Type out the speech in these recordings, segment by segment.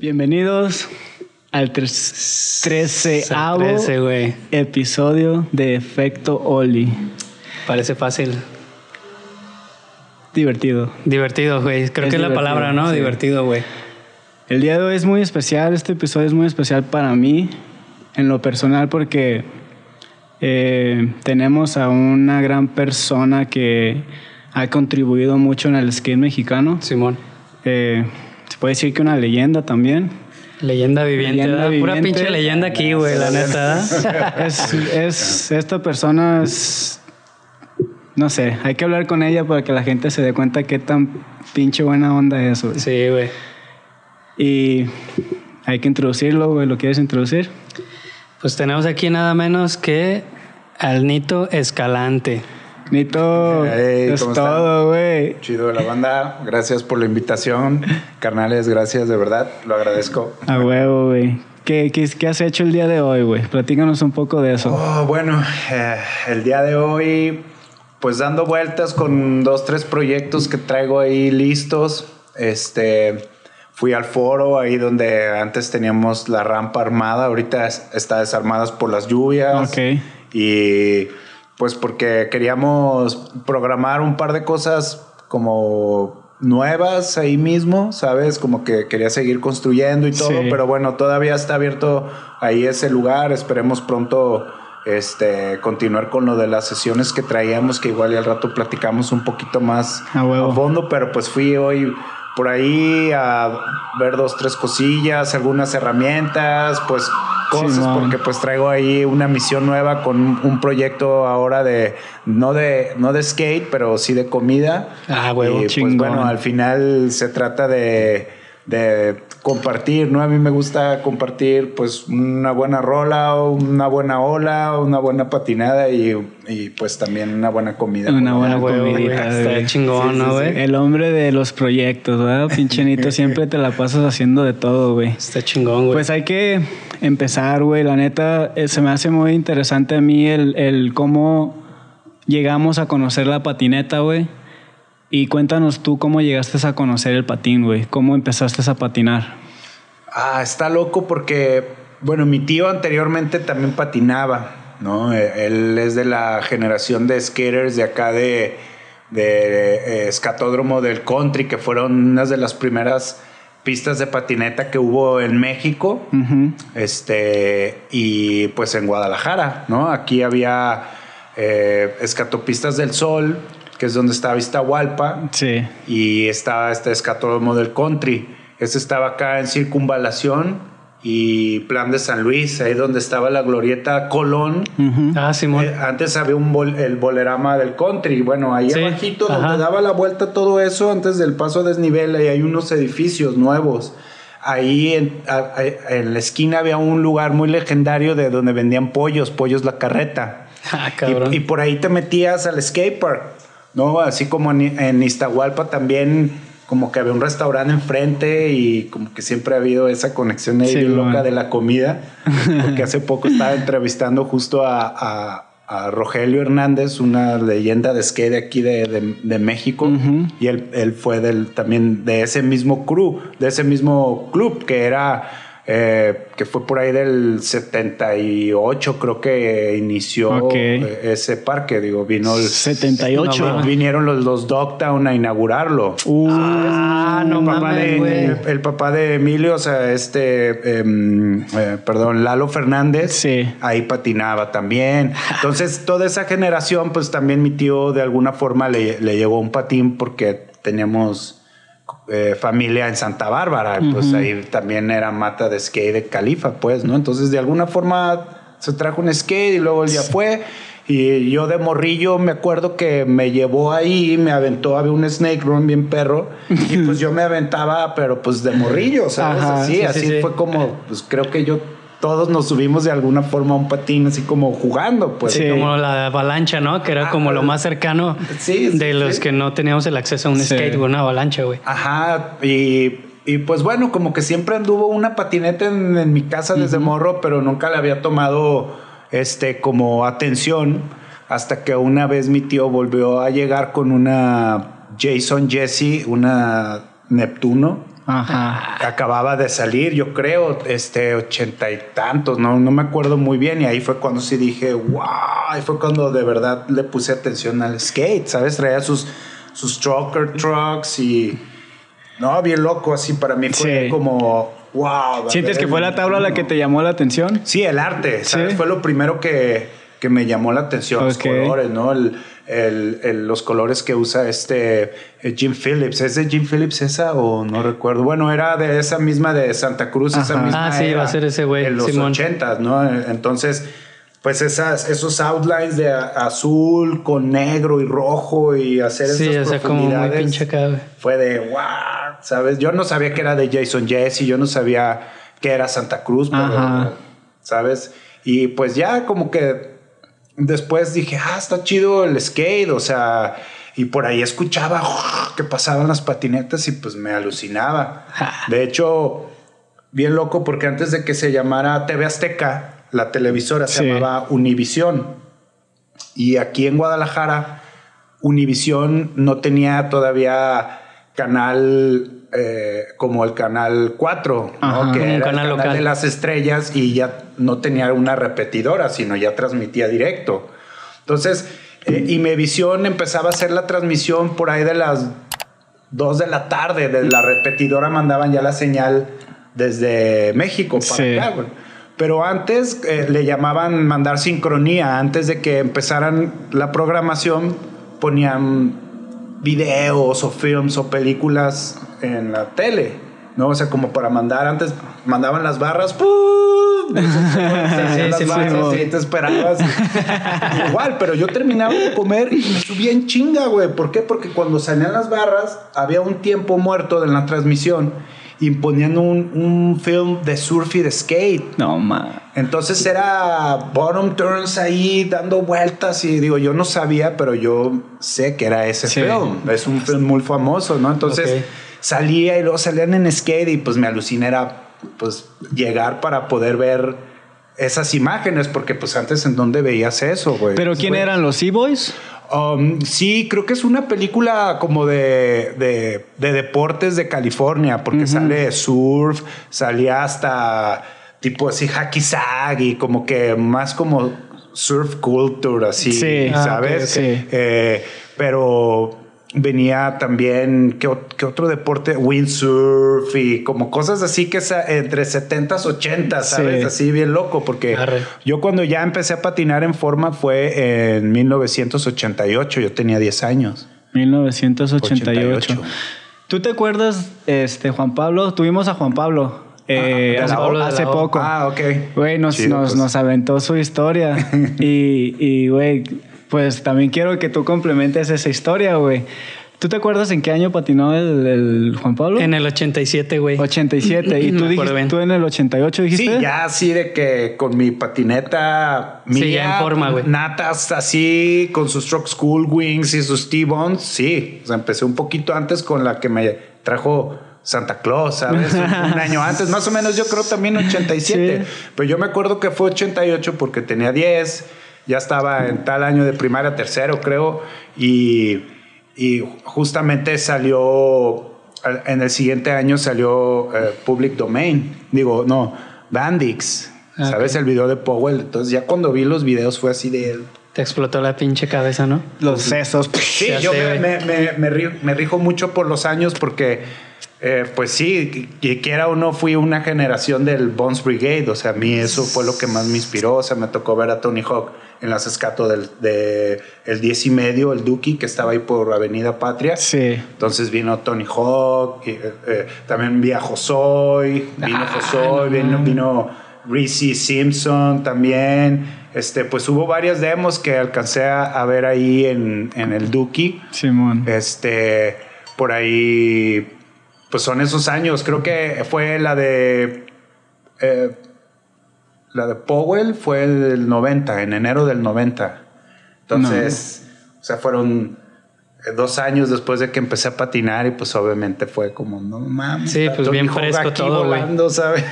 Bienvenidos al treceavo 13, güey. episodio de Efecto Oli. Parece fácil. Divertido. Divertido, güey. Creo Es que es la palabra, ¿no? sí. Divertido, güey. El día de hoy es muy especial, este episodio es muy especial para mí, en lo personal, porque eh, tenemos a una gran persona que ha contribuido mucho en el skate mexicano. Simón. Eh, puede decir que una leyenda también. Leyenda viviente. Pura pinche leyenda aquí, güey, la neta. Es, es- esta persona es, no sé, hay que hablar con ella para que la gente se dé cuenta qué tan pinche buena onda es, güey. Sí, güey. Y hay que introducirlo, güey, ¿lo quieres introducir? Pues tenemos aquí nada menos que al Nito Escalante. Nito, Hey, es ¿cómo todo, güey. Chido de la banda, gracias por la invitación. Carnales, gracias de verdad, lo agradezco. A huevo, güey. ¿Qué, qué, qué has hecho el día de hoy, güey? Platícanos un poco de eso. Oh, bueno, eh, el día de hoy, pues dando vueltas con dos, tres proyectos que traigo ahí listos. Este, fui al foro ahí donde antes teníamos la rampa armada, ahorita es- está desarmada por las lluvias. Ok. Y pues porque queríamos programar un par de cosas como nuevas ahí mismo, ¿sabes? Como que quería seguir construyendo y todo, Sí. pero bueno, todavía está abierto ahí ese lugar, esperemos pronto este continuar con lo de las sesiones que traíamos, que igual y al rato platicamos un poquito más A fondo, pero pues fui hoy por ahí a ver dos, tres cosillas, algunas herramientas, pues cosas, porque pues traigo ahí una misión nueva con un, proyecto ahora de, no de, no de skate, pero sí de comida. Ah, huevo, Y pues chingón. bueno, al final se trata de, de compartir, ¿no? A mí me gusta compartir pues una buena rola, una buena ola, una buena patinada y, y, pues también una buena comida. Una buena Ah, huevo, güey. comidita, Está güey. chingón, Sí, ¿no, sí, güey? El hombre de los proyectos, ¿verdad? Pinche Nito, siempre te la pasas haciendo de todo, güey. Está chingón, güey. Pues hay que empezar, güey. La neta, eh, se me hace muy interesante a mí el, el cómo llegamos a conocer la patineta, güey. Y cuéntanos tú cómo llegaste a conocer el patín, güey. ¿Cómo empezaste a patinar? Ah, está loco porque, bueno, mi tío anteriormente también patinaba, ¿no? Eh, Él es de la generación de skaters de acá de, de eh, escatódromo del country, que fueron unas de las primeras pistas de patineta que hubo en México. Este, y pues en Guadalajara, ¿no? Aquí había eh, Escatopistas del Sol, que es donde estaba Iztahualpa, Sí. y estaba este escatódromo del country. Este estaba acá en Circunvalación y Plan de San Luis, ahí donde estaba la glorieta Colón. Ah, Simón. Eh, antes había un bol- el bolerama del country. Bueno, ahí Sí, abajito ajá. donde daba la vuelta todo eso, antes del paso a desnivel, ahí hay unos edificios nuevos. Ahí en, a- a- en la esquina había un lugar muy legendario de donde vendían pollos, pollos la carreta. ah, cabrón. Y, y por ahí te metías al skatepark, ¿no? Así como en, en Iztahualpa también, como que había un restaurante enfrente y como que siempre ha habido esa conexión ahí Sí, loca de la comida. Porque hace poco estaba entrevistando justo a, a- a Rogelio Hernández, una leyenda de skate de aquí de, de- de México. Ujú. Y él, él fue del, también de ese mismo crew, de ese mismo club que era, eh, que fue por ahí del 78, creo que inició ese parque. Digo, vino el, 78. No, vinieron los, los Dogtown a inaugurarlo. Uh, Ah, no el, papá mames, de, el papá de Emilio, o sea, este, em, eh, perdón, Lalo Fernández, Sí. ahí patinaba también. Entonces, toda esa generación, pues también mi tío de alguna forma le, le llegó un patín porque teníamos eh, familia en Santa Bárbara, pues ahí también era mata de skate de Califa, pues, ¿no? Entonces, de alguna forma se trajo un skate y luego él ya fue. Y yo de morrillo me acuerdo que me llevó ahí, me aventó, había un snake run bien perro, y pues yo me aventaba, pero pues de morrillo, ¿sabes? Ajá, así, sí, sí, así sí. fue como, pues creo que yo, todos nos subimos de alguna forma a un patín, así como jugando, pues. Sí. Como la avalancha, ¿no? Que era como lo más cercano Sí, sí, de los sí. que no teníamos el acceso a un Sí. skate o una avalancha, güey. Ajá, y, y pues bueno, como que siempre anduvo una patineta en, en mi casa desde morro, pero nunca le había tomado este como atención hasta que una vez mi tío volvió a llegar con una Jason Jesse, una Neptuno. Ajá. Acababa de salir, yo creo, este, ochenta y tantos, no, no me acuerdo muy bien. Y ahí fue cuando sí dije, wow, ahí fue cuando de verdad le puse atención al skate, ¿sabes? Traía sus, sus trucker trucks y... No, bien loco, así para mí fue Sí. como, wow. ¿Sientes que fue la tabla la que te llamó la atención? Sí, el arte, ¿sabes? Sí. Fue lo primero que, que me llamó la atención, los colores, ¿no? El, el- el- los colores que usa este eh, Jim Phillips. ¿Es de Jim Phillips esa o no recuerdo? Bueno, era de esa misma de Santa Cruz, esa misma Ah, sí, era va a ser ese güey, En los Simón. ochentas, ¿no? Entonces, pues esas, esos outlines de azul con negro y rojo y hacer Sí, esas o sea, como muy profundidades pinche acá, güey. fue de wow, ¿sabes? Yo no sabía que era de Jason Jesse, yo no sabía que era Santa Cruz, pero. ¿sabes? Y pues ya como que después dije, ah, está chido el skate, o sea, y por ahí escuchaba que pasaban las patinetas y pues me alucinaba. De hecho, bien loco porque antes de que se llamara TV Azteca, la televisora se Sí. llamaba Univisión. Y aquí en Guadalajara, Univisión no tenía todavía canal eh, como el canal 4, ¿no? Que era canal el local. de las estrellas y ya no tenía una repetidora, sino ya transmitía directo. Entonces, eh, Imevisión empezaba a hacer la transmisión por ahí de las 2 de la tarde, de la repetidora mandaban ya la señal desde México para Sí. acá, güey. Pero antes eh, le llamaban mandar sincronía. Antes de que empezaran la programación, ponían videos o films o películas en la tele, ¿no? O sea, como para mandar. Antes mandaban las barras, ¡pum! Se hacían las sí, sí, barras sí. y te esperabas. Igual, pero yo terminaba de comer y me subía en chinga, güey. ¿Por qué? Porque cuando salían las barras, había un tiempo muerto en la transmisión y ponían un, un film de surf y de skate. No, ma. Entonces era bottom turns ahí dando vueltas y digo, yo no sabía, pero yo sé que era ese Sí. film. Es un film muy famoso, ¿no? Entonces. Salía y luego salían en skate y pues me aluciné era pues llegar para poder ver esas imágenes porque pues antes en dónde veías eso, güey. ¿Pero quién eran los E-Boys? Um, sí, creo que es una película como de, de, de deportes de California, porque sale surf, salía hasta tipo así hacky sack y como que más como surf culture, así, Sí. Ah, ¿sabes? ok, sí. Eh, pero venía también, ¿qué, qué otro deporte? Windsurf y como cosas así que es entre 70s, 80s, ¿sabes? Sí. Así bien loco, porque Arre. yo cuando ya empecé a patinar en forma fue en 1988, yo tenía 10 años. 1988. 88. ¿Tú te acuerdas, este, Juan Pablo? Tuvimos a Juan Pablo eh, Ah, hace, poco. Ah, ok. Güey, nos, Chido, nos, pues. nos aventó su historia. y, y, güey, pues también quiero que tú complementes esa historia, güey. ¿Tú te acuerdas en qué año patinó el, el Juan Pablo? En el 87, güey. 87. ¿Y tú, dijiste, tú en el 88 dijiste? Sí, ya así de que con mi patineta mía, Sí, ya en forma, güey. natas así, con sus truck school wings y sus T-bones, sí. O sea, empecé un poquito antes con la que me trajo Santa Claus, ¿sabes? Un, un año antes, más o menos yo creo también 87. Sí. Pero yo me acuerdo que fue 88 porque tenía 10, ya estaba en tal año de primaria, tercero creo, y, y justamente salió, al- en el siguiente año salió eh, Public Domain, digo, no, Bandix, Ah, ¿sabes? El video de Powell. Entonces ya cuando vi los videos fue así de... Te explotó la pinche cabeza, ¿no? Los sesos. Sí, yo me, me- me- me rijo mucho por los años porque, eh, pues sí, que quiera o no, fui una generación del Bones Brigade. O sea, a mí eso fue lo que más me inspiró. O sea, me tocó ver a Tony Hawk en las escatos del de el 10 y medio, el Duki, que estaba ahí por Avenida Patria. Sí. Entonces vino Tony Hawk, y, eh, eh, también vi a Josoy, vino Ah, Josoy, no vino, vino Reese Simpson también. Este, pues hubo varias demos que alcancé a, a ver ahí en, en el Duki. Simón. Este, por ahí, pues son esos años. Creo que fue la de. eh, la de Powell fue el 90, en enero del 90. Entonces, o sea, fueron dos años después de que empecé a patinar y pues obviamente fue como, no mames. Sí, pues, bien fresco aquí todo, volando, ¿sabes?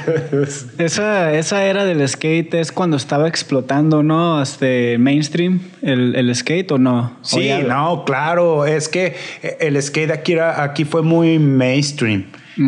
Esa, esa era del skate es cuando estaba explotando, ¿no? Este mainstream, el, el skate o no? ¿O Sí, no, claro, es que el skate aquí, era, aquí fue muy mainstream.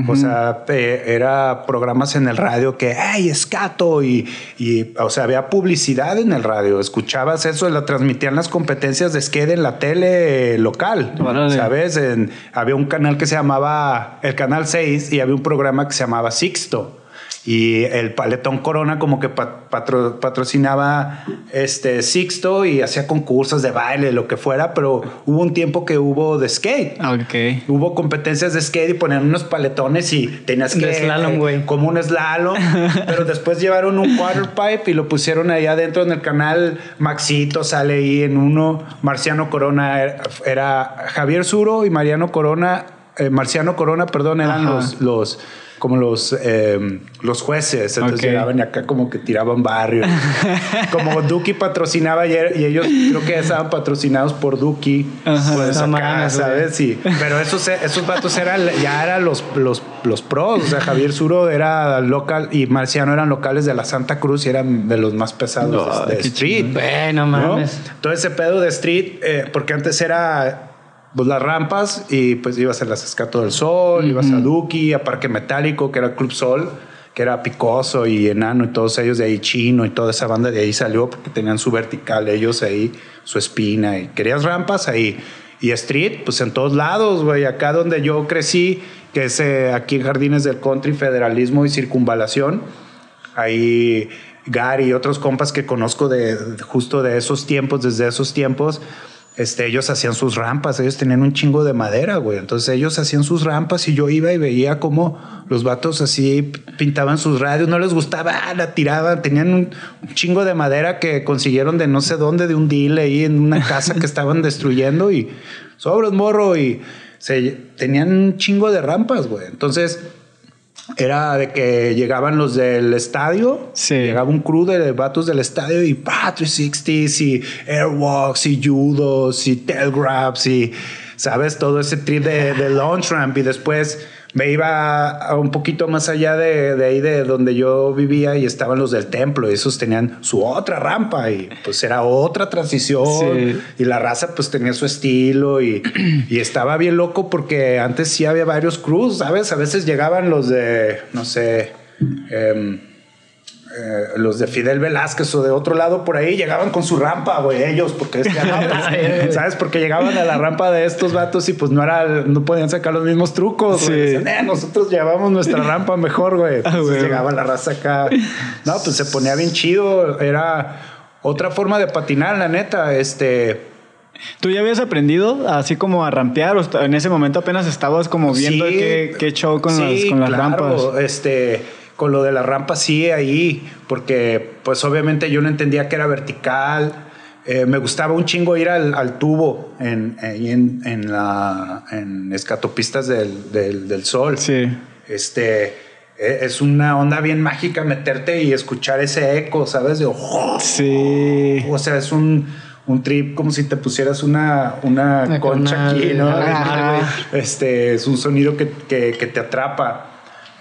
O sea, eh, era programas en el radio que, hey, escato, y, y, o sea, había publicidad en el radio. Escuchabas eso, la transmitían las competencias de skate en la tele local. Órale. ¿Sabes? En- había un canal que se llamaba el Canal 6 y había un programa que se llamaba Sixto. Y el Paletón Corona como que pa- patro- patrocinaba este Sixto y hacía concursos de baile, lo que fuera, pero hubo un tiempo que hubo de skate. Ok. Hubo competencias de skate y ponían unos paletones y tenías que... De slalom, eh, güey. Como un slalom. pero después llevaron un water pipe y lo pusieron ahí adentro en el canal. Maxito sale ahí en uno. Marciano Corona era, era Javier Suro y Mariano Corona... eh, Marciano Corona, perdón, eran Ajá. los... los como los, eh, los jueces, entonces Ok. llegaban y acá como que tiraban barrio. como Duki patrocinaba ayer y ellos creo que estaban patrocinados por Duki. Ajá. Pues No acá. ¿sabes? Sí. Pero esos, esos vatos eran, ya eran los, los, los pros. O sea, Javier Suro era local y Marciano eran locales de la Santa Cruz y eran de los más pesados No, de, street. Bueno, ¿no? mames. Todo ese pedo de street, eh, porque antes era pues las rampas y pues ibas a las Escato del Sol, ibas a Duki, a Parque Metálico, que era Club Sol, que era Picoso y Enano y todos ellos de ahí, Chino y toda esa banda de ahí salió porque tenían su vertical, ellos ahí, su espina y querías rampas ahí. Y street, pues en todos lados, güey. Acá donde yo crecí, que es eh, aquí en Jardines del Country, Federalismo y Circunvalación, ahí Gary y otros compas que conozco de, de justo de esos tiempos, desde esos tiempos, este, ellos hacían sus rampas, ellos tenían un chingo de madera, güey. Entonces ellos hacían sus rampas y yo iba y veía cómo los vatos así pintaban sus radios, no les gustaba, ah, la tiraban, tenían un, un chingo de madera que consiguieron de no sé dónde, de un deal ahí en una casa que estaban destruyendo y sobres morro y se, tenían un chingo de rampas, güey. Entonces era de que llegaban los del estadio, Sí. llegaba un crew de vatos del estadio y pa, 360s y airwalks y judos y tail grabs y sabes todo ese trip de, de launch ramp y después me iba a un poquito más allá de, de ahí de donde yo vivía y estaban los del templo y esos tenían su otra rampa y pues era otra transición Sí. y la raza pues tenía su estilo y, y estaba bien loco porque antes sí había varios crews, ¿sabes? A veces llegaban los de, no sé, em, eh, los de Fidel Velázquez o de otro lado por ahí llegaban con su rampa, güey, ellos, porque es que, no, pues, ¿sabes? Porque llegaban a la rampa de estos vatos y pues no era, no podían sacar los mismos trucos. Sí. Decían, "Eh, nosotros llevamos nuestra rampa mejor, güey. Ah, llegaba la raza acá. No, pues se ponía bien chido, era otra forma de patinar, la neta, este... ¿Tú ya habías aprendido así como a rampear o en ese momento apenas estabas como viendo Sí, qué, qué show con, sí, las, con las claro, rampas? Este, con lo de la rampa sí ahí, porque pues obviamente yo no entendía que era vertical. Eh, me gustaba un chingo ir al, al tubo en, en, en la en escatopistas del, del, del sol. Sí. Este eh, es una onda bien mágica meterte y escuchar ese eco, ¿sabes? De, "Oh", Sí. o sea, es un, un trip como si te pusieras una, una Una concha corona, aquí, ¿no? ajá, Este es un sonido que, que- que te atrapa.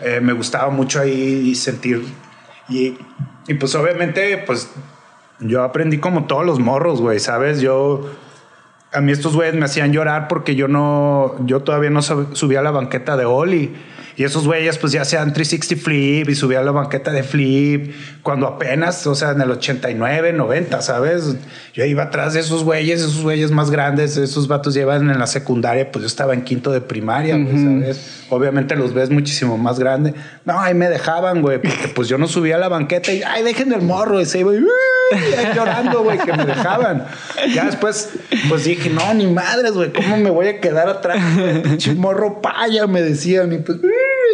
Eh, me gustaba mucho ahí sentir. Y, y pues obviamente, pues yo aprendí como todos los morros, güey, ¿sabes? Yo. A mí estos güeyes me hacían llorar porque yo no, yo todavía no sub- subía a la banqueta de Oli. Y esos güeyes pues ya hacían 360 flip y subía a la banqueta de flip cuando apenas, o sea, en el 89, 90, ¿sabes? Yo iba atrás de esos güeyes, esos güeyes más grandes, esos vatos llevan en la secundaria, pues yo estaba en quinto de primaria, güey, ¿sabes? Obviamente los ves muchísimo más grande. No, ahí me dejaban, güey, porque pues yo no subía a la banqueta y, ay, dejen el morro, y se iba y, "Uy", ahí llorando, güey, que me dejaban. Ya después, pues dije, no, ni madres, güey, ¿cómo me voy a quedar atrás? güey? Pinche morro paya, me decían, y pues,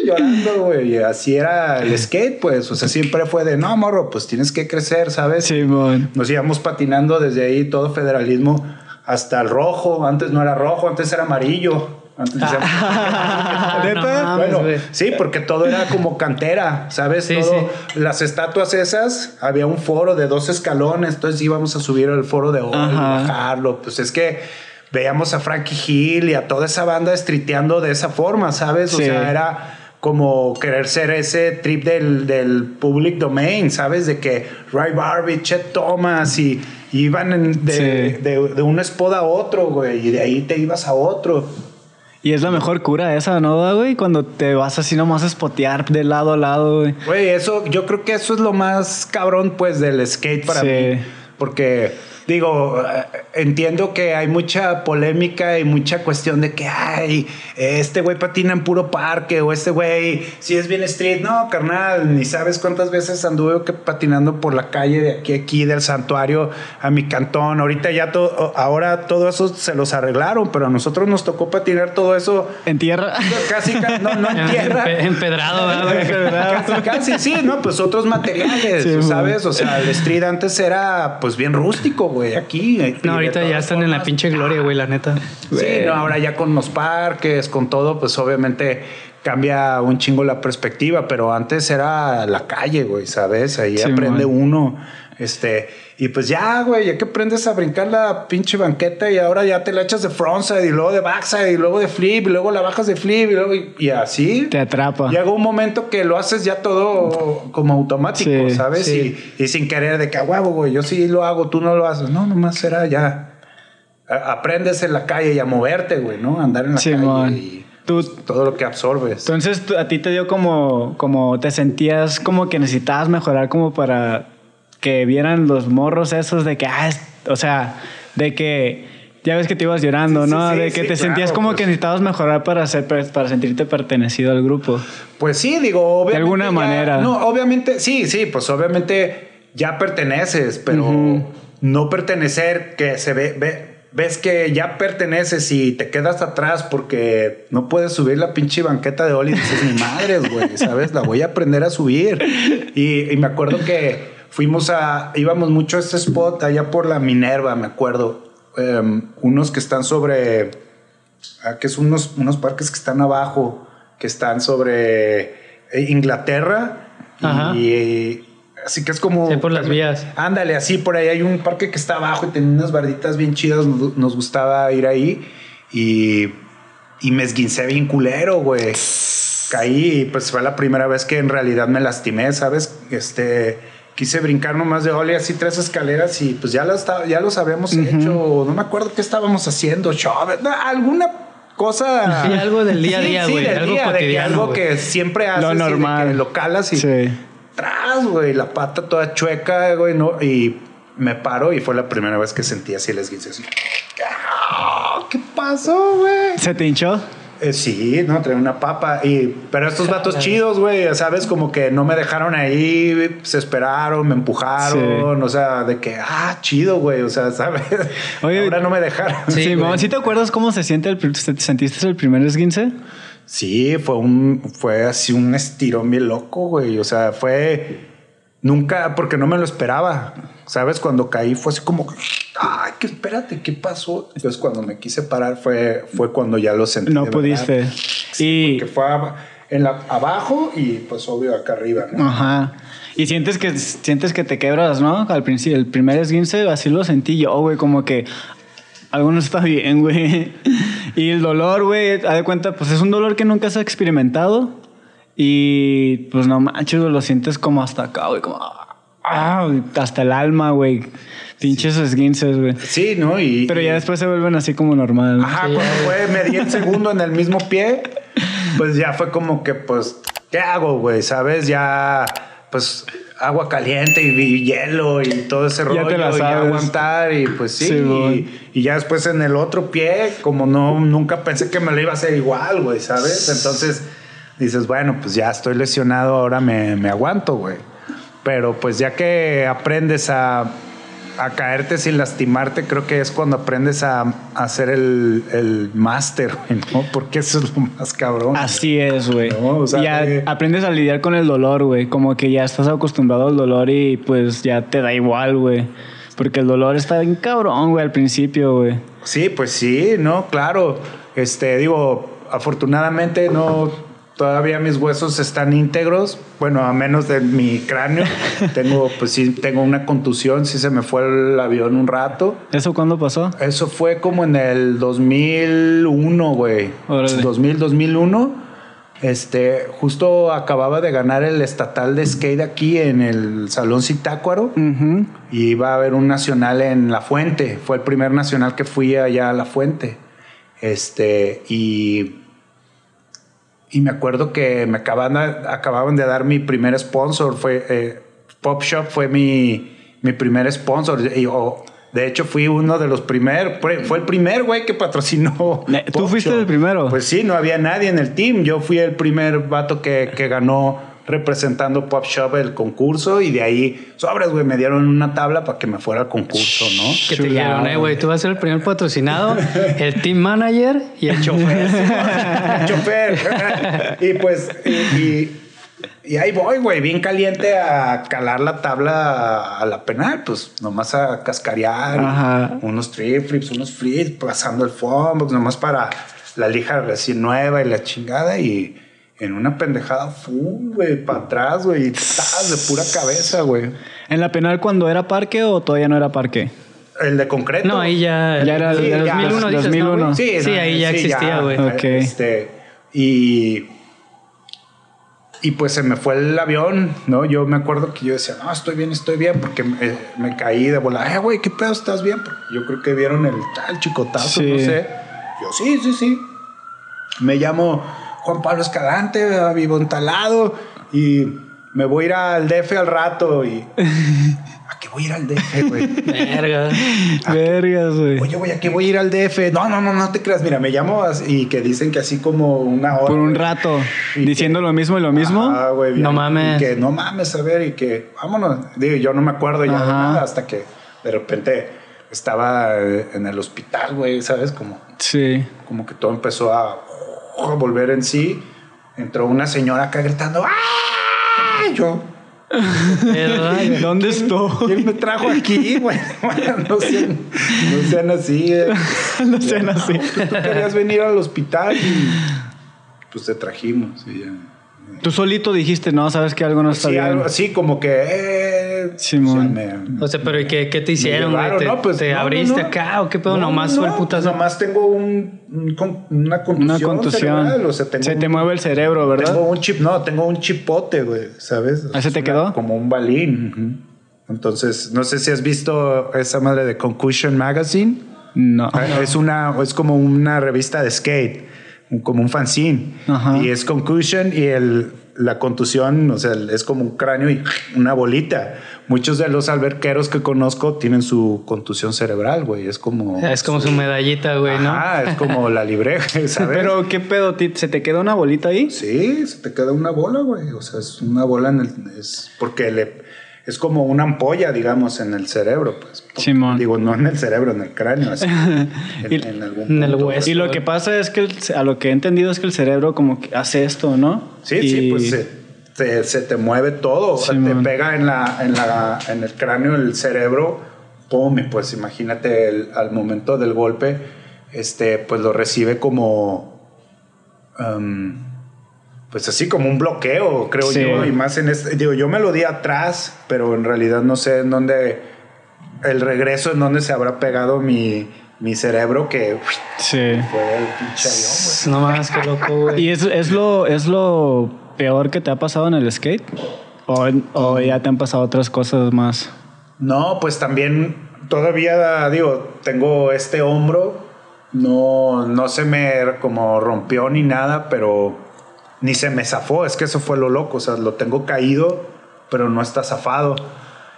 llorando, güey. Y así era el skate, pues, o sea, siempre fue de, no, morro, pues tienes que crecer, ¿sabes? Simón. Nos íbamos patinando desde ahí todo federalismo hasta el rojo. Antes no era rojo, antes era amarillo. Antes no mames, bueno, sí, porque todo era como cantera, ¿sabes? Sí, Todo- Las estatuas esas, había un foro de dos escalones, entonces íbamos a subir al foro de oro y bajarlo. Pues es que veíamos a Frankie Hill y a toda esa banda estriteando de esa forma, ¿sabes? O Sí. sea, era como querer ser ese trip del, del public domain, ¿sabes? De que Ray Barbie, Chet Thomas y, y iban en- de, Sí. de, de un spot a otro, güey, y de ahí te ibas a otro. Y es la mejor cura esa, ¿no, güey? Cuando te vas así nomás a spotear de lado a lado, güey. Güey, eso, yo creo que eso es lo más cabrón, pues, del skate para Sí. mí. Porque, digo, eh, entiendo que hay mucha polémica y mucha cuestión de que, ay, este güey patina en puro parque o este güey, si es bien street. No, carnal, ni sabes cuántas veces anduve que patinando por la calle de aquí aquí, del santuario a mi cantón. Ahorita ya todo, ahora todo eso se los arreglaron, pero a nosotros nos tocó patinar todo eso En tierra. casi, ca- no, no en tierra. Empe- Empedrado, ¿verdad, casi, sí, ¿no? Pues otros materiales, Sí, ¿sabes? O sea, el street antes era pues bien rústico, güey, aquí. No, ahorita ya están en la pinche gloria, güey, la neta. Sí, no, ahora ya con los parques, con todo, pues obviamente cambia un chingo la perspectiva, pero antes era la calle, güey, ¿sabes? Ahí Sí, aprende man. uno. Este, y pues ya, güey, ya que aprendes a brincar la pinche banqueta y ahora ya te la echas de frontside y luego de backside y luego de flip y luego la bajas de flip y luego y así. Te atrapa. Llega un momento que lo haces ya todo como automático, Sí, ¿sabes? sí. Y, y sin querer de que huevo, güey, yo sí lo hago, tú no lo haces. No, nomás será ya. A- Aprendes en la calle y a moverte, güey, ¿no? Andar en la calle y Tú, todo lo que absorbes. entonces a ti te dio como, como te sentías como que necesitabas mejorar como para que vieran los morros esos de que, ah, es- o sea, de que ya ves que te ibas llorando, Sí, ¿no? sí, de que sí, te sentías claro, como pues. que necesitabas mejorar para ser, para sentirte pertenecido al grupo. Pues sí, digo, obviamente. alguna ya- manera. No, obviamente, sí, sí, pues obviamente ya perteneces, pero Ujú. no pertenecer que se ve, ve- ves que ya perteneces y te quedas atrás porque no puedes subir la pinche banqueta de Oli y dices, mi madres, güey, ¿sabes? La voy a aprender a subir. Y, y me acuerdo que fuimos a, íbamos mucho a este spot allá por la Minerva, me acuerdo. Em, unos que están sobre Ah, que es unos, unos parques que están abajo, que están sobre eh, Inglaterra. Ajá. Y, eh, así que es como... Sí, por las vías. Ándale, así por ahí hay un parque que está abajo y tiene unas barditas bien chidas. Nos, nos gustaba ir ahí y, y me esguincé bien culero, güey. Caí y pues fue la primera vez que en realidad me lastimé, ¿sabes? Este, quise brincar nomás de ole así tres escaleras y pues ya estaba, ya los habíamos hecho. No me acuerdo qué estábamos haciendo, no, alguna cosa. Sí, algo del día a día, güey, del algo día, de que cotidiano, algo que siempre haces. Lo y normal. que lo calas y Sí. tras, güey, la pata toda chueca, güey, ¿no? Y me paro y fue la primera vez que sentí así el esguince así. Ah, ¿Qué pasó, güey? ¿Se te hinchó? Eh, sí, no, traía una papa. Y, pero estos vatos chidos, güey, ¿sabes? Como que no me dejaron ahí, se esperaron, me empujaron, o sea, de que, ah, chido, güey, o sea, ¿sabes? Oye, Ahora no me dejaron. Sí. ¿sí te acuerdas cómo se siente el, se- sentiste el primer esguince? Sí, fue un, fue así un estirón bien loco, güey. O sea, fue nunca, porque no me lo esperaba. ¿Sabes? Cuando caí fue así como, ay, que espérate, ¿qué pasó? Entonces cuando me quise parar fue, fue cuando ya lo sentí. No pudiste. verdad. y Que fue ab- en la, abajo y pues obvio acá arriba, ¿no? Ajá. Y sientes que sientes que te quebras, ¿no? Al principio, el primer esguince, así lo sentí yo, güey, como que algo no está bien, güey. Y el dolor, güey, haz de cuenta, pues es un dolor que nunca has experimentado. Y pues no manches, güey, lo sientes como hasta acá, güey, como ah, hasta el alma, güey. Pinches esguinces, güey. Sí, ¿no? Y, Pero y- ya después se vuelven así como normal. ¿no? Ajá, cuando fue, me di el segundo en el mismo pie, pues ya fue como que, pues, ¿qué hago, güey? ¿Sabes? Ya, pues, agua caliente y, y hielo y todo ese Ya rollo. te la y ya sabes. aguantar y pues sí. Sí, güey. y, y ya después en el otro pie, como no, nunca pensé que me lo iba a hacer igual, güey, ¿sabes? Entonces dices, bueno, pues ya estoy lesionado, ahora me, me aguanto, güey. Pero pues ya que aprendes a, a caerte sin lastimarte, creo que es cuando aprendes a, a hacer el, el máster, güey, ¿no? Porque eso es lo más cabrón. Así es, güey. No, o sea, ya aprendes a lidiar con el dolor, güey. Como que ya estás acostumbrado al dolor y pues ya te da igual, güey. Porque el dolor está bien cabrón, güey, al principio, güey. Sí, pues sí, no, claro. Este, digo, afortunadamente no, todavía mis huesos están íntegros. Bueno, a menos de mi cráneo. tengo, pues sí, tengo una contusión, sí se me fue el avión un rato. ¿Eso cuándo pasó? Eso fue como en el 2001, güey. Órale. 2000, 2001. Este, justo acababa de ganar el estatal de skate aquí en el Salón Citácuaro. Y iba a haber un nacional en La Fuente. Fue el primer nacional que fui allá a La Fuente. Este, y Y me acuerdo que me acababan, acababan de dar mi primer sponsor. Fue, eh, Pop Shop fue mi, mi primer sponsor. Y, de hecho, fui uno de los primeros. Fue, el primer güey que patrocinó. ¿tú Pop fuiste Shop. el primero? Pues sí, no había nadie en el team. Yo fui el primer vato que, que ganó representando Pop Shop el concurso. Y de ahí, sobres, güey, me dieron una tabla para que me fuera al concurso, ¿no? Que te dijeron, eh, güey, tú vas a ser el primer patrocinado, el team manager y el chofer. chofer. y pues, y, y- y ahí voy, güey, bien caliente a calar la tabla a la penal, pues nomás a cascarear, Ajá. unos trip flips, unos flips, pasando el foam, pues nomás para la lija recién nueva y la chingada y en una pendejada, fu, güey, para atrás, güey, y de pura cabeza, güey. ¿En la penal cuando era parque o todavía no era parque? El de concreto. No, ahí ya. Ya era Sí, el ya. 2001, dices, 2001. ¿no? Sí, Sí, no, ahí ya sí, existía, güey. Ok. Este, y, y pues se me fue el avión, ¿no? Yo me acuerdo que yo decía, no, estoy bien, estoy bien, porque me, me caí de bola. Eh, güey, ¿qué pedo? ¿Estás bien? Porque yo creo que vieron el tal chicotazo, Sí. no sé. Yo, sí, sí, sí. Me llamo Juan Pablo Escalante, vivo en talado y me voy a ir al DF al rato y... ¿A qué voy a ir al DF, güey? Verga. Vergas, güey. Oye, güey, ¿a qué voy a ir al DF? No, no, no, no te creas. Mira, me llamo así- y que dicen que así como una hora. Por un rato, diciendo lo mismo y lo mismo. Ah, güey, bien. No mames. Y que no mames, a ver, y que vámonos. Digo, yo no me acuerdo ya de nada hasta que de repente estaba eh, en el hospital, güey, ¿sabes? Como, Sí. como que todo empezó a volver en sí. Entró una señora acá gritando, ¡ah! Yo. ¿Dónde estoy? ¿quién me trajo aquí? Bueno, no, sean, no sean así. eh. no sean así. Tú querías venir al hospital y pues te trajimos. Y ya. Tú solito dijiste, no, sabes que algo no está Sí, bien. algo así como que... Eh, Simón. o sea, me- O sea, pero ¿y qué, qué te hicieron, güey? llevaron, ¿Te, ¿no? Pues, te no, no, abriste no. acá o qué pedo? No, Nomás no, fue el putazo. pues nomás tengo un, un con- una contusión. Una contusión. cerebral, o sea, tengo Se te mueve el cerebro, ¿verdad? Tengo un chip, no, tengo un chipote, güey, ¿sabes? ¿Ah, se te quedó? Como un balín. Entonces, no sé si has visto esa madre de Concussion Magazine. No. Ah, Es una, es como una revista de skate, como un fanzine. Ajá. Y es concussion y el, la contusión, o sea, es como un cráneo y una bolita. Muchos de los alberqueros que conozco tienen su contusión cerebral, güey. Es como. Es como su medallita, güey, ¿no? Ajá, es como la libre, ¿sabes? Pero, ¿qué pedo? ¿Se te quedó una bolita ahí? Sí, se te queda una bola, güey. O sea, es una bola en el. Es porque le. Es como una ampolla, digamos, en el cerebro, pues. Simón. Digo, no en el cerebro, en el cráneo, así. en, Y- en algún en el punto. hueso. Y lo que pasa es que el- a lo que he entendido es que el cerebro como que hace esto, ¿no? Sí, Y- sí, pues se, te, se te mueve todo. O sea, te pega en, la, en, la, en el cráneo, el cerebro. Pum, y pues imagínate el- al momento del golpe, este, pues lo recibe como. um, pues así como un bloqueo, creo Sí. yo. Y más en este. Digo, yo me lo di atrás, pero en realidad no sé en dónde. El regreso en dónde se habrá pegado mi, mi cerebro, que Sí. fue el pinche avión. No más, qué loco, güey. ¿Y es, es, lo, es lo peor que te ha pasado en el skate? ¿O, o ya te han pasado otras cosas más? No, pues también todavía, digo, tengo este hombro, no, no se me como rompió ni nada, pero ni se me zafó, es que eso fue lo loco, o sea, lo tengo caído, pero no está zafado.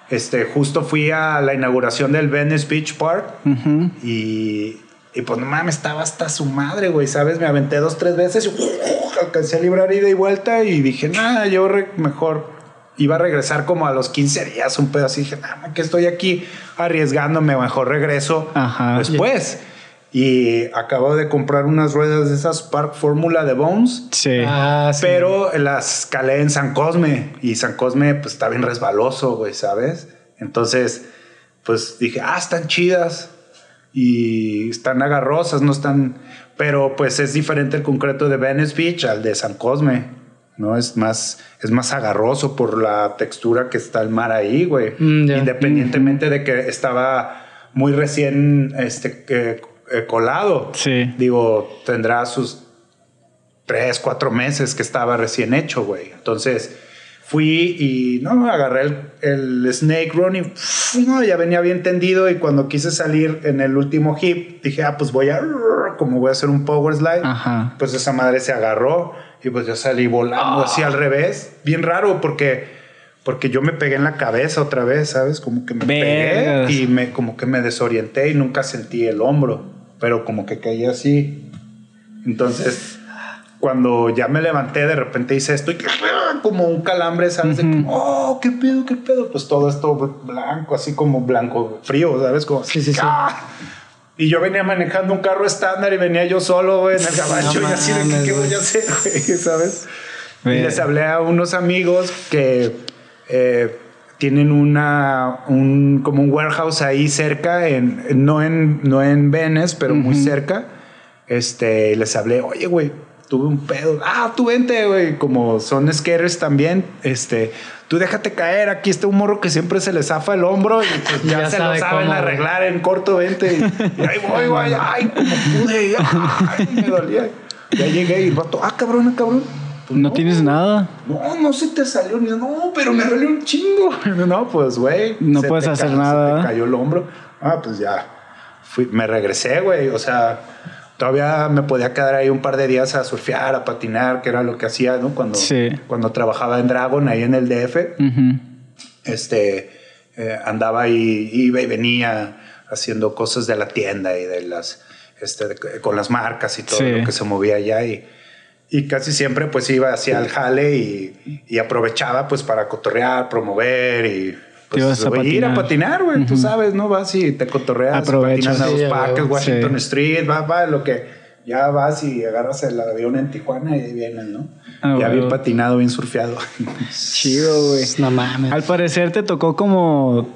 Este, justo fui a la inauguración del Venice Beach Park Ujú. y, y pues no mames, estaba hasta su madre, güey, ¿sabes? Me aventé dos, tres veces y alcancé a librar ida y vuelta y dije, nada, yo mejor iba a regresar como a los 15 días, un pedo así. Dije, nada, que estoy aquí arriesgándome, mejor regreso Ajá. después. Y acabo de comprar unas ruedas de esas Park Fórmula de Bones. Sí. Ah, sí. Pero las calé en San Cosme y San Cosme pues está bien resbaloso, güey, ¿sabes? Entonces, pues dije, ah, están chidas y están agarrosas, no están... Pero pues es diferente el concreto de Venice Beach al de San Cosme, ¿no? Es más, es más agarroso por la textura que está el mar ahí, güey. Mm. Independientemente de que estaba muy recién este, eh, colado. Sí. Digo, tendrá sus tres, cuatro meses que estaba recién hecho, güey. Entonces fui y no, agarré el, el Snake Run y no, ya venía bien tendido. Y cuando quise salir en el último hip, dije, ah, pues voy a, como voy a hacer un power slide, Ajá. pues esa madre se agarró y pues yo salí volando así al revés. Bien raro porque, porque yo me pegué en la cabeza otra vez, ¿sabes? Como que me pegué y me, como que me desorienté y nunca sentí el hombro, pero como que caí así. Entonces, cuando ya me levanté, de repente hice esto y como un calambre, ¿sabes? De que, oh, qué pedo, qué pedo. Pues todo esto blanco, así como blanco frío, ¿sabes? Como, Sí, sí, sí. ¡ah! Y yo venía manejando un carro estándar y venía yo solo, güey, en el gabacho y así de que, ¿qué voy a hacer, güey? ¿Sabes? Y les hablé a unos amigos que eh, tienen una, un, como un warehouse ahí cerca, en, no, en, no en Venice, pero muy cerca. Este, les hablé, oye, güey, tuve un pedo. Ah, tú vente, güey. Como son skaters también, este, tú déjate caer. Aquí está un morro que siempre se le zafa el hombro y pues ya, Ya se lo sabe saben cómo, arreglar en corto, vente. Y, y ahí voy, güey. Ay, como pude. Ay, me dolía. Ya llegué y el vato, ah, cabrón, ah, cabrón. Pues ¿No tienes nada? No, no se te salió ni no, pero me dolió un chingo. No, pues, güey. No puedes te hacer nada, Se te cayó el hombro. Ah, pues ya. Fui, me regresé, güey. O sea, todavía me podía quedar ahí un par de días a surfear, a patinar, que era lo que hacía, ¿no? Cuando, Sí. cuando trabajaba en Dragon, ahí en el DF este, eh, andaba y iba y venía haciendo cosas de la tienda y de las, este, con las marcas y todo Sí. lo que se movía allá y, y casi siempre pues iba hacia el jale y, y aprovechaba pues para cotorrear, promover y pues, ibas a ir a patinar. güey, tú sabes, ¿no? Vas y te cotorreas, Aprovechas. patinas a Sí, los parques, huevo. Washington Sí. Street, va, va, lo que ya vas y agarras el avión en Tijuana y ahí vienes, ¿no? Ah, ya bien patinado, bien surfeado. Chido, güey. No mames. Al parecer te tocó como,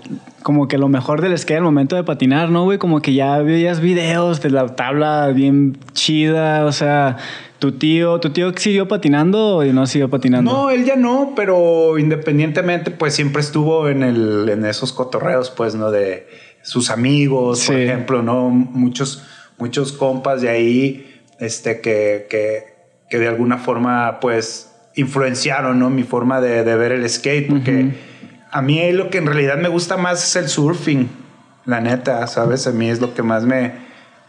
como que lo mejor del skate al momento de patinar, ¿no, güey? Como que ya veías videos de la tabla bien chida, o sea, tu tío, ¿tu tío siguió patinando o no siguió patinando? No, él ya no, pero independientemente, pues siempre estuvo en, el, en esos cotorreos, pues, ¿no? De sus amigos, por ejemplo, ¿no? Muchos, muchos compas de ahí, este, que, que, que de alguna forma, pues, influenciaron, ¿no? Mi forma de, de ver el skate, porque a mí lo que en realidad me gusta más es el surfing, la neta, ¿sabes? A mí es lo que más me...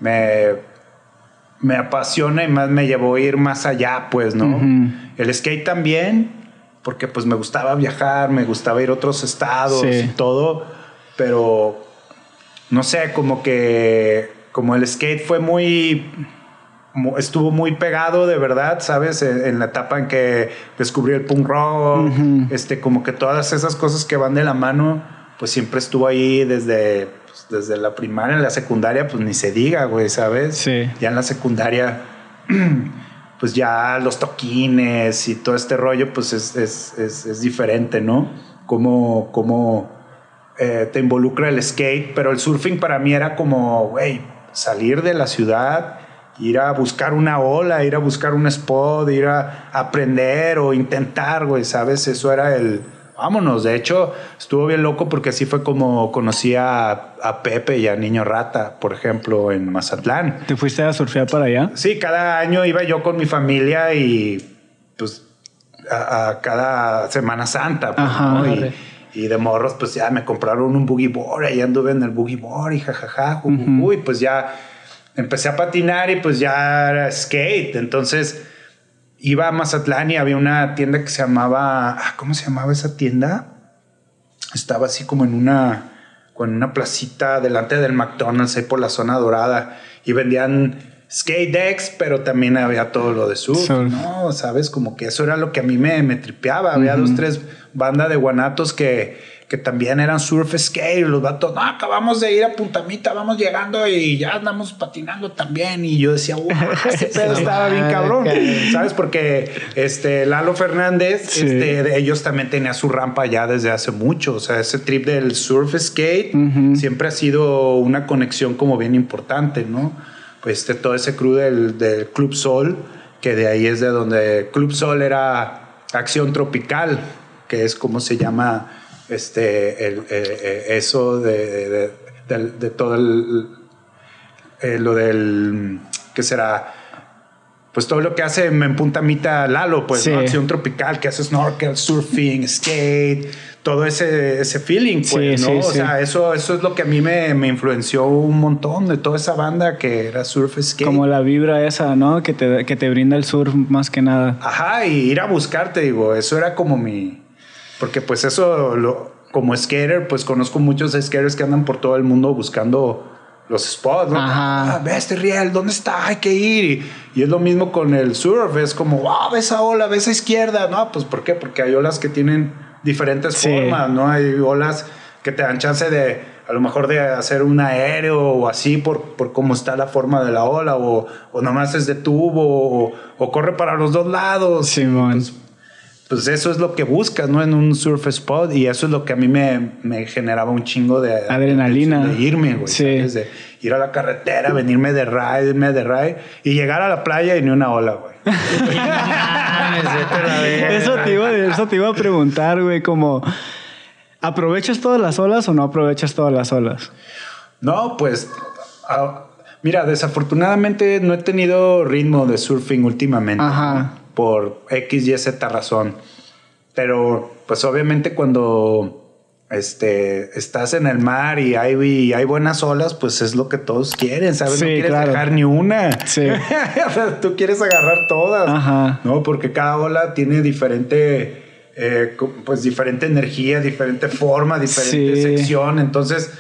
me me apasiona y más me llevó a ir más allá, pues, ¿no? El skate también, porque pues me gustaba viajar, me gustaba ir a otros estados Sí. y todo, pero no sé, como que como el skate fue muy mu- estuvo muy pegado de verdad, ¿sabes? En, en la etapa en que descubrí el punk rock, este como que todas esas cosas que van de la mano, pues siempre estuvo ahí desde desde la primaria, en la secundaria, pues ni se diga, güey, ¿sabes? Sí. Ya en la secundaria pues ya los toquines y todo este rollo, pues es, es, es, es diferente, ¿no? Cómo, cómo eh, te involucra el skate, pero el surfing para mí era como, güey, salir de la ciudad, ir a buscar una ola, ir a buscar un spot, ir a aprender o intentar, güey, ¿sabes? Eso era el... Vámonos, de hecho, estuvo bien loco porque así fue como conocí a, a Pepe y a Niño Rata, por ejemplo, en Mazatlán. ¿Te fuiste a surfear para allá? Sí, cada año iba yo con mi familia y pues a, a cada Semana Santa. pues, Ajá, ¿no? y, y de morros, pues ya me compraron un boogie board, ahí anduve en el boogie board y jajaja, jujuju, y pues ya empecé a patinar y pues ya era skate. Entonces iba a Mazatlán y había una tienda que se llamaba, ah, ¿cómo se llamaba esa tienda? Estaba así como en una, con una placita delante del McDonald's ahí por la zona dorada y vendían skate decks, pero también había todo lo de surf, Surf. ¿no? ¿Sabes? Como que eso era lo que a mí me, me tripeaba. Había dos, tres bandas de guanatos que, que también eran surf skate los vatos, no, acabamos de ir a Puntamita, vamos llegando y ya andamos patinando también. Y yo decía, wow, ese pedo estaba bien Madre, cabrón. ¿Sabes? Porque este, Lalo Fernández, Sí. este, de ellos también tenía su rampa ya desde hace mucho. O sea, ese trip del surf skate Ujú. siempre ha sido una conexión como bien importante, ¿no? Pues este, todo ese crew del, del Club Sol, que de ahí es de donde Club Sol era Acción Tropical, que es como se llama este, el, eh, eh, eso de, de- de- del- de todo el, eh, lo del, ¿qué será? Pues todo lo que hace en Puntamita Lalo, pues, Sí. ¿no? Acción tropical, que hace snorkel, surfing, skate, todo ese, ese feeling, pues, Sí, ¿no? sí, o sí. sea, eso, eso es lo que a mí me, me influenció un montón de toda esa banda que era surf skate. Como la vibra esa, ¿no? Que te, que te brinda el surf más que nada. Ajá, y ir a buscarte, digo, eso era como mi... Porque pues eso, lo, como skater, pues conozco muchos skaters que andan por todo el mundo buscando los spots, ¿no? Ajá. Ah, ve este riel, ¿dónde está? Hay que ir. Y, es lo mismo con el surf, es como, wow, ve esa ola, ve esa izquierda. No, pues ¿por qué? Porque hay olas que tienen diferentes Sí. formas, ¿no? Hay olas que te dan chance de, a lo mejor de hacer un aéreo o así por, por cómo está la forma de la ola o, o nomás es de tubo o, o corre para los dos lados. Simón. Pues, pues eso es lo que buscas, ¿no? En un surf spot y eso es lo que a mí me, me generaba un chingo de Adrenalina. De irme, güey. Sí. De ir a la carretera, venirme de ride, irme de ride y llegar a la playa y ni una ola, güey. Eso te, iba, eso te iba a preguntar, güey, como... ¿Aprovechas todas las olas o no aprovechas todas las olas? No, pues, ah, mira, desafortunadamente no he tenido ritmo de surfing últimamente. Ajá. ¿no? Por X, Y, Z razón. Pero, pues obviamente cuando este, estás en el mar y hay, y hay buenas olas, pues es lo que todos quieren, ¿sabes? Sí, no quieres claro. dejar ni una. Sí. Tú quieres agarrar todas. Ajá. ¿no? Porque cada ola tiene diferente, eh, pues diferente energía, diferente forma, diferente Sí. sección. Entonces,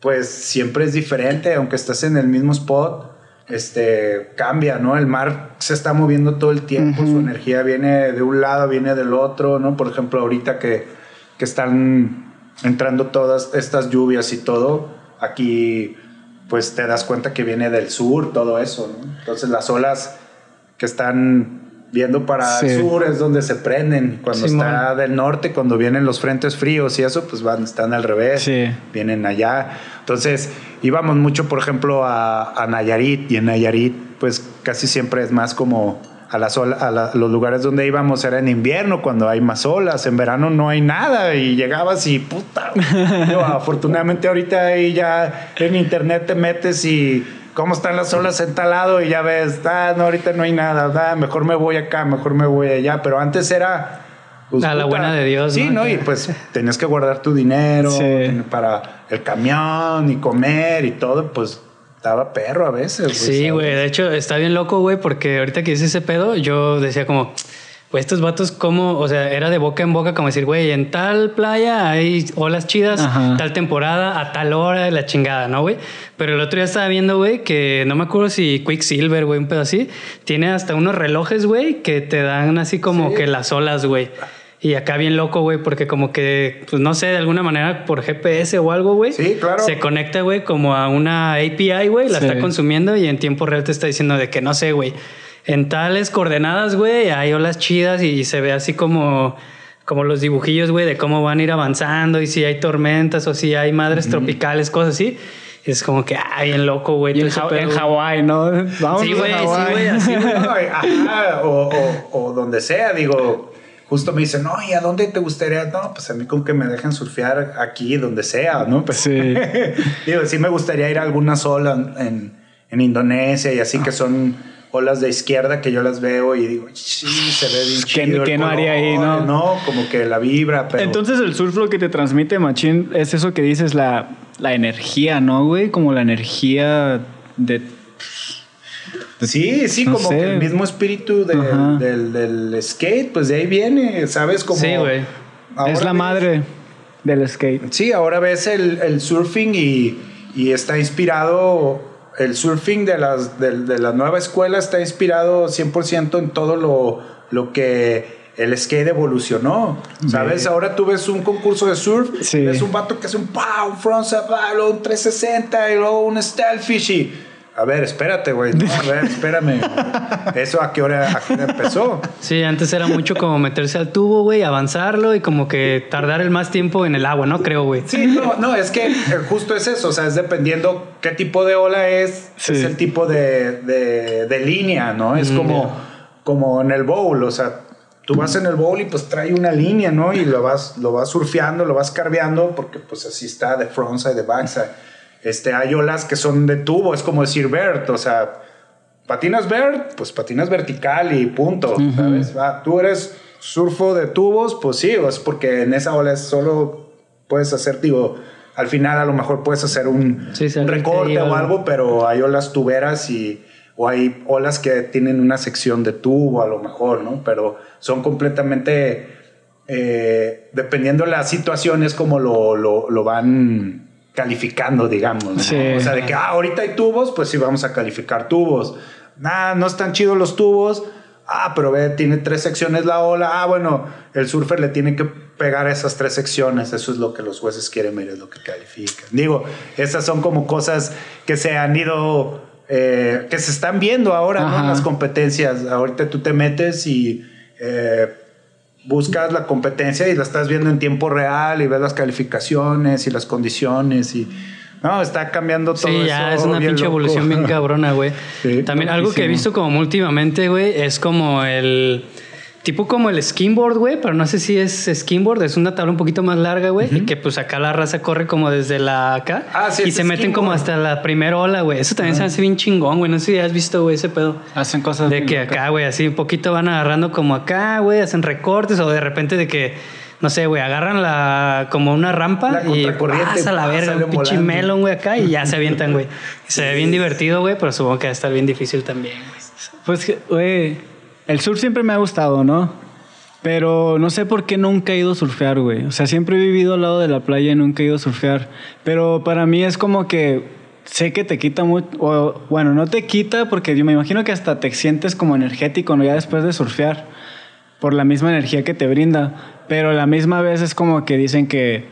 pues siempre es diferente, aunque estés en el mismo spot, este, cambia, ¿no? El mar se está moviendo todo el tiempo, su energía viene de un lado, viene del otro, ¿no? Por ejemplo, ahorita que, que están entrando todas estas lluvias y todo, aquí pues te das cuenta que viene del sur, todo eso, ¿no? Entonces las olas que están viendo para Sí. el sur es donde se prenden. Cuando está del norte, cuando vienen los frentes fríos y eso, pues van, están al revés. Sí. Vienen allá. Entonces, íbamos mucho, por ejemplo, a, a Nayarit y en Nayarit, pues casi siempre es más como a, las a la- los lugares donde íbamos era en invierno, cuando hay más olas. En verano no hay nada y llegabas y puta. Afortunadamente ahorita ahí ya en internet te metes y cómo están las olas en tal lado y ya ves, ah, no, ahorita no hay nada, ah, mejor me voy acá, mejor me voy allá. Pero antes era... pues, A la buena de Dios, Sí, ¿no? ¿no? Y pues tenías que guardar tu dinero Sí. para el camión y comer y todo, pues estaba perro a veces. Sí, güey. De hecho, está bien loco, güey, porque ahorita que hice ese pedo, yo decía como, güey, estos vatos, como, o sea, era de boca en boca, como decir, güey, en tal playa hay olas chidas, Ajá. tal temporada, a tal hora, de la chingada, ¿no, güey? Pero el otro día estaba viendo, güey, que no me acuerdo si Quicksilver, güey, un pedo así, tiene hasta unos relojes, güey, que te dan así como Sí. que las olas, güey. Y acá bien loco, güey, porque como que, pues no sé, de alguna manera por GPS o algo, güey. Sí, claro. Se conecta, güey, como a una API, güey, la Sí. está consumiendo y en tiempo real te está diciendo de que no sé, güey. En tales coordenadas, güey, hay olas chidas y se ve así como, como los dibujillos, güey, de cómo van a ir avanzando y si hay tormentas o si hay madres tropicales, cosas así. Es como que, ay, bien loco, güey. Y en, Ja- en. Hawái, ¿no? Vamos Sí, güey, sí, güey, así, güey. Ajá, o, o- o donde sea, digo, justo me dicen, no, ¿y a dónde te gustaría? No, pues a mí con que me dejen surfear aquí, donde sea, ¿no? Pues, Sí. digo, sí me gustaría ir a algunas olas en, en Indonesia y así que son olas de izquierda que yo las veo y digo, sí, se ve bien ¿Qué- chido. qué no haría ahí, color, no? Como que la vibra, pero... Entonces el surf lo que te transmite, machín, es eso que dices, la, la energía, ¿no, güey? Como la energía de... Sí, sí, No como sé. que el mismo espíritu de- del, del skate, pues de ahí viene, ¿sabes? Como Sí, güey. es la ves- madre del skate. Sí, ahora ves el, el surfing y, y está inspirado, el surfing de, las, de, de la nueva escuela está inspirado 100% en todo lo, lo que el skate evolucionó. ¿Sabes? Ahora tú ves un concurso de surf, Sí. ves un vato que hace un pow, un luego un 360 y luego un stealthfish y... A ver, espérate, güey. No, a ver, espérame. ¿Eso a qué hora, a qué hora empezó? Sí, antes era mucho como meterse al tubo, güey, avanzarlo y como que tardar el más tiempo en el agua, ¿no? Creo, güey. Sí, no, no, es que eh, justo es eso, o sea, es dependiendo qué tipo de ola es, Sí. es el tipo de, de- de línea, ¿no? Es Mm, como, como en el bowl, o sea, tú vas en el bowl y pues trae una línea, ¿no? Y lo vas, lo vas surfeando, lo vas carveando, porque pues así está de frontside, de backside. Este, hay olas que son de tubo, es como decir vert, o sea, patinas vert, pues patinas vertical y punto, ¿sabes? Va, tú eres surfo de tubos, pues sí, es porque en esa ola es solo puedes hacer, digo, al final a lo mejor puedes hacer un, Sí, un recorte o algo. pero hay olas tuberas y o hay olas que tienen una sección de tubo a lo mejor, ¿no? Pero son completamente eh, dependiendo de las situaciones como lo, lo, lo van calificando, digamos. O sea, de que ah, ahorita hay tubos, pues sí vamos a calificar tubos. Nah, no están chidos los tubos. Ah, pero ve, tiene tres secciones la ola. Ah, bueno, el surfer le tiene que pegar esas tres secciones. Eso es lo que los jueces quieren ver, es lo que califican. Digo, esas son como cosas que se han ido, eh, que se están viendo ahora, ¿no? En las competencias. Ahorita tú te metes y eh, buscas la competencia y la estás viendo en tiempo real y ves las calificaciones y las condiciones y no, está cambiando todo Sí, ya eso es una pinche loco. evolución bien cabrona, güey. Sí, También algo que he visto como últimamente, güey, es como el tipo como el skimboard, güey, pero no sé si es skimboard, es una tabla un poquito más larga, güey, y que pues acá la raza corre como desde la acá Ah, sí, y se meten como hasta la primera ola, güey. Eso también se me hace bien chingón, güey. No sé si has visto, güey, ese pedo. Hacen cosas De que locas. acá, güey, así un poquito van agarrando como acá, güey, hacen recortes o de repente de que, no sé, güey, agarran la como una rampa La y pasa la pa, verga, un pinche melón, güey, acá y ya se avientan, güey. Se ve bien divertido, güey, pero supongo que va a estar bien difícil también, güey. Pues, que, güey, el surf siempre me ha gustado, ¿no? Pero no sé por qué nunca he ido a surfear, güey. O sea, siempre he vivido al lado de la playa y nunca he ido a surfear. Pero para mí es como que sé que te quita mucho. o, Bueno, no te quita porque yo me imagino que hasta te sientes como energético, ¿no? Ya después de surfear. Por la misma energía que te brinda. Pero la misma vez es como que dicen que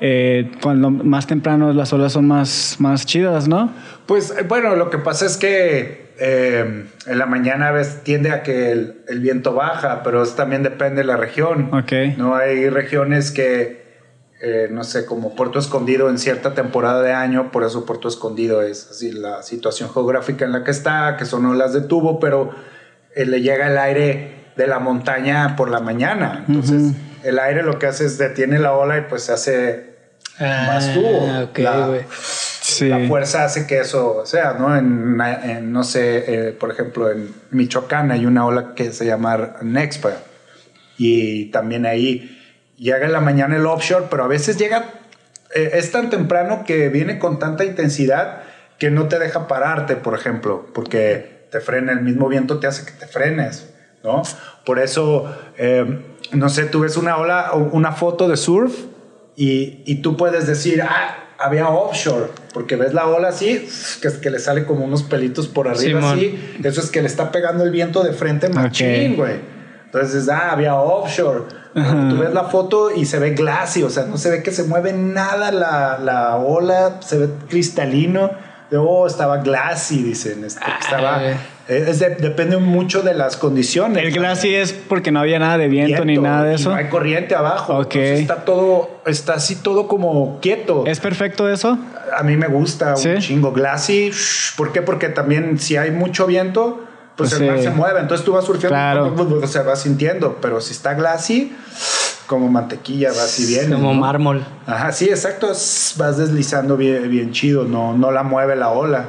eh, cuando más temprano las olas son más, más chidas, ¿no? Pues eh, bueno, lo que pasa es que eh, en la mañana a veces tiende a que el, el viento baja, pero eso también depende de la región. Ok. No hay regiones que, eh, no sé, como Puerto Escondido en cierta temporada de año, por eso Puerto Escondido es así la situación geográfica en la que está, que son olas de tubo, pero eh, le llega el aire de la montaña por la mañana. Entonces, el aire lo que hace es detiene la ola y pues se hace más tubo. Ah, ok, La- güey. Sí. la fuerza hace que eso sea, ¿no? En, no sé, eh, por ejemplo, en Michoacán hay una ola que se llama Nexpa. Y también ahí llega en la mañana el offshore, pero a veces llega, eh, es tan temprano que viene con tanta intensidad que no te deja pararte, por ejemplo, porque te frena, el mismo viento te hace que te frenes, ¿no? Por eso, eh, no sé, tú ves una ola una foto de surf y, y tú puedes decir, ah, había offshore, porque ves la ola así, que, es que le sale como unos pelitos por arriba Simón. así, eso es que le está pegando el viento de frente machín, güey. Entonces, ah, había offshore. Ajá. Tú ves la foto y se ve glassy, o sea, no se ve que se mueve nada la, la ola, se ve cristalino. De, oh, estaba glassy, dicen. este, estaba, güey. Es de- depende mucho de las condiciones. El glassy es porque no había nada de viento, ni Viento, nada de y eso. No hay corriente abajo. Ok. entonces está todo, está así todo como quieto. ¿Es perfecto eso? A mí me gusta ¿Sí? un chingo glassy. ¿Por qué? Porque también si hay mucho viento, pues, Pues el mar sí. se mueve. Entonces tú vas surfeando Claro. y se va sintiendo. Pero si está glassy, como mantequilla, va así bien. Como ¿no? mármol. Ajá, sí, exacto. Vas deslizando bien, bien chido. No, no la mueve la ola.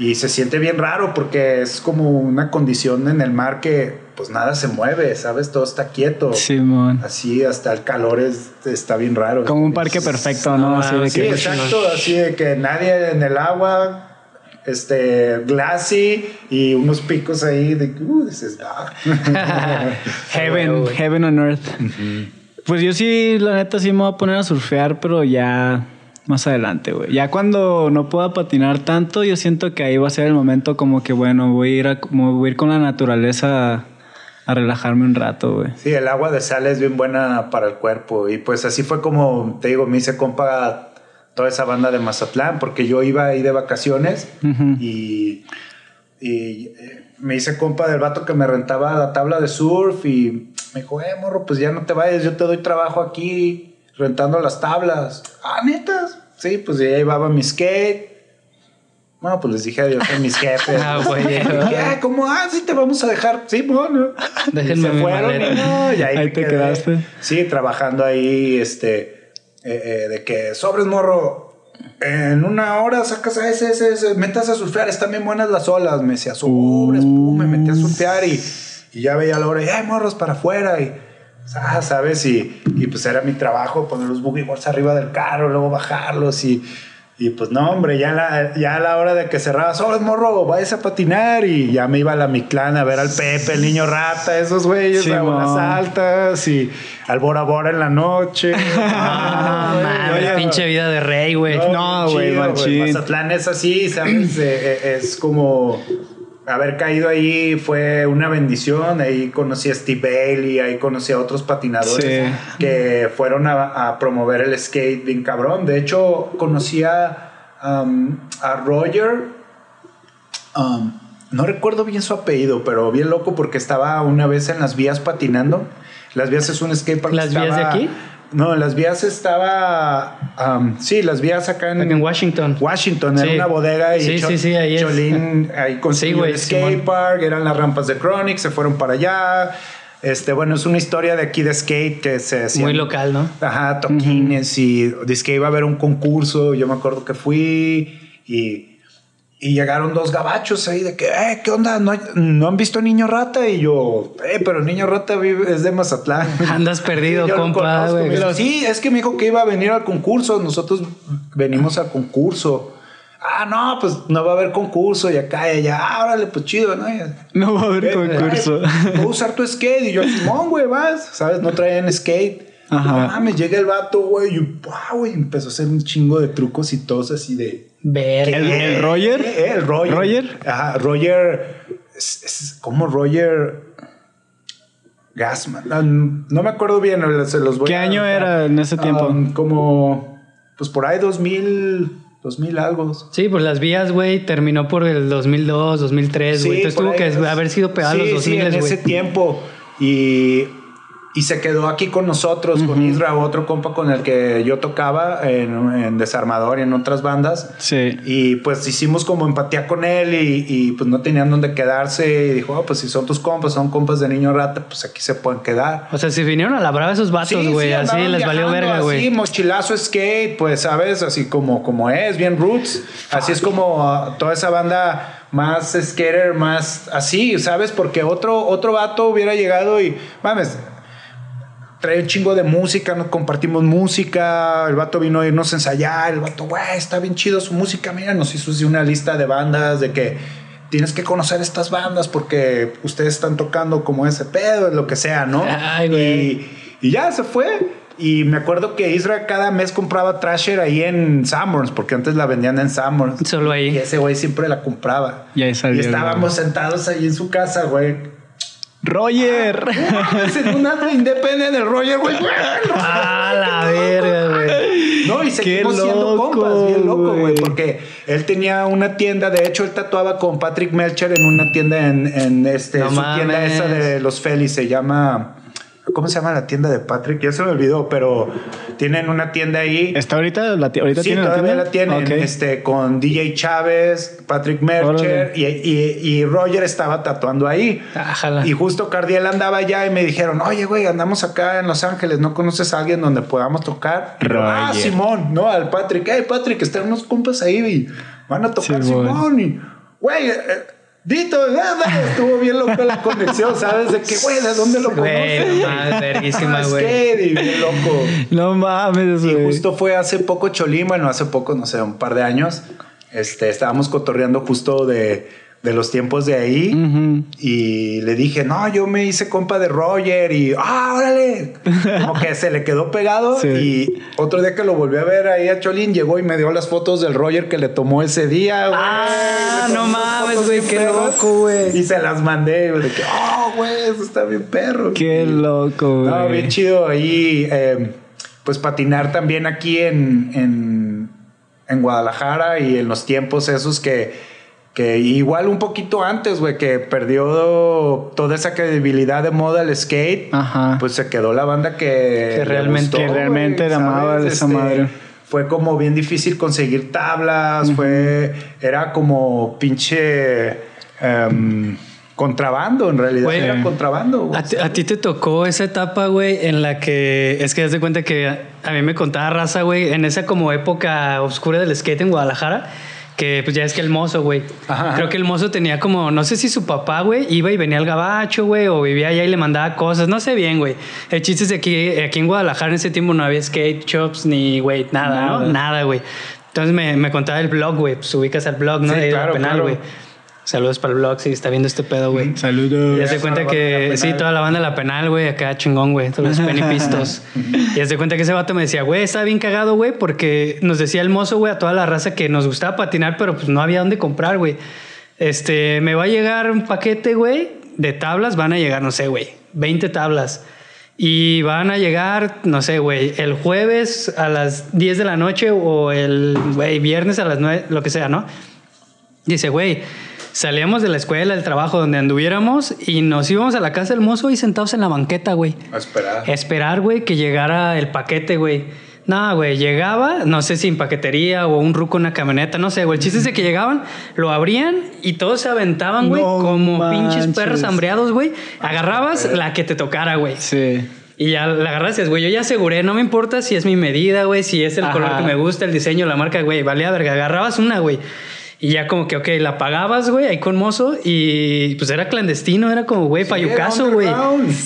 Y se siente bien raro porque es como una condición en el mar que pues nada se mueve, ¿sabes? Todo está quieto. Simón. Así hasta el calor es, está bien raro. Como un parque perfecto, ¿no? No, Así de Sí, que. exacto, así de que nadie en el agua, este, glassy y unos picos ahí de que, uh, dices, ah. Heaven, heaven on earth. Pues yo sí, la neta, sí me voy a poner a surfear, pero ya más adelante, güey. Ya cuando no pueda patinar tanto, yo siento que ahí va a ser el momento como que, bueno, voy a ir, a, voy a ir con la naturaleza a, a relajarme un rato, güey. Sí, el agua de sal es bien buena para el cuerpo. Y pues así fue como, te digo, me hice compa toda esa banda de Mazatlán, porque yo iba ahí de vacaciones y, y, eh, me hice compa del vato que me rentaba la tabla de surf y me dijo, eh, morro, pues ya no te vayas, yo te doy trabajo aquí rentando las tablas. Ah, netas. Sí, pues ya llevaba mi skate. Bueno, pues les dije adiós a mis jefes. Ah, güey. Ah, ¿cómo? Ah, sí, te vamos a dejar. Sí, bueno. Déjenme se fueron y no, y ahí, te quedé. quedaste. Sí, trabajando ahí, este, eh, eh, de que sobres morro. En una hora sacas a ese, ese, ese, metas a surfear, están bien buenas las olas. Me decía, sobres, pum, me metí a surfear y, Y ya veía la hora, y, ¡ay, morros para afuera! Y, ah, ¿sabes? Y, y pues era mi trabajo poner los boogie boards arriba del carro, luego bajarlos y y pues no, hombre, ya, la, ya a la hora de que cerraba, solo morro, vayas a patinar. Y ya me iba a la Miclán a ver al Pepe, el niño rata, esos güeyes, Sí, a unas altas y al Bora Bora en la noche. Ah, mames, Oye, pinche vida de rey, güey. No, güey, machín. Mazatlán es así, ¿sabes? Eh, eh, es como haber caído ahí fue una bendición. Ahí conocí a Steve Bailey, ahí conocí a otros patinadores Sí. que fueron a, a promover el skate bien cabrón. De hecho, conocí a, um, a Roger. um, no recuerdo bien su apellido, pero bien loco porque estaba una vez en las vías patinando. Las vías es un skatepark. ¿Las vías de aquí? No, las vías estaba. um, sí, las vías acá en, en Washington. Washington, Sí. era una bodega y Sí, sí, sí, ahí es. Cholín ahí consiguió el skatepark, eran las rampas de Chronic, se fueron para allá. Este, bueno, es una historia de aquí de skate que se hacían- Muy local, ¿no? Ajá, toquines y dice que iba a haber un concurso, yo me acuerdo que fui y, y llegaron dos gabachos ahí de que, eh, ¿qué onda? ¿No, hay- no han visto Niño Rata? Y yo, eh, pero Niño Rata vive, es de Mazatlán. Andas perdido, compa, conozco, sí, es que me dijo que iba a venir al concurso. Nosotros venimos al concurso. Ah, no, pues no va a haber concurso y acá y allá. Ah, órale, pues chido, ¿no? No va a haber Eh, concurso. ay, Puedo usar tu skate. Y yo, Simón, güey, vas. ¿Sabes? No traían skate. Ajá. No mames, llega el vato, güey. Y empezó a hacer un chingo de trucos y todos así de. Verga. ¿El- el Roger? eh, el Roger. ¿Roger? Ajá, Roger. Es, es como Roger. Gasman. No, no me acuerdo bien. Se los voy ¿Qué a- año era en ese tiempo? Um, como. Pues por ahí 2000. 2000 algo. Sí, pues las vías, güey, terminó por el 2002, 2003, güey. Entonces por tuvo que es- haber sido pegado sí, los Sí, 2000, en ese güey. tiempo. Y, y se quedó aquí con nosotros, con Isra, otro compa con el que yo tocaba en, en Desarmador y en otras bandas. Sí. Y pues hicimos como empatía con él y, y, pues no tenían dónde quedarse. Y dijo, "Ah, pues si son tus compas, son compas de niño rata, pues aquí se pueden quedar. O sea, si vinieron a la brava esos vatos, Sí, güey, sí, así andaban les valió verga, Así, güey. mochilazo skate, pues, ¿sabes? Así como, como es, bien roots. Así es como ah, toda esa banda más skater, más así, ¿sabes? Porque otro, otro vato hubiera llegado y, mames, trae un chingo de música, nos compartimos música, el vato vino a irnos a ensayar, el vato, güey, está bien chido su música, mira, nos hizo así una lista de bandas de que tienes que conocer estas bandas porque ustedes están tocando como ese pedo, lo que sea, ¿no? Ay, güey. Y, y ya se fue. Y me acuerdo que Israel cada mes compraba Trasher ahí en Sanborns, porque antes la vendían en Sanborns. Solo Y ahí. ese güey siempre la compraba. Y ahí salió Y estábamos sentados ahí en su casa, güey. Roger. en una independiente del Roger, güey. Ah, la verga, güey. No, y seguimos siendo loco, compas, bien loco, güey. Porque él tenía una tienda, de hecho, él tatuaba con Patrick Melcher en una tienda en, en este, No su tienda esa de los Félix, se llama. ¿Cómo se llama la tienda de Patrick? Ya se me olvidó, pero tienen una tienda ahí. ¿Está ahorita? La, ahorita Sí, tiene la todavía tienda? la tienen. Este, con DJ Chávez, Patrick Mercher y, y- y Roger estaba tatuando ahí. Ájala. Y justo Cardiel andaba allá y me dijeron, oye, güey, andamos acá en Los Ángeles, ¿no conoces a alguien donde podamos tocar? Ah, Roger. Simón, no, al Patrick, hey, Patrick, están unos compas ahí y van a tocar Simón. Y, güey, eh, Dito, nada, estuvo bien loca la conexión, ¿sabes? De que, güey, ¿de dónde lo Güey, conoces? no mames, verguísima, Ah, güey. y bien loco. No mames, Y güey. justo fue hace poco Cholín, bueno, hace poco, no sé, un par de años. Este, estábamos cotorreando justo de, de los tiempos de ahí. Y le dije, no, yo me hice compa de Roger y, ah, órale. Como que se le quedó pegado. Sí. Y otro día que lo volví a ver ahí a Cholín, llegó y me dio las fotos del Roger que le tomó ese día, güey. Ah, no mames, güey, qué loco, güey. Y se las mandé, güey, de que, oh, güey, eso está bien perro. Qué loco, güey. No, bien chido ahí. eh, pues patinar también aquí en, en, en Guadalajara y en los tiempos esos que, que igual un poquito antes, güey, que perdió toda esa credibilidad de moda el skate. Ajá. Pues se quedó la banda que, realmente- que realmente la amaba ¿sabes? esa Este, madre. Fue como bien difícil conseguir tablas, fue, era como pinche em, contrabando, en realidad Güey. era contrabando. ¿A ti, a ti te tocó esa etapa, güey, en la que es que das de cuenta que a mí me contaba raza, güey, en esa como época oscura del skate en Guadalajara, que pues ya es que el mozo, güey. Ajá. Creo que el mozo tenía como, no sé si su papá, güey, iba y venía al gabacho, güey, o vivía allá y le mandaba cosas, no sé bien, güey. El chiste es de que aquí en Guadalajara en ese tiempo no había skate shops ni, güey, nada, Nada. ¿no? Nada, güey. Entonces me, me contaba el blog, güey, pues ubicas al blog, ¿no? Sí, De la claro, penal, claro. Saludos para el blog, si está viendo este pedo, güey. Saludos. Y haz de Esa cuenta que sí, toda la banda de la penal, güey, acá chingón, güey, todos los penipistos. y de cuenta que ese vato me decía, güey, está bien cagado, güey, porque nos decía el mozo, güey, a toda la raza que nos gustaba patinar, pero pues no había dónde comprar, güey. Este, me va a llegar un paquete, güey, de tablas, van a llegar, no sé, güey, 20 tablas. Y van a llegar, no sé, güey, el jueves a las 10 de la noche o el, güey, viernes a las 9, lo que sea, ¿no? Dice, güey, salíamos de la escuela, del trabajo, donde anduviéramos y nos íbamos a la casa del mozo y sentados en la banqueta, güey. A esperar. Esperar, güey, que llegara el paquete, güey. No, güey, llegaba, no sé si en paquetería o un ruco en una camioneta, no sé, güey. El chiste es de que llegaban, lo abrían y todos se aventaban, güey, No como pinches perros hambreados, güey. Agarrabas la que te tocara, güey. Sí. Y ya la dices, güey, yo ya aseguré, no me importa si es mi medida, güey, si es el Ajá. color que me gusta, el diseño, la marca, güey, valía verga. Agarrabas una, güey. Y ya como que, ok, la pagabas, güey, ahí con mozo y pues era clandestino, era como, güey, Sí, payucaso, güey.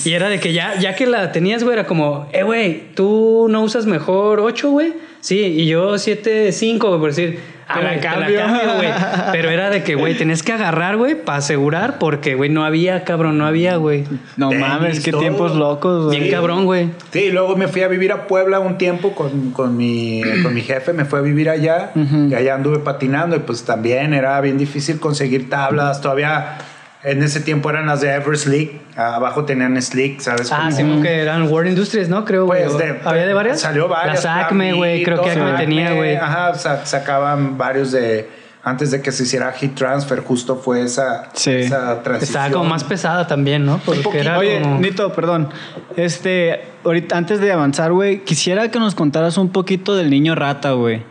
Y era de que ya, ya que la tenías, güey, era como, eh, güey, ¿tú no usas mejor 8, güey? Sí, y yo 7, 5, güey, por decir, ah, Te la cambio. güey. Pero era de que, güey, tenés que agarrar, güey, para asegurar, porque, güey, no había, cabrón, no había, güey. No Tenis, mames, qué todo. tiempos locos, güey. Bien cabrón, güey. Sí, luego me fui a vivir a Puebla un tiempo con, con mi, con mi jefe, me fue a vivir allá y allá anduve patinando y pues también era bien difícil conseguir tablas, todavía en ese tiempo eran las de Ever Slick, abajo tenían Slick, ¿sabes? Ah, sí, como que eran World Industries, ¿no? Creo, güey. Pues de, ¿Había de varias? Salió varias. Las Acme, güey. Creo que Acme tenía, güey. Ajá, sa- sacaban varios de... Antes de que se hiciera Heat Transfer, justo fue esa, Sí. esa transición. Estaba como más pesada también, ¿no? Porque era Oye, como... Nito, perdón. Este, ahorita antes de avanzar, güey, quisiera que nos contaras un poquito del niño rata, güey.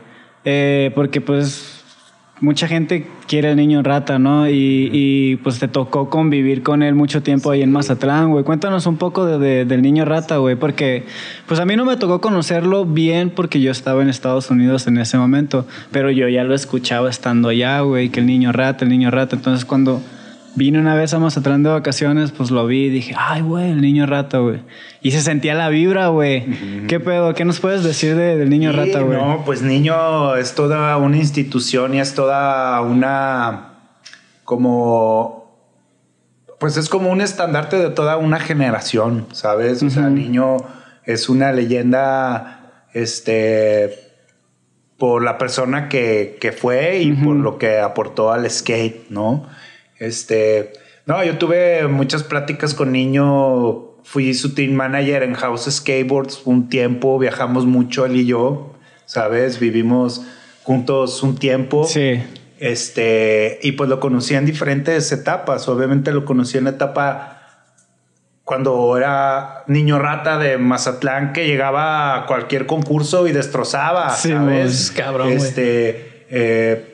Eh, porque pues mucha gente quiere el niño rata, ¿no? Y, y, pues te tocó convivir con él mucho tiempo ahí en Mazatlán, güey. Cuéntanos un poco de- de- del niño rata, güey, porque pues a mí no me tocó conocerlo bien porque yo estaba en Estados Unidos en ese momento, pero yo ya lo escuchaba estando allá, güey, que el niño rata, el niño rata. Entonces cuando vine una vez a Mazatlán de vacaciones, pues lo vi y dije, ay, güey, el niño rata, güey. Y se sentía la vibra, güey. ¿Qué pedo? ¿Qué nos puedes decir de- del niño Sí, rata, güey? No, pues niño es toda una institución y es toda una como pues es como un estandarte de toda una generación, ¿sabes? O sea, Ujú. niño es una leyenda este por la persona que, que fue y por lo que aportó al skate, ¿no? Este, no, yo tuve muchas pláticas con niño, fui su team manager en House Skateboards un tiempo, viajamos mucho él y yo, ¿sabes? Vivimos juntos un tiempo. Sí. Este, y pues lo conocí en diferentes etapas. Obviamente lo conocí en la etapa cuando era niño rata de Mazatlán que llegaba a cualquier concurso y destrozaba, Sí, ¿sabes? pues, cabrón. Este, eh,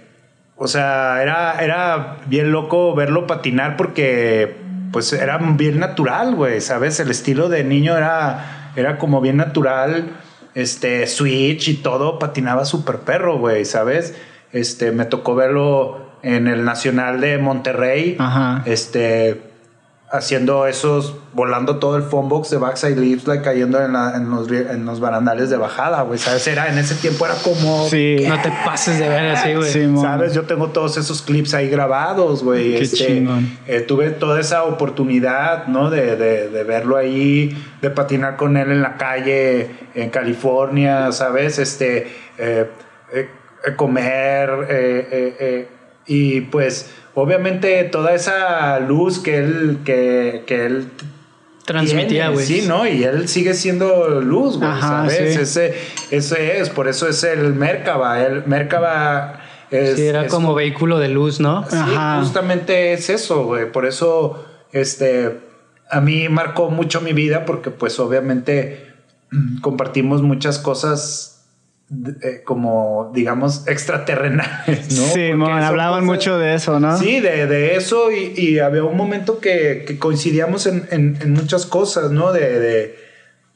o sea, era, era bien loco verlo patinar porque pues era bien natural, güey, ¿sabes? El estilo de niño era, era como bien natural, este, switch y todo, patinaba súper perro, güey, ¿sabes? Este, me tocó verlo en el Nacional de Monterrey, Ajá. este, haciendo esos, volando todo el phone box de backside leaves, like, cayendo en, la- en los, en los barandales de bajada, güey, ¿sabes? Era, en ese tiempo era como... Sí. No te pases de ver así, güey. Sí. ¿Sabes? Yo tengo todos esos clips ahí grabados, güey. Qué Este, chingón. eh, tuve toda esa oportunidad, ¿no? De, de- de verlo ahí, de patinar con él en la calle, en California, ¿sabes? Este, eh, eh, comer, eh, eh, eh, y pues, obviamente, toda esa luz que él, que, que él Transmitía, güey. Sí, ¿no? Y él sigue siendo luz, güey, Ajá, ¿sabes? sí. Ese, ese es, por eso es el Merkaba. El Merkaba es... Sí, era es- como vehículo de luz, ¿no? Sí, Ajá. justamente es eso, güey. Por eso, este, a mí marcó mucho mi vida porque, pues, obviamente compartimos muchas cosas eh, como, digamos, extraterrenales, ¿no? sí, son hablaban cosas- mucho de eso, ¿no? Sí, de, de eso y, y había un momento que, que coincidíamos en, en- en muchas cosas, ¿no? De, de,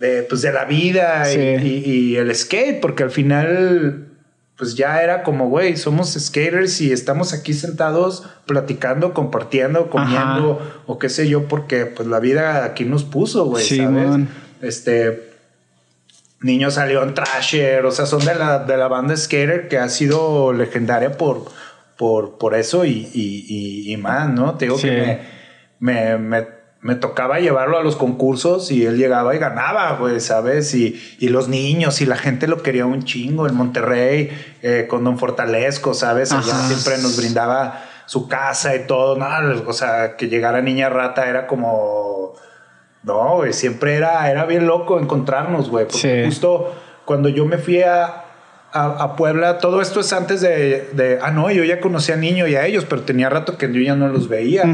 de, pues de la vida y- Sí. y, y el skate, porque al final pues ya era como, güey, somos skaters y estamos aquí sentados platicando, compartiendo, comiendo o qué sé yo, porque pues la vida aquí nos puso, güey, Sí, ¿sabes? man. Este, Niño salió en Trasher, o sea, son de la, de la banda Skater que ha sido legendaria por, por, por eso y, y, y- y más, ¿no? Te digo Sí. que me, me, me, me tocaba llevarlo a los concursos y él llegaba y ganaba, güey, ¿sabes? Y, y los niños y la gente lo quería un chingo. En Monterrey, eh, con Don Fortalesco, ¿sabes? Allá siempre nos brindaba su casa y todo, ¿no? O sea, que llegara Niña Rata era como... No, güey, siempre era, era bien loco encontrarnos, güey. Porque Sí. justo cuando yo me fui a, a, a Puebla, todo esto es antes de, de, Ah, no, yo ya conocía a Niño y a ellos, pero tenía rato que yo ya no los veía.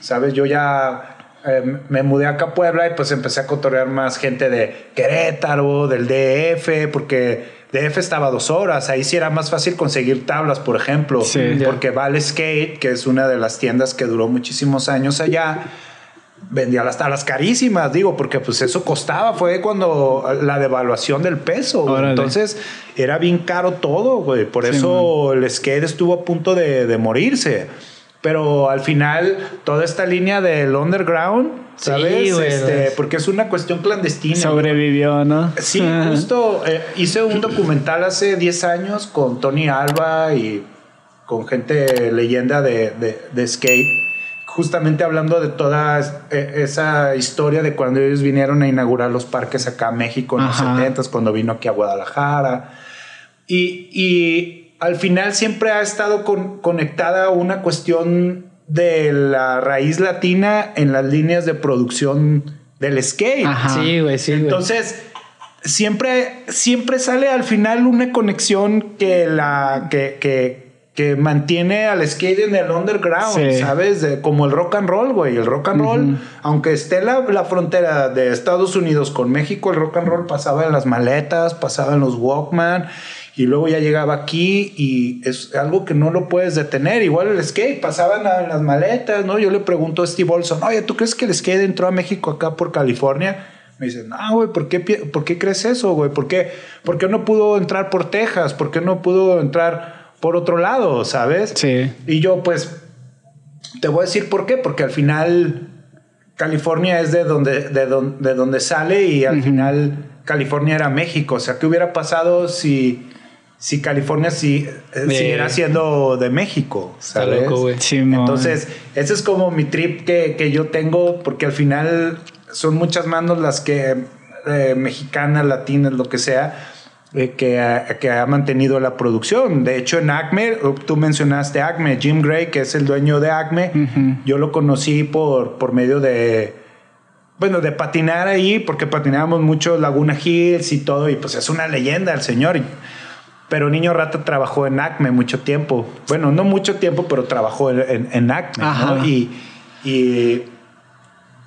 ¿Sabes? Yo ya eh, me mudé acá a Puebla y pues empecé a cotorrear más gente de Querétaro, del DF, porque DF estaba a dos horas. Ahí sí era más fácil conseguir tablas, por ejemplo. Sí. Porque Vale Skate, que es una de las tiendas que duró muchísimos años allá, vendía las tablas carísimas, digo, porque pues eso costaba, fue cuando la devaluación del peso. güey. Entonces era bien caro todo, güey. Por Sí, eso el skate estuvo a punto de, de morirse. Pero al final, toda esta línea del underground, Sí, ¿sabes? güey, Este, porque es una cuestión clandestina. Sobrevivió, ¿no? Sí, justo eh, hice un documental hace 10 años con Tony Alba y con gente leyenda de, de- de skate, justamente hablando de toda eh, esa historia de cuando ellos vinieron a inaugurar los parques acá a México en Ajá. los 70 cuando vino aquí a Guadalajara. Y, y al final siempre ha estado con- conectada una cuestión de la raíz latina en las líneas de producción del skate. Ajá. Sí, güey, sí. Entonces, siempre, siempre sale al final una conexión que la que, que, que mantiene al skate en el underground, Sí. ¿sabes? De- como el rock and roll, güey. El rock and roll, aunque esté la, la frontera de Estados Unidos con México, el rock and roll pasaba en las maletas, pasaba en los Walkman. Y luego ya llegaba aquí y es algo que no lo puedes detener. Igual el skate pasaba en, la- en las maletas, ¿no? Yo le pregunto a Steve Olson, oye, ¿tú crees que el skate entró a México acá por California? Me dice, no, güey, ¿por qué, ¿por qué crees eso, güey? ¿Por qué, ¿Por qué no pudo entrar por Texas? ¿Por qué no pudo entrar por otro lado, sabes? Sí. Y yo, pues, te voy a decir por qué. Porque al final California es de donde, de don- de donde sale y al final California era México. O sea, ¿qué hubiera pasado si, si California si, eh, siguiera siendo de México? Está ¿sabes? loco, güey. Simón. Entonces, ese es como mi trip que, que yo tengo, porque al final son muchas manos las que, eh, mexicanas, latinas, lo que sea, eh, que, ha- que ha mantenido la producción. De hecho, en Acme, tú mencionaste Acme, Jim Gray, que es el dueño de Acme, Ujú. yo lo conocí por, por medio de, bueno, de patinar ahí, porque patinábamos mucho Laguna Hills y todo, y pues es una leyenda el señor. Pero Niño Rata trabajó en Acme mucho tiempo. Bueno, no mucho tiempo, pero trabajó en, en- Acme. ¿no? Y, y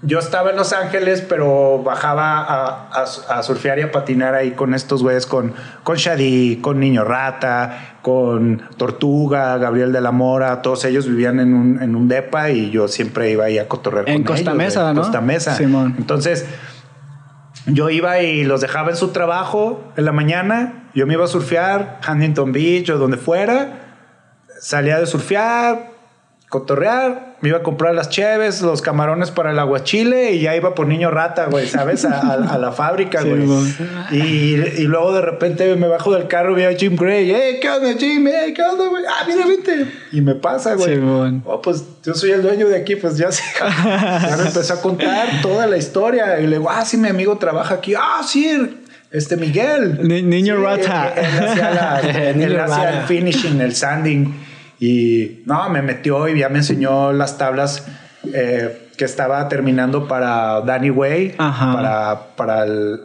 yo estaba en Los Ángeles, pero bajaba a, a- a surfear y a patinar ahí con estos güeyes, con, con Shadi, con Niño Rata, con Tortuga, Gabriel de la Mora. Todos ellos vivían en un, en un depa y yo siempre iba ahí a cotorrear En con Costa ellos, Mesa, güey. ¿no? Costa Mesa. Simón. Entonces, yo iba y los dejaba en su trabajo en la mañana. Yo me iba a surfear, Huntington Beach o donde fuera. Salía de surfear, cotorrear, me iba a comprar las cheves, los camarones para el aguachile y ya iba por niño rata, güey, ¿sabes? A, a- a la fábrica, Sí, güey. y, y luego de repente me bajo del carro y veo a Jim Gray. ¡Eh, qué onda, Jim! ¡Eh, qué onda, güey! ¡Ah, mira, vente! Y me pasa, güey. Sí. Oh, pues yo soy el dueño de aquí, pues ya sé. ya me empezó a contar toda la historia. Y le digo, ah, sí, mi amigo trabaja aquí. Ah, sí, este Miguel. Ni- niño Sí, rata. Él, él hacía, la- él Niño hacía el finishing, el sanding. Y no, me metió y ya me enseñó las tablas eh, que estaba terminando para Danny Way, Ajá. para, para el,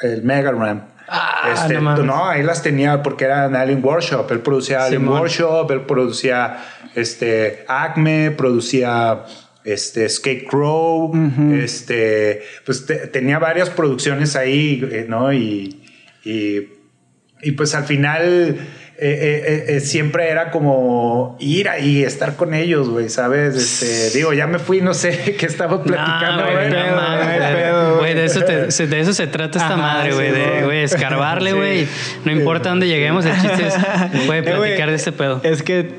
el Mega Ram. Ah, Este, no ahí las tenía porque eran Alien Workshop. Él producía Alien Simón. Workshop, él producía este, Acme, producía este, Skate Crow, este, pues te- tenía varias producciones ahí, eh, ¿no? Y, y, y pues al final eh, eh, eh, siempre era como ir ahí, estar con ellos, güey, ¿sabes? Este, digo, ya me fui, no sé qué estaba platicando. güey, no de, eso te- se- de eso se trata esta Ajá, madre, güey. sí, de, güey, escarbarle, güey. No importa dónde lleguemos, el chiste es güey, platicar de este pedo. Es que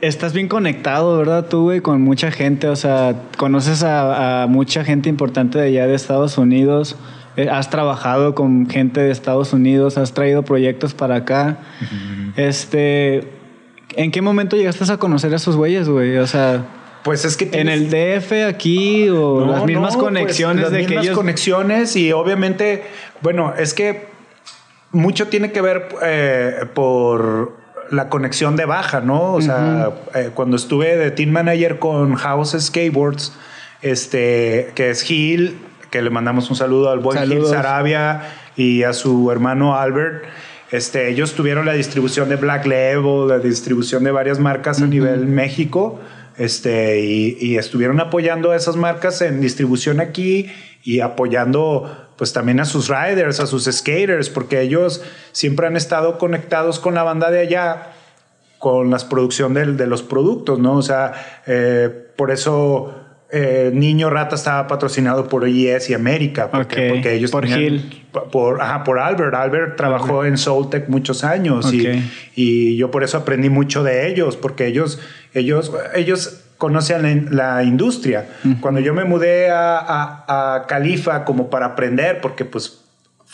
estás bien conectado, ¿verdad? Tú, güey, con mucha gente. O sea, conoces a, a mucha gente importante de allá de Estados Unidos. Eh, Has trabajado con gente de Estados Unidos, has traído proyectos para acá. Este, ¿en qué momento llegaste a conocer a esos güeyes, güey? O sea, Pues es que en tienes- el DF aquí o No, las mismas no, pues, conexiones las de que mismas ellos conexiones y obviamente, bueno, es que mucho tiene que ver eh, por la conexión de baja, ¿no? O sea, eh, cuando estuve de team manager con House Skateboards, este, que es Gil, que le mandamos un saludo al buen Gil Saludos. Sarabia y a su hermano Albert. Este, ellos tuvieron la distribución de Black Label, la distribución de varias marcas a nivel México. Este, y, y estuvieron apoyando a esas marcas en distribución aquí y apoyando pues también a sus riders, a sus skaters, porque ellos siempre han estado conectados con la banda de allá, con la producción de, los productos, ¿no? O sea, eh, por eso eh, Niño Rata estaba patrocinado por IES y América, porque, Ok, porque ellos por tenían- Gil. Por, ajá, por Albert. Albert trabajó en Soultech muchos años y- y, yo por eso aprendí mucho de ellos, porque ellos, ellos, ellos conocen la, la industria. Cuando yo me mudé a, a, a Califa como para aprender, porque pues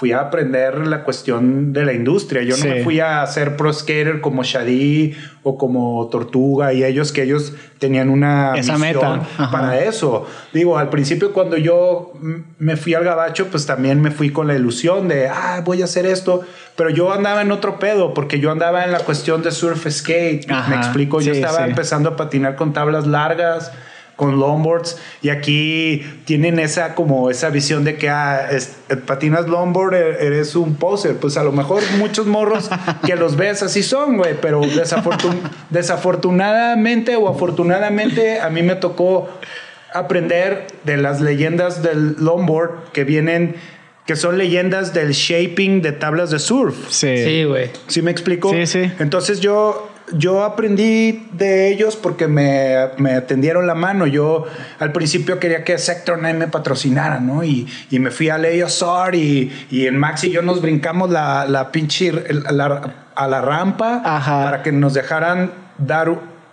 fui a aprender la cuestión de la industria. Yo Sí. no me fui a hacer pro skater como Shadi o como Tortuga y ellos que ellos tenían una Esa meta. Ajá. para eso. Digo, al principio cuando yo me fui al gabacho, pues también me fui con la ilusión de, ah, voy a hacer esto, pero yo andaba en otro pedo, porque yo andaba en la cuestión de surf skate, Ajá. me explico, yo Sí, estaba sí. empezando a patinar con tablas largas, con longboards, y aquí tienen esa como esa visión de que ah, es- patinas longboard, e- eres un poser, pues a lo mejor muchos morros que los ves así son, güey, pero desafortun- desafortunadamente o afortunadamente a mí me tocó aprender de las leyendas del longboard que vienen, que son leyendas del shaping de tablas de surf. Sí. Sí, güey. ¿Sí me explico? Sí, sí. Entonces yo, yo aprendí de ellos porque me, me tendieron la mano. Yo al principio quería que Sector 9 me patrocinara, ¿no? Y, y me fui a ASR y, y en Maxi y yo nos brincamos la, la pinche la- a la rampa Ajá. para que nos dejaran dar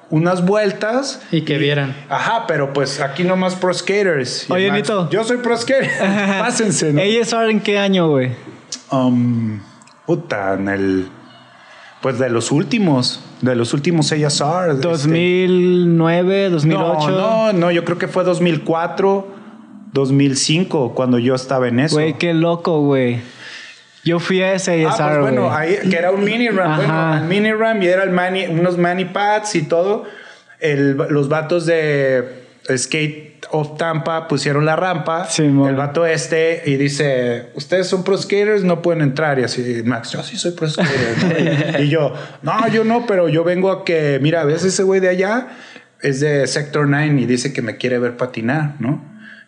unas vueltas. Y que vieran. Ajá, pero pues aquí nomás pro skaters. Oye, Max, Nito. Yo soy pro skater. Pásense, ¿no? ASR en qué año, güey? Um, puta, en el. Pues de los últimos, de los últimos ASR. este. 2009, 2008. No, no, no, yo creo que fue 2004, 2005, cuando yo estaba en eso. Güey, qué loco, güey. Yo fui a ese Ah, ASR, pues bueno, ahí, que era un mini ram. Ajá. Bueno, mini ram y era el mani, unos mani pads y todo. El- los vatos de Skate of Tampa pusieron la rampa. El vato este y dice: Ustedes son pro skaters, no pueden entrar. Y así, Max, yo sí soy pro skater. y, yo, no, yo no, pero yo vengo a que, mira, ¿ves ese güey de allá? Es de Sector 9 y dice que me quiere ver patinar, ¿no?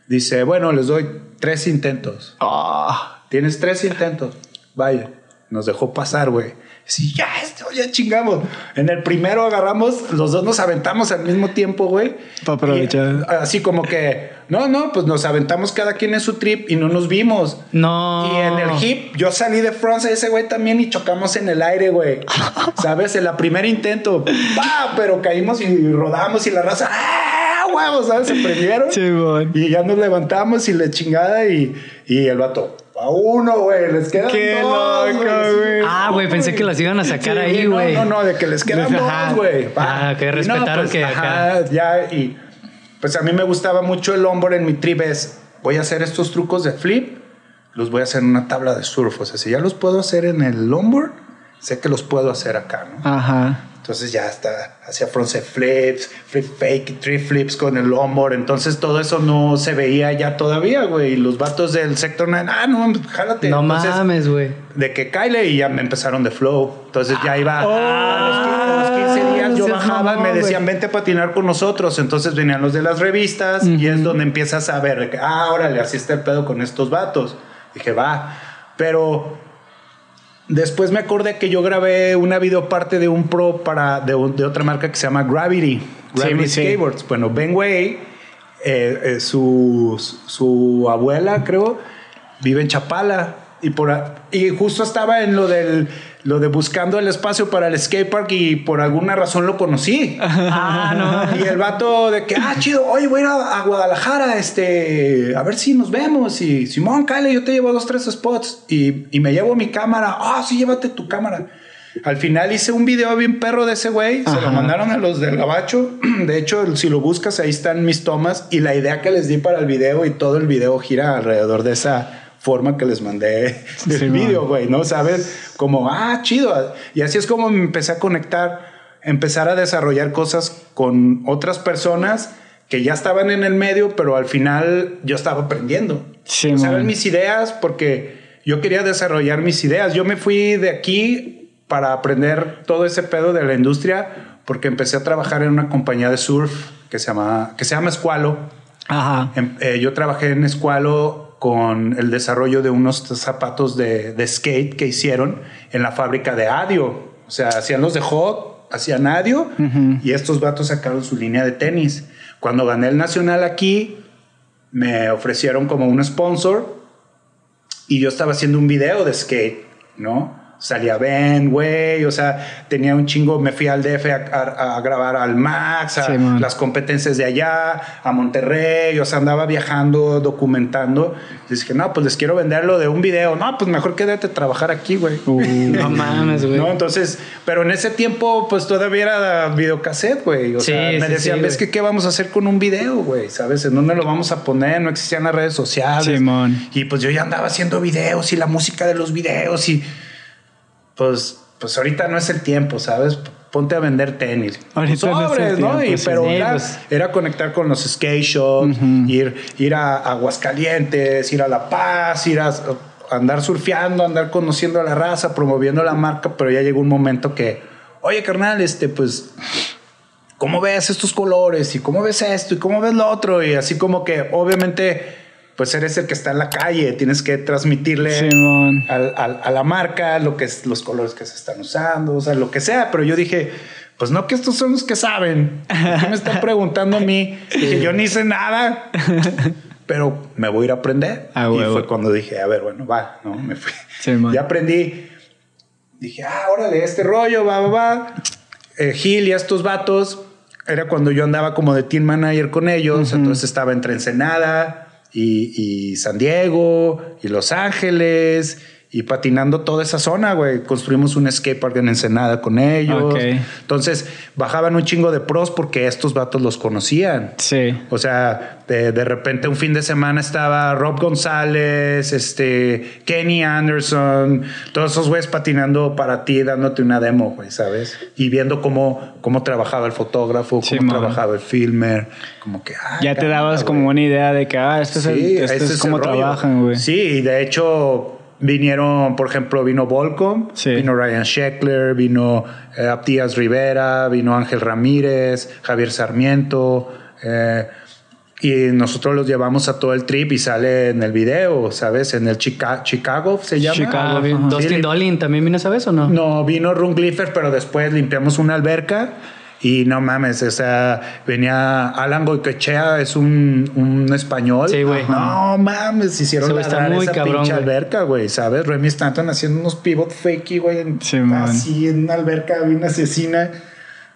Dice, bueno, les doy tres intentos. Ah, Tienes tres intentos. Vaya. Nos dejó pasar, güey. Sí, ya, esto, ya chingamos. En el primero agarramos, los dos nos aventamos al mismo tiempo, güey. Pa' aprovechar. Y, así como que, no, no, pues nos aventamos cada quien en su trip y no nos vimos. No. Y en el hip, yo salí de Francia ese güey también y chocamos en el aire, güey. ¿Sabes? En la primer intento, ¡pa! Pero caímos y rodamos y la raza, ¡ah! huevos! ¿Sabes? Se prendieron. chingón. Y ya nos levantamos y la chingada y, y el vato, a uno, güey, les quedan Qué dos, loco, güey. Ah, güey, pensé que las iban a sacar Sí, ahí, no, güey. No, no, de que les quedan Ajá. dos, güey. Ah, que Y no, respetaron que Ajá, ya, y pues a mí me gustaba mucho el hombro en mi trip es, voy a hacer estos trucos de flip, los voy a hacer en una tabla de surf. O sea, si ya los puedo hacer en el longboard, sé que los puedo hacer acá, ¿no? Ajá. Entonces ya está, hacía frontside flips, flip fake, three flips con el longboard. Entonces todo eso no se veía ya todavía, güey. Y los vatos del sector 9, ah, no, jálate. No Entonces, mames, güey. de que Kyle y ya me empezaron de flow. Entonces ya iba Oh, a, los 15, a los 15 días yo bajaba y mamón, me decían vente a patinar con nosotros. Entonces venían los de las revistas y es donde empiezas a ver, ah, órale, así está el pedo con estos vatos. Dije, va. Pero después me acordé que yo grabé una videoparte de un pro para de, de otra marca que se llama Gravity. Gravity sí. Skateboards. Bueno, Ben Way eh, eh, su, su abuela, creo, vive en Chapala. Y, por, y justo estaba en lo del lo de buscando el espacio para el skatepark y por alguna razón lo conocí. Ah, no. Y el vato de que, ah, chido, oye, voy a ir a, a Guadalajara, este, a ver si nos vemos. Y Simón, Kyle, yo te llevo dos, tres spots. Y, y me llevo mi cámara. Ah, sí, llévate tu cámara. Al final hice un video bien perro de ese güey. Se lo mandaron a los del gabacho. De hecho, si lo buscas, ahí están mis tomas. Y la idea que les di para el video y todo el video gira alrededor de esa forma que les mandé Sí, video, güey, ¿no? ¿Sabes? Como, ah, chido. Y así es como me empecé a conectar, empezar a desarrollar cosas con otras personas que ya estaban en el medio, pero al final yo estaba aprendiendo. Sí, eran mis ideas porque yo quería desarrollar mis ideas. Yo me fui de aquí para aprender todo ese pedo de la industria porque empecé a trabajar en una compañía de surf que se llama, que se llama Escualo. Ajá. Em- eh, yo trabajé en Escualo con el desarrollo de unos zapatos de, de skate que hicieron en la fábrica de Adio. O sea, hacían los de Hot, hacían Adio y estos vatos sacaron su línea de tenis. Cuando gané el nacional aquí, me ofrecieron como un sponsor y yo estaba haciendo un video de skate, ¿no? Salía Ben, güey, o sea, tenía un chingo, me fui al DF a, a- a grabar al Max, a Sí, las competencias de allá, a Monterrey, o sea, andaba viajando, documentando. Y dije, no, pues les quiero venderlo de un video. No, pues mejor quédate a trabajar aquí, güey. Uh, No mames, güey. No, entonces, pero en ese tiempo, pues todavía era videocassette, güey. O Sí, sea, me sí, decían, sí, ¿ves que qué vamos a hacer con un video, güey? ¿Sabes? ¿En dónde lo vamos a poner? No existían las redes sociales. Simón. Y pues yo ya andaba haciendo videos y la música de los videos y pues, pues ahorita no es el tiempo, ¿sabes? Ponte a vender tenis. Ahorita no es el Sobres, ¿no? tiempo, Y- sí. pero Sí, era, pues. era conectar con los skate shops, ir, ir a Aguascalientes, ir a La Paz, ir a a andar surfeando, andar conociendo a la raza, promoviendo la marca, pero ya llegó un momento que, oye, carnal, este, pues, ¿cómo ves estos colores? ¿Y cómo ves esto? ¿Y cómo ves lo otro? Y así como que, obviamente, pues eres el que está en la calle, tienes que transmitirle al- al- a la marca lo que es los colores que se están usando, o sea, lo que sea, pero yo dije, pues no que estos son los que saben. ¿Por qué me están preguntando a mí? Dije, yo ni sé nada, pero me voy a ir a aprender. Ah, y huevo. fue cuando dije, a ver, bueno, va, ¿no? Me fui. Simón. ya aprendí. Dije, ah, órale, este rollo, va, va, va. Eh, Gil y estos vatos, era cuando yo andaba como de team manager con ellos, entonces estaba entre Ensenada y, y San Diego y Los Ángeles y patinando toda esa zona, güey. Construimos un skatepark en Ensenada con ellos. Ok. Entonces bajaban un chingo de pros porque estos vatos los conocían. Sí. O sea, de, de repente un fin de semana estaba Rob González, este, Kenny Anderson, todos esos güeyes patinando para ti, dándote una demo, güey, ¿sabes? Y viendo cómo, cómo trabajaba el fotógrafo, Sí, cómo trabajaba el filmer, como que... ah, Ya te dabas güey. como una idea de que, ah, este es, el, Sí, este es cómo rollo. trabajan, güey. Sí, y de hecho vinieron, por ejemplo, vino Volcom, Sí. vino Ryan Sheckler, vino eh, Aptías Rivera, vino Ángel Ramírez, Javier Sarmiento. eh, y nosotros los llevamos a todo el trip y sale en el video, ¿sabes? En el Chica- Chicago se llama. Chicago, Ah. Dustin Sí, Dolin, ¿también vino esa vez o no? no, vino Gliffer, pero después limpiamos una alberca y no mames, o sea, venía Alan Goicoechea, es un, un español. Sí, güey. No mames, hicieron muy esa cabrón, pinche alberca, güey, ¿sabes? Remy Stanton haciendo unos pivot fakey, güey, en- Sí, man. así en una alberca bien asesina.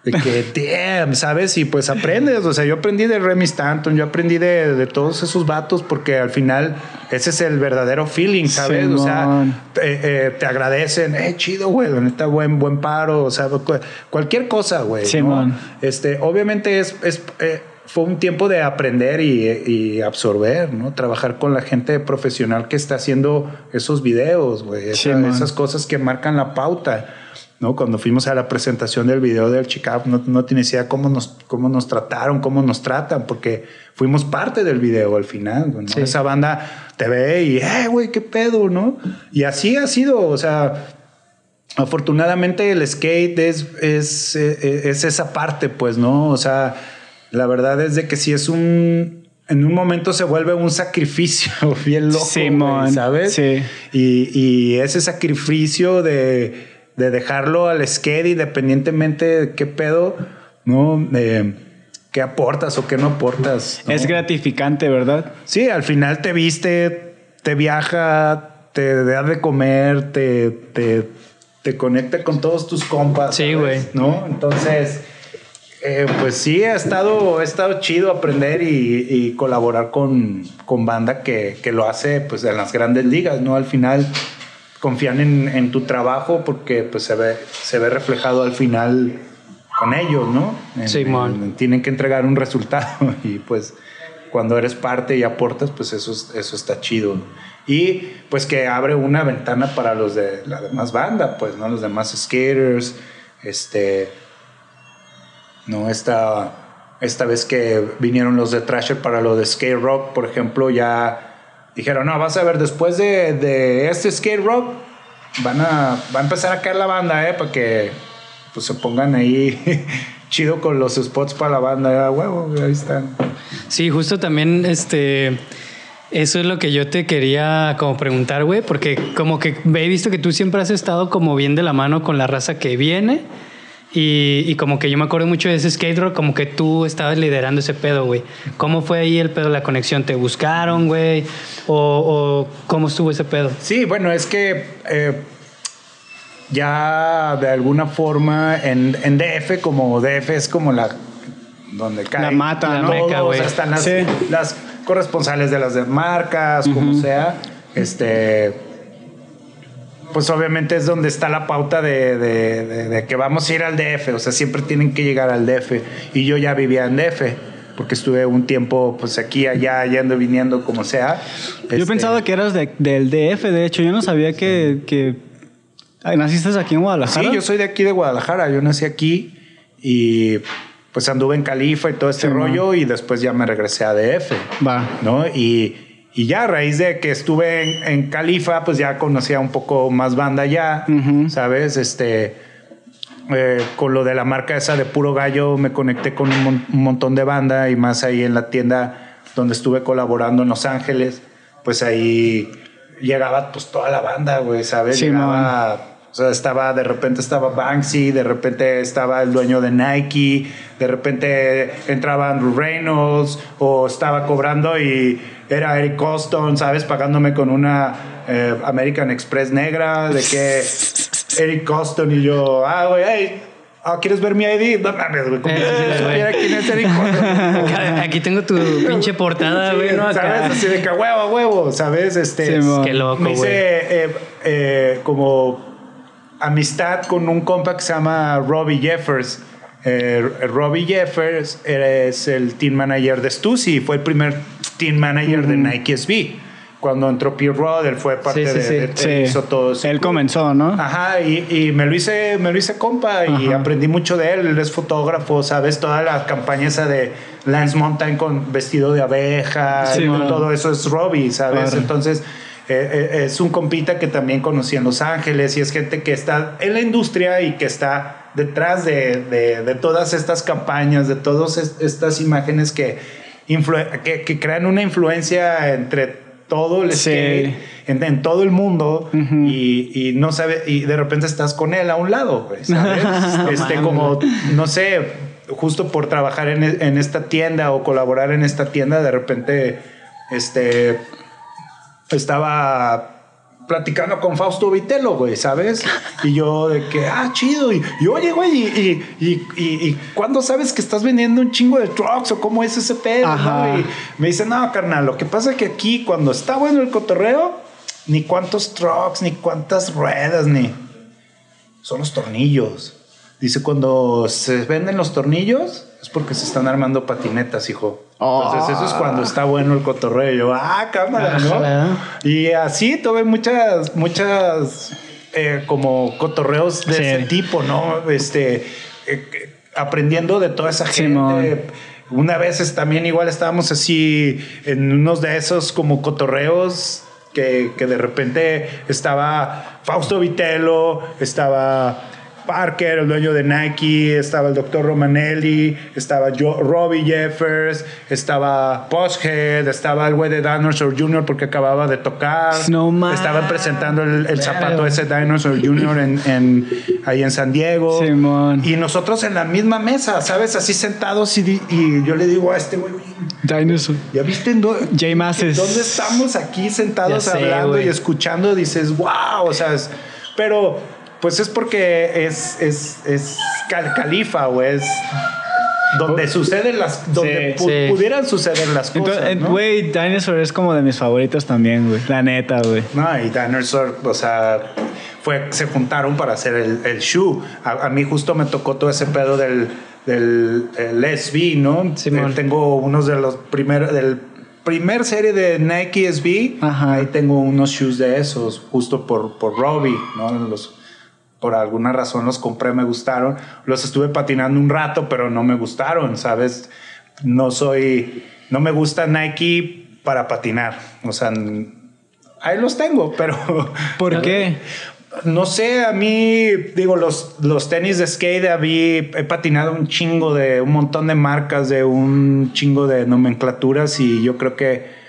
De que, damn, ¿sabes? Y pues aprendes. O sea, yo aprendí de Remy Stanton, yo aprendí de, de todos esos vatos porque al final ese es el verdadero feeling, ¿sabes? o sea, te, eh, te agradecen, eh, chido, güey, la neta, buen, buen paro, o sea, cu- cualquier cosa, güey. ¿no? Simón. Este, obviamente es, es, eh, fue un tiempo de aprender y, y absorber, ¿no? Trabajar con la gente profesional que está haciendo esos videos, güey. Esa- Simón. esas cosas que marcan la pauta. ¿No? Cuando fuimos a la presentación del video del Chicago, no, no tienes idea cómo nos, cómo nos trataron, cómo nos tratan, porque fuimos parte del video al final. ¿no? Sí. Esa banda te ve y, eh, güey, qué pedo, ¿no? Y así ha sido, o sea, afortunadamente el skate es, es, eh, es esa parte, pues, ¿no? O sea, la verdad es de que si es un... En un momento se vuelve un sacrificio bien loco, Simón, ¿sabes? sí. Y, y ese sacrificio de, de dejarlo al skate independientemente de qué pedo, ¿no? Eh, qué aportas o qué no aportas. ¿no? Es gratificante, ¿verdad? Sí, al final te viste, te viaja, te da de comer, te, te, te conecta con todos tus compas. Sí, güey. ¿No? Entonces, eh, pues sí, ha estado, ha estado chido aprender y, y colaborar con, con banda que, que lo hace pues en las grandes ligas, ¿no? Al final confían en, en tu trabajo porque pues se ve, se ve reflejado al final con ellos, ¿no? En- Simón. en- tienen que entregar un resultado y pues cuando eres parte y aportas, pues eso, es- eso está chido. Y pues que abre una ventana para los de la demás banda, pues, ¿no? Los demás skaters, este... No, esta, esta vez que vinieron los de Thrasher para lo de skate rock, por ejemplo, ya dijeron, no, vas a ver, después de, de este skate rock, van a, va a empezar a caer la banda, ¿eh? Para que pues, se pongan ahí chido con los spots para la banda. Ah, huevo, ahí están. Sí, justo también, este, eso es lo que yo te quería como preguntar, güey, porque como que he visto que tú siempre has estado como bien de la mano con la raza que viene y, y como que yo me acuerdo mucho de ese skate rock, como que tú estabas liderando ese pedo, güey. ¿Cómo fue ahí el pedo, la conexión? ¿Te buscaron, güey? ¿O, o cómo estuvo ese pedo? Sí, bueno, es que eh, ya de alguna forma en, en DF, como DF es como la donde cae La mata, La ¿no? meca, todo, o güey. sea, están las, Sí. las corresponsales de las de marcas, como sea. Este, pues obviamente es donde está la pauta de, de- de- de que vamos a ir al DF. O sea, siempre tienen que llegar al DF. Y yo ya vivía en DF. Porque estuve un tiempo, pues aquí, allá, yendo viniendo, como sea. Yo Este, pensaba que eras de- del DF, de hecho. Yo no sabía que, que... Ay, ¿Naciste aquí en Guadalajara? Sí, yo soy de aquí de Guadalajara. Yo nací aquí y pues anduve en Califa y todo este Sí, rollo y después ya me regresé a DF. Va. ¿no? Y, y ya a raíz de que estuve en, en Califa, pues ya conocía un poco más banda ya. ¿sabes? Este, eh, con lo de la marca esa de Puro Gallo me conecté con un, mon- un montón de banda y más ahí en la tienda donde estuve colaborando en Los Ángeles, pues ahí llegaba pues toda la banda, güey, ¿sabes? Sí, llegaba... O sea, estaba, de repente estaba Banksy, de repente estaba el dueño de Nike, de repente entraba Andrew Reynolds, o estaba cobrando y era Eric Coston, ¿sabes? Pagándome con una eh, American Express negra, de que Eric Coston y yo, ah, güey, hey, ah, ¿quieres ver mi ID? No mames, güey, como Eh, si güey. supiera quién es Eric Coston. Acá- Aquí tengo tu pinche portada, Sí, güey, ¿no? ¿Sabes? Así de que huevo, a huevo, ¿sabes? Este, Sí. Qué loco, me hice eh, eh, como amistad con un compa que se llama Robbie Jeffers. Eh, Robbie Jeffers es el team manager de Stussy, fue el primer team manager de Nike SB. Cuando entró Pierre Rod, él fue parte Sí, sí, de, sí. él hizo todo Él club. comenzó, ¿no? Ajá, y, y me lo hice, me lo hice compa y aprendí mucho de él. Él es fotógrafo, ¿sabes? Toda la campaña esa de Lance Mountain con vestido de abeja, man. todo eso es Robbie, ¿sabes? Claro. Entonces, eh, eh, es un compita que también conocí en Los Ángeles y es gente que está en la industria y que está detrás de, de- de todas estas campañas, de todas es- estas imágenes que, que, que crean una influencia entre todo el Sí. skate en, en todo el mundo y, y no sabe y de repente estás con él a un lado, ¿sabes? este como no sé, justo por trabajar en, en esta tienda o colaborar en esta tienda, de repente este estaba platicando con Fausto Vitelo, güey, ¿sabes? Y yo de que, ah, chido. Y, y oye, güey, y, y, y, ¿cuándo sabes que estás vendiendo un chingo de trucks o cómo es ese pedo? Ajá. ¿no? Y me dice, no, carnal, lo que pasa es que aquí cuando está bueno el cotorreo, ni cuántos trucks, ni cuántas ruedas, ni... Son los tornillos. Dice, cuando se venden los tornillos es porque se están armando patinetas, hijo. Entonces eso es cuando está bueno el cotorreo. Yo, ah, cámara, ¿no? Ajá. Y así tuve muchas, muchas eh, como cotorreos de Sí. ese tipo, ¿no? Este, eh, eh, aprendiendo de toda esa gente. Simón. Una vez es- también igual estábamos así en unos de esos como cotorreos que, que de repente estaba Fausto Vitelo, estaba Parker, el dueño de Nike, estaba el doctor Romanelli, estaba Jo- Robbie Jeffers, estaba Posthead, estaba el güey de Dinosaur Jr. porque acababa de tocar. No mames. Estaban presentando el, el zapato ese Dinosaur Jr. En, en- ahí en San Diego. Simón. Y nosotros en la misma mesa, ¿sabes? Así sentados y, yo le digo a este güey, "Oye, Dinosaur. ¿ya viste en Jay Masses. dónde estamos aquí sentados sé, hablando y escuchando? Dices, wow, o sea, es- pero pues es porque es, es, es cal- califa o es donde suceden las, donde Sí, pu- sí. pudieran suceder las cosas. Eh, ¿no? güey, Dinosaur es como de mis favoritos también, güey. La neta, güey. No, y Dinosaur, o sea, fue, se juntaron para hacer el, el shoe. A, a mí justo me tocó todo ese pedo del, del el SB, ¿no? Simón. Eh, tengo unos de los primeros, del primer serie de Nike SB. Ajá. Ahí tengo unos shoes de esos, justo por, por Robbie, ¿no? Los, por alguna razón los compré, me gustaron. Los estuve patinando un rato, pero no me gustaron, ¿sabes? No soy, no me gusta Nike para patinar. O sea, ahí los tengo, pero... ¿Por qué? No sé, a mí, digo, los, los tenis de skate, he patinado un chingo de, un montón de marcas, de un chingo de nomenclaturas y yo creo que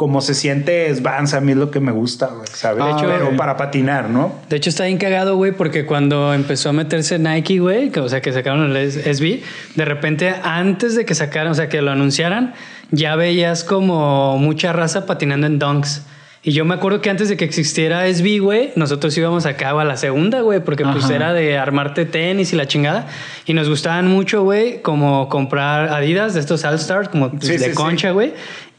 como se siente es Vans, a mí es lo que me gusta, güey, ¿sabes? De hecho, Pero eh, para patinar, ¿no? De hecho, está bien cagado, güey, porque cuando empezó a meterse Nike, güey, que, o sea, que sacaron el SB, de repente, antes de que sacaran, o sea, que lo anunciaran, ya veías como mucha raza patinando en dunks. Y yo me acuerdo que antes de que existiera SB, güey, nosotros íbamos acá a la segunda, güey, porque pues Ajá. era de armarte tenis y la chingada. Y nos gustaban mucho, güey, como comprar Adidas de estos All Stars, como pues, Sí, de sí, concha, güey.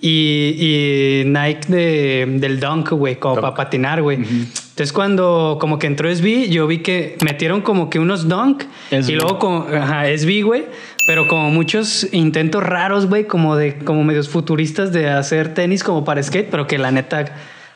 Y, y Nike de, del Dunk, güey, como Dunk. para patinar, güey. Entonces cuando como que entró SB, yo vi que metieron como que unos Dunk SB. y luego como, ajá, SB, güey. Pero como muchos intentos raros, güey, como de, como medios futuristas de hacer tenis como para skate, pero que la neta,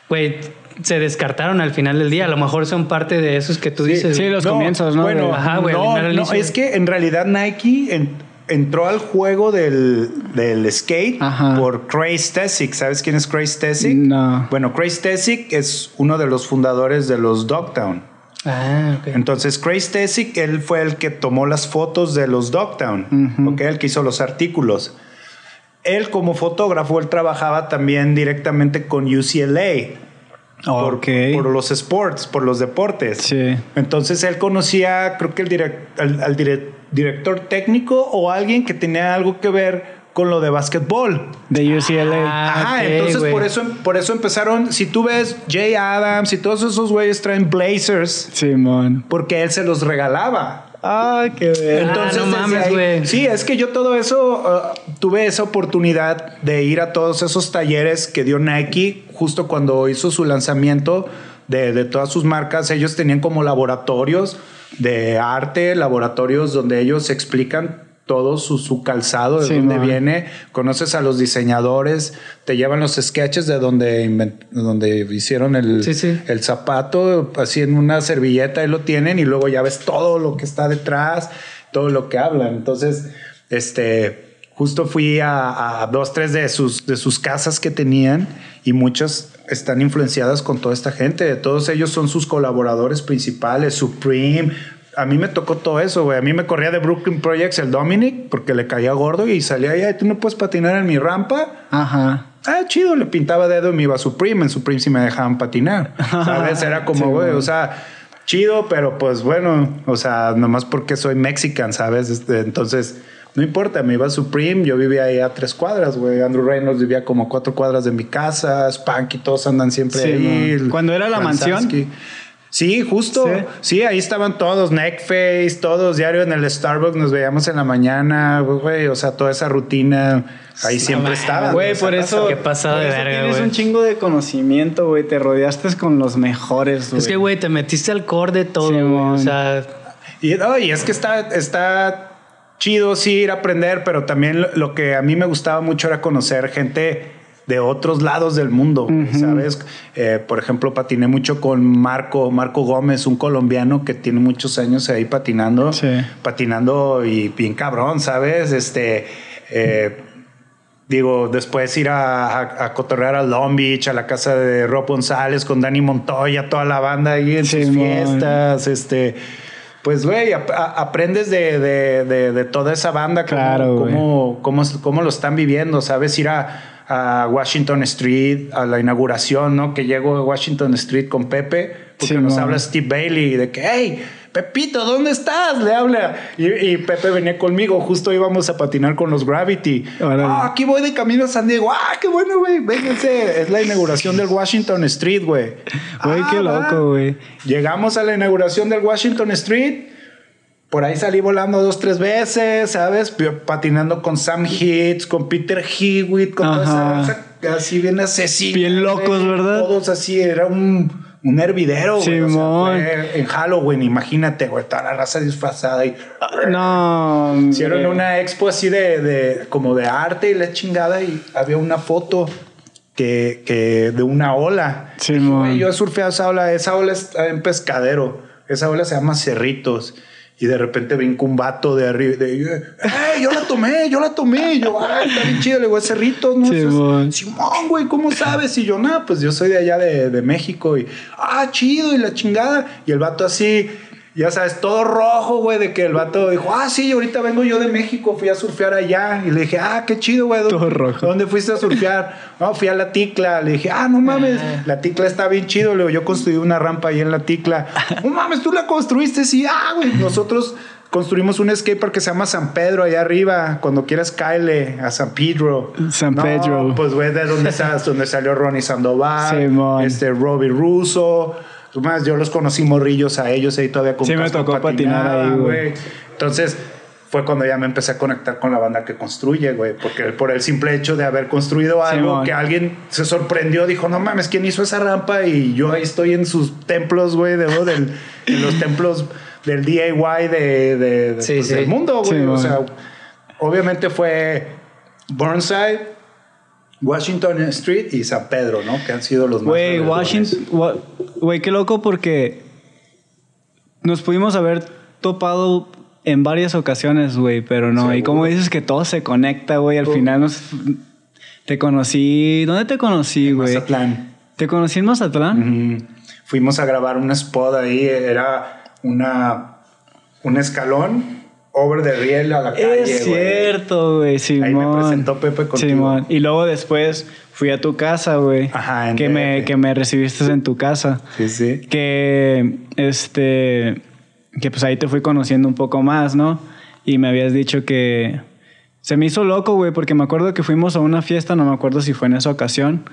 güey, se descartaron al final del día. A lo mejor son parte de esos que tú dices. sí, los comienzos, ¿no? Bueno, Ajá, güey, no, no, es que en realidad Nike en- entró al juego del, del skate Ajá. por Craig Stesic. ¿Sabes quién es Craig Stesic? No. Bueno, Craig Stesic es uno de los fundadores de los Dogtown. Ah, ok. Entonces, Craig Stesic, él fue el que tomó las fotos de los Dogtown, Ujú. ¿ok? El que hizo los artículos. Él como fotógrafo, él trabajaba también directamente con UCLA. Por, los sports, por los deportes. Sí. Entonces él conocía, creo que el direc- al, al dire- director técnico o alguien que tenía algo que ver con lo de básquetbol. De UCLA. Ah, entonces por eso, por eso empezaron, si tú ves Jay Adams y todos esos güeyes traen blazers, Simón. porque él se los regalaba. Ah, qué ver. Entonces, no mames, güey. Sí, es que yo todo eso uh, tuve esa oportunidad de ir a todos esos talleres que dio Nike justo cuando hizo su lanzamiento de, de todas sus marcas. Ellos tenían como laboratorios de arte, laboratorios donde ellos explican todo su, su calzado, de Sí, dónde man. viene, conoces a los diseñadores, te llevan los sketches de donde, donde hicieron el, Sí, sí. el zapato así en una servilleta y lo tienen y luego ya ves todo lo que está detrás, todo lo que hablan. Entonces, este, justo fui a, a dos, tres de sus, de sus casas que tenían y muchas están influenciadas con toda esta gente. Todos ellos son sus colaboradores principales, Supreme. A mí me tocó todo eso, güey. A mí me corría de Brooklyn Projects el Dominic porque le caía gordo y salía ahí, tú no puedes patinar en mi rampa. Ajá. Ah, chido, le pintaba dedo y me iba a Supreme. En Supreme sí me dejaban patinar. ¿Sabes? Era como, güey, o sea, chido, pero pues bueno, o sea, nomás porque soy mexican, ¿sabes? Este, entonces, no importa, me iba a Supreme. Yo vivía ahí a tres cuadras, güey. Andrew Reynolds vivía como a cuatro cuadras de mi casa. Spanky, todos andan siempre Sí, ahí. ¿Cuando era la mansión? Sí, justo. Sí. Sí. ahí estaban todos, Neckface, todos, diario en el Starbucks nos veíamos en la mañana, güey, o sea, toda esa rutina, ahí siempre mames, estaban. Güey, por eso. Qué pasada de verga, Tienes un chingo de conocimiento, güey. Te rodeaste con los mejores, güey. Es que, güey, te metiste al core de todo, Sí, güey. O sea, Y, no, y es que está, está chido, sí, ir a aprender, pero también lo, lo que a mí me gustaba mucho era conocer gente de otros lados del mundo, ¿sabes? Eh, por ejemplo, patiné mucho con Marco, Marco Gómez, un colombiano que tiene muchos años ahí patinando, Sí. patinando y bien cabrón, ¿sabes? Este... eh, Digo, después ir a, a, a cotorrear a Long Beach, a la casa de Rob González con Dani Montoya, toda la banda ahí en Sí, sus mon. fiestas, este, pues, güey, aprendes de, de- de- de toda esa banda, cómo, Claro, güey. cómo, cómo, cómo lo están viviendo, ¿sabes? Ir a, a Washington Street, a la inauguración, ¿no? Que llego a Washington Street con Pepe, porque Sí, nos habla Steve Bailey de que, hey, Pepito, ¿dónde estás? Le habla. Y, y Pepe venía conmigo, justo íbamos a patinar con los Gravity. Ah, aquí voy de camino a San Diego. Ah, qué bueno, güey. Vénganse. Es la inauguración del Washington Street, güey. Güey, Ah, qué va. loco, güey. Llegamos a la inauguración del Washington Street. Por ahí salí volando dos, tres veces, ¿sabes? Patinando con Sam Hits, con Peter Hewitt, con toda esa raza así bien asesina. Bien locos. ¿verdad? Todos así, era un, un hervidero, güey. O sea, en Halloween, imagínate, güey, toda la raza disfrazada y... No. Hicieron una expo así de, de- como de arte y la chingada y había una foto que, que de una ola. Sí. "Güey, yo he surfeado esa ola, esa ola está en pescadero, esa ola se llama Cerritos. Y de repente brinca un vato de arriba. De, ¡Ey, yo la tomé! ¡Yo la tomé! Y yo, ¡ay, está bien chido! Le digo, "Es Cerritos, ¿no? Mon. Simón, güey, ¿cómo sabes? Y yo, nada, pues yo soy de allá de, de México. Y, ¡ah, chido! Y la chingada. Y el vato así, ya sabes, todo rojo, güey, de que el vato dijo, ah, sí, ahorita vengo yo de México, fui a surfear allá. Y le dije, ah, qué chido, güey. ¿dónde- Todo rojo. ¿Dónde fuiste a surfear? No, fui a la Ticla. Le dije, ah, no mames, la Ticla está bien chido. Le digo, yo construí una rampa ahí en la Ticla. No mames, tú la construiste, sí, ah, güey. Nosotros construimos un skatepark que se llama San Pedro allá arriba. Cuando quieras, cáele a San Pedro. San No, Pedro. Pues, güey, de donde, donde salió Ronnie Sandoval, este Robbie Russo. Más, yo los conocí morrillos a ellos ahí todavía con Sí, me tocó patinar ahí, güey. Entonces, fue cuando ya me empecé a conectar con la banda que construye, güey. Porque por el simple hecho de haber construido algo Simón. que alguien se sorprendió, dijo, no mames, ¿quién hizo esa rampa? Y yo ahí estoy en sus templos, güey, de, del, en los templos del DIY de, de- de- Sí, pues, sí. del mundo, güey. O sea, obviamente fue Burnside, Washington Street y San Pedro, ¿no? Que han sido los más Güey. Washington. wa- Güey, qué loco porque nos pudimos haber topado en varias ocasiones, güey, pero no. Y como dices que todo se conecta, güey, al final nos. Te conocí. ¿Dónde te conocí, güey? Mazatlán. ¿Te conocí en Mazatlán? Fuimos a grabar un spot ahí, era una un escalón over de riel a la calle. es cierto, güey, Simón. Ahí me presentó Pepe contigo. Simón. Y luego después fui a tu casa, güey. Ajá, en que me, que me recibiste en tu casa. Sí, sí. que este que pues ahí te fui conociendo un poco más, ¿no? Y me habías dicho que se me hizo loco, güey, porque me acuerdo que fuimos a una fiesta, no me acuerdo si fue en esa ocasión,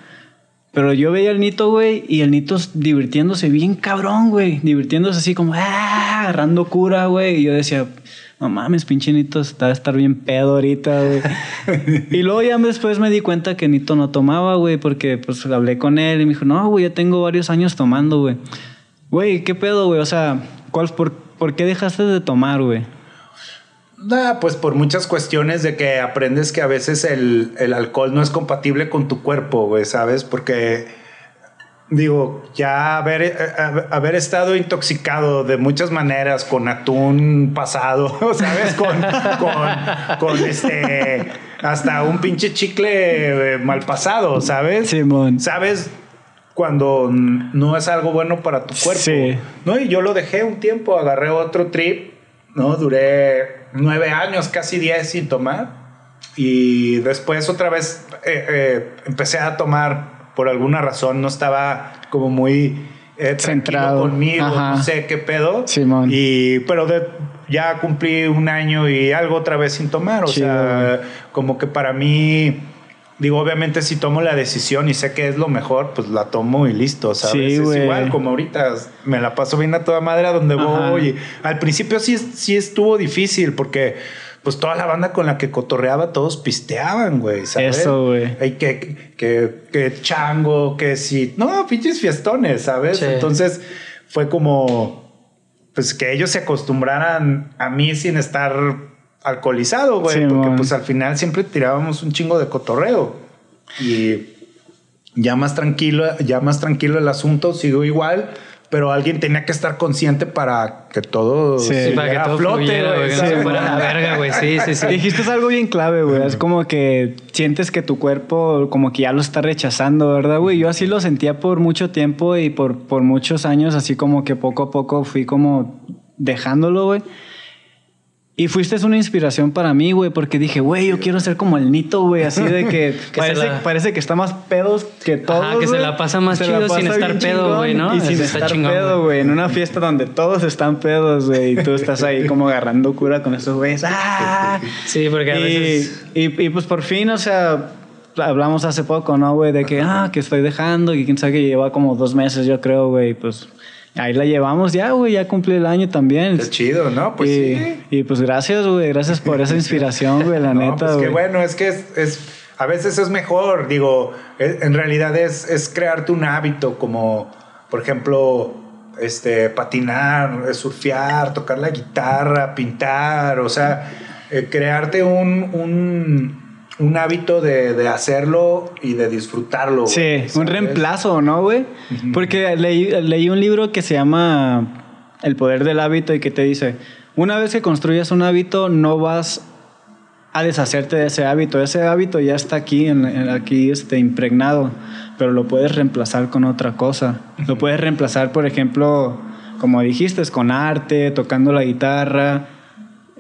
pero yo veía al Nito, güey, y el Nito divirtiéndose bien cabrón, güey, divirtiéndose así como ah, agarrando cura, güey, y yo decía, no mames, pinche Nito está a estar bien pedo ahorita, güey. y luego ya después me di cuenta que Nito no tomaba, güey, porque pues hablé con él y me dijo, no, güey, ya tengo varios años tomando, güey. Güey, ¿qué pedo, güey? O sea, ¿cuál, por, ¿por qué dejaste de tomar, güey? Nah, pues por muchas cuestiones de que aprendes que a veces el, el alcohol no es compatible con tu cuerpo, güey, ¿sabes? Porque, digo, ya haber, eh, haber- haber estado intoxicado de muchas maneras, con atún pasado, ¿sabes? Con, con, con este, hasta un pinche chicle eh, mal pasado, ¿sabes? Simón. ¿Sabes? Cuando no es algo bueno para tu cuerpo. Sí. ¿no? Y yo lo dejé un tiempo, agarré otro trip, ¿no? Duré nueve años, casi diez sin tomar. Y después otra vez eh, eh, empecé a tomar por alguna razón, no estaba como muy eh, Centrado. conmigo, Ajá. no sé qué pedo. Simón. Y, pero de- ya cumplí un año y algo otra vez sin tomar. O Chido, sea, como que para mí... Digo, obviamente si tomo la decisión y sé que es lo mejor, pues la tomo y listo, ¿sabes? Sí, es igual como ahorita me la paso bien a toda madre a donde Ajá. voy. Y al principio sí, sí estuvo difícil porque pues toda la banda con la que cotorreaba todos pisteaban, güey, ¿sabes? Eso, güey. Ay, que, que, que chango, que sí. No, pinches fiestones, ¿sabes? Sí. Entonces fue como pues que ellos se acostumbraran a mí sin estar alcoholizado, güey, Sí, porque pues al final siempre tirábamos un chingo de cotorreo. Y ya más tranquilo, ya más tranquilo el asunto, sigo igual, pero alguien tenía que estar consciente para que todo Sí. se Sí, para que todo flote, fluyera, güey, güey, que no ¿sabes? se fuera a la verga, güey. Sí, sí, sí. Dijiste algo bien clave, güey. Es como que sientes que tu cuerpo como que ya lo está rechazando, ¿verdad, güey? Yo así lo sentía por mucho tiempo y por, por muchos años, así como que poco a poco fui como dejándolo, güey. Y fuiste una inspiración para mí, güey, porque dije, güey, yo quiero ser como el Nito, güey, así de que, Que parece, se la- parece que está más pedos que todos. Ajá, que se güey. la pasa más Se chido la sin pasa estar pedo, güey, ¿no? Y sin Eso estar chingón, pedo, güey. en una fiesta donde todos están pedos, güey, y tú estás ahí como agarrando cura con esos güeyes. ¡Ah! Sí, porque a y, veces... y, y, pues por fin, o sea, hablamos hace poco, ¿no, güey? De que, ah, que estoy dejando, y quién sabe que lleva como dos meses, yo creo, güey, y pues ahí la llevamos ya, güey, ya cumplí el año también. Qué chido, ¿no? Pues y, sí. y, pues gracias, güey, gracias por esa inspiración, güey, la No, neta, pues güey. que bueno, es que es, es- a veces es mejor, digo, es- en realidad es, es crearte un hábito como, por ejemplo, este, patinar, eh, surfear, tocar la guitarra, pintar, o sea, eh, crearte un, un, un hábito de, de hacerlo y de disfrutarlo. Sí, un reemplazo, ¿no, güey? Porque leí, leí un libro que se llama El poder del hábito y que te dice, una vez que construyas un hábito, no vas a deshacerte de ese hábito. Ese hábito ya está aquí, en, en- aquí este, impregnado, pero lo puedes reemplazar con otra cosa. Lo puedes reemplazar, por ejemplo, como dijiste, con arte, tocando la guitarra,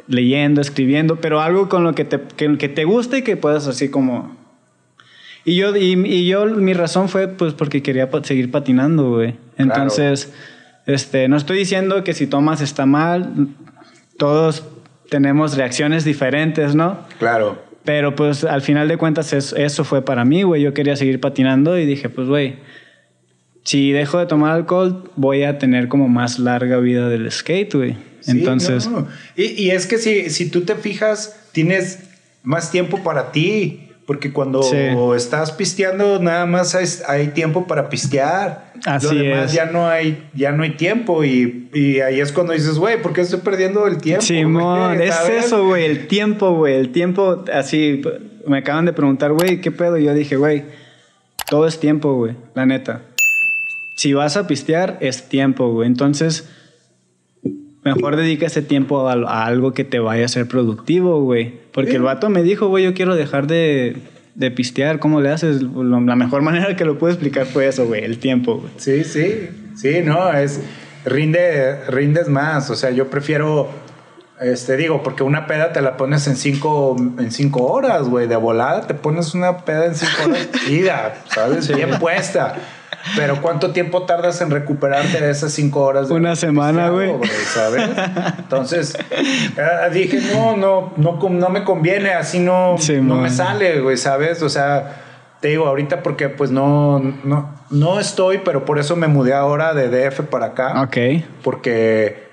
leyendo, escribiendo, pero algo con lo que te, que, que te guste y que puedas así como... Y yo, y, y yo, mi razón fue pues porque quería seguir patinando, güey. Entonces, este, no estoy diciendo que si tomas está mal, todos tenemos reacciones diferentes, ¿no? Claro. Pero pues al final de cuentas es- eso fue para mí, güey. Yo quería seguir patinando y dije, pues, güey, si dejo de tomar alcohol, voy a tener como más larga vida del skate, güey. Sí, Entonces, no. Y, y es que si, si tú te fijas, tienes más tiempo para ti. Porque cuando Sí. estás pisteando, nada más hay, hay tiempo para pistear. Así Lo demás es. ya no hay, ya no hay tiempo. Y, y ahí es cuando dices, güey, ¿por qué estoy perdiendo el tiempo? Simón, es eso, güey, el tiempo, güey, el tiempo, así, me acaban de preguntar, güey, ¿qué pedo? Y yo dije, güey, todo es tiempo, güey, la neta. Si vas a pistear, es tiempo, güey. Entonces, mejor dedica ese tiempo a, a algo que te vaya a ser productivo, güey. Porque Sí. el vato me dijo, güey, yo quiero dejar de, de pistear. ¿Cómo le haces? La mejor manera que lo puedo explicar fue eso, güey, el tiempo, güey. Sí, sí, sí, no, es rinde, rindes más, o sea, yo prefiero, este, digo, porque una peda te la pones en cinco, en cinco horas, güey, de volada te pones una peda en cinco horas, ida, ¿sabes? Bien puesta. Pero ¿cuánto tiempo tardas en recuperarte de esas cinco horas? de Una semana, güey. ¿Sabes? Entonces, eh, dije, no, no, no, no me conviene, así no, Sí, no me sale, güey, ¿sabes? O sea, te digo, ahorita porque pues no, no, no estoy, pero por eso me mudé ahora de DF para acá. Ok. Porque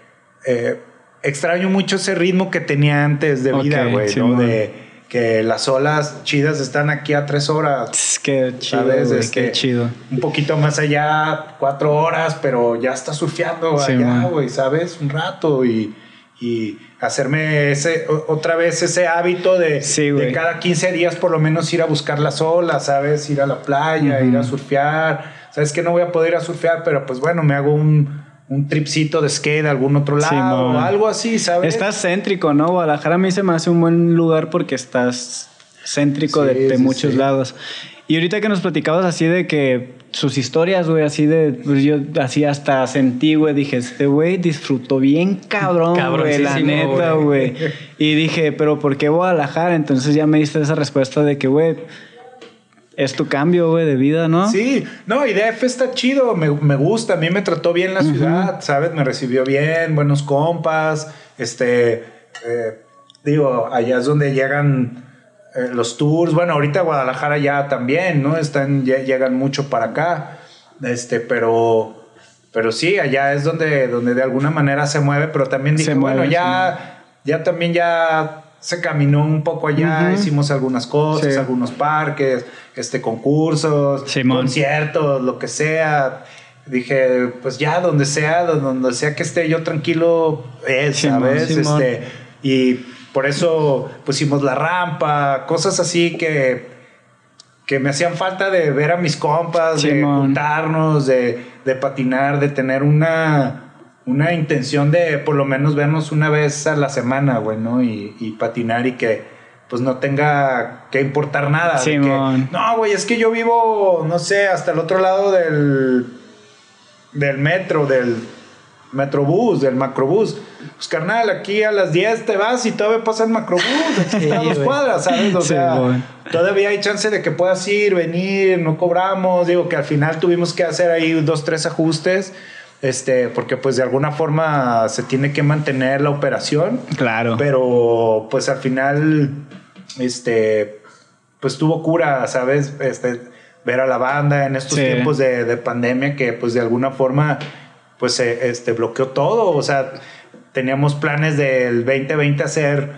eh, extraño mucho ese ritmo que tenía antes de vida, güey, ¿no? Simón. De que las olas chidas están aquí a tres horas. Qué chido, ¿Sabes? güey, Este, qué chido. Un poquito más allá, cuatro horas, pero ya está surfeando Sí, allá, güey, ¿sabes? Un rato y, y hacerme ese, otra vez ese hábito de, Sí, de cada 15 días por lo menos ir a buscar las olas, ¿sabes? Ir a la playa, ir a surfear. Sabes que no voy a poder ir a surfear, pero pues bueno, me hago un, un tripcito de skate a algún otro lado, Simón. algo así, ¿sabes? Estás céntrico, ¿no? Guadalajara a mí se me hace un buen lugar porque estás céntrico Sí, de, de sí, muchos sí. lados. Y ahorita que nos platicabas así de que sus historias, güey, así de, pues yo así hasta sentí, güey, dije, este güey disfrutó bien cabrón, güey, la neta, güey. güey. Y dije, pero ¿por qué Guadalajara? Entonces ya me diste esa respuesta de que, güey, es tu cambio, güey, de vida, ¿no? Sí, no, y DF está chido, me, me gusta, a mí me trató bien la ciudad, ¿sabes? Me recibió bien, buenos compas, este, eh, digo, allá es donde llegan eh, los tours, bueno, ahorita Guadalajara ya también, ¿no? Están, ya- llegan mucho para acá, este, pero, pero sí, allá es donde, donde de alguna manera se mueve, pero también dije, mueve, bueno, ya, ya también ya se caminó un poco allá, hicimos algunas cosas, Sí. algunos parques, este, concursos, Simón. conciertos, lo que sea. Dije, pues ya, donde sea, donde, sea que esté yo tranquilo, es, Simón, ¿sabes? Simón. Este, y por eso pusimos la rampa, cosas así que, que me hacían falta de ver a mis compas, de juntarnos, de, de patinar, de tener una, una intención de por lo menos vernos una vez a la semana, güey, ¿no? Y, y patinar y que pues no tenga que importar nada. que, Simón. no, güey, es que yo vivo, no sé, hasta el otro lado del, del metro, del, Metrobús, del macrobús. Pues carnal, aquí a las 10 te vas y todavía pasa el macrobús. Aquí está a dos cuadras, ¿sabes? O Sí, sea, todavía hay chance de que puedas ir, venir, no cobramos. Digo que al final tuvimos que hacer ahí dos, tres ajustes. Este, porque pues de alguna forma se tiene que mantener la operación. Claro. Pero pues al final, este, pues tuvo cura, ¿sabes? Este, ver a la banda en estos Sí. tiempos de, de pandemia que pues de alguna forma pues se este, bloqueó todo. O sea, teníamos planes del 2020 hacer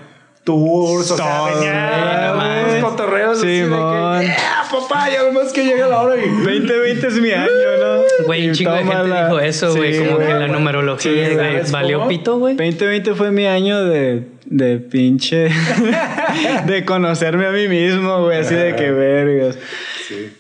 tours, o sea, unos mames. cotorreos así de que, "Yeah, papá, ya vemos que llega la hora y... 2020 es mi año, ¿no? Güey, un chingo de gente dijo eso, güey. Sí, como que la numerología, Sí, güey. ¿sabes valió cómo? pito, güey. 2020 fue mi año de, de pinche. de conocerme a mí mismo, güey. Así de que vergas. Sí.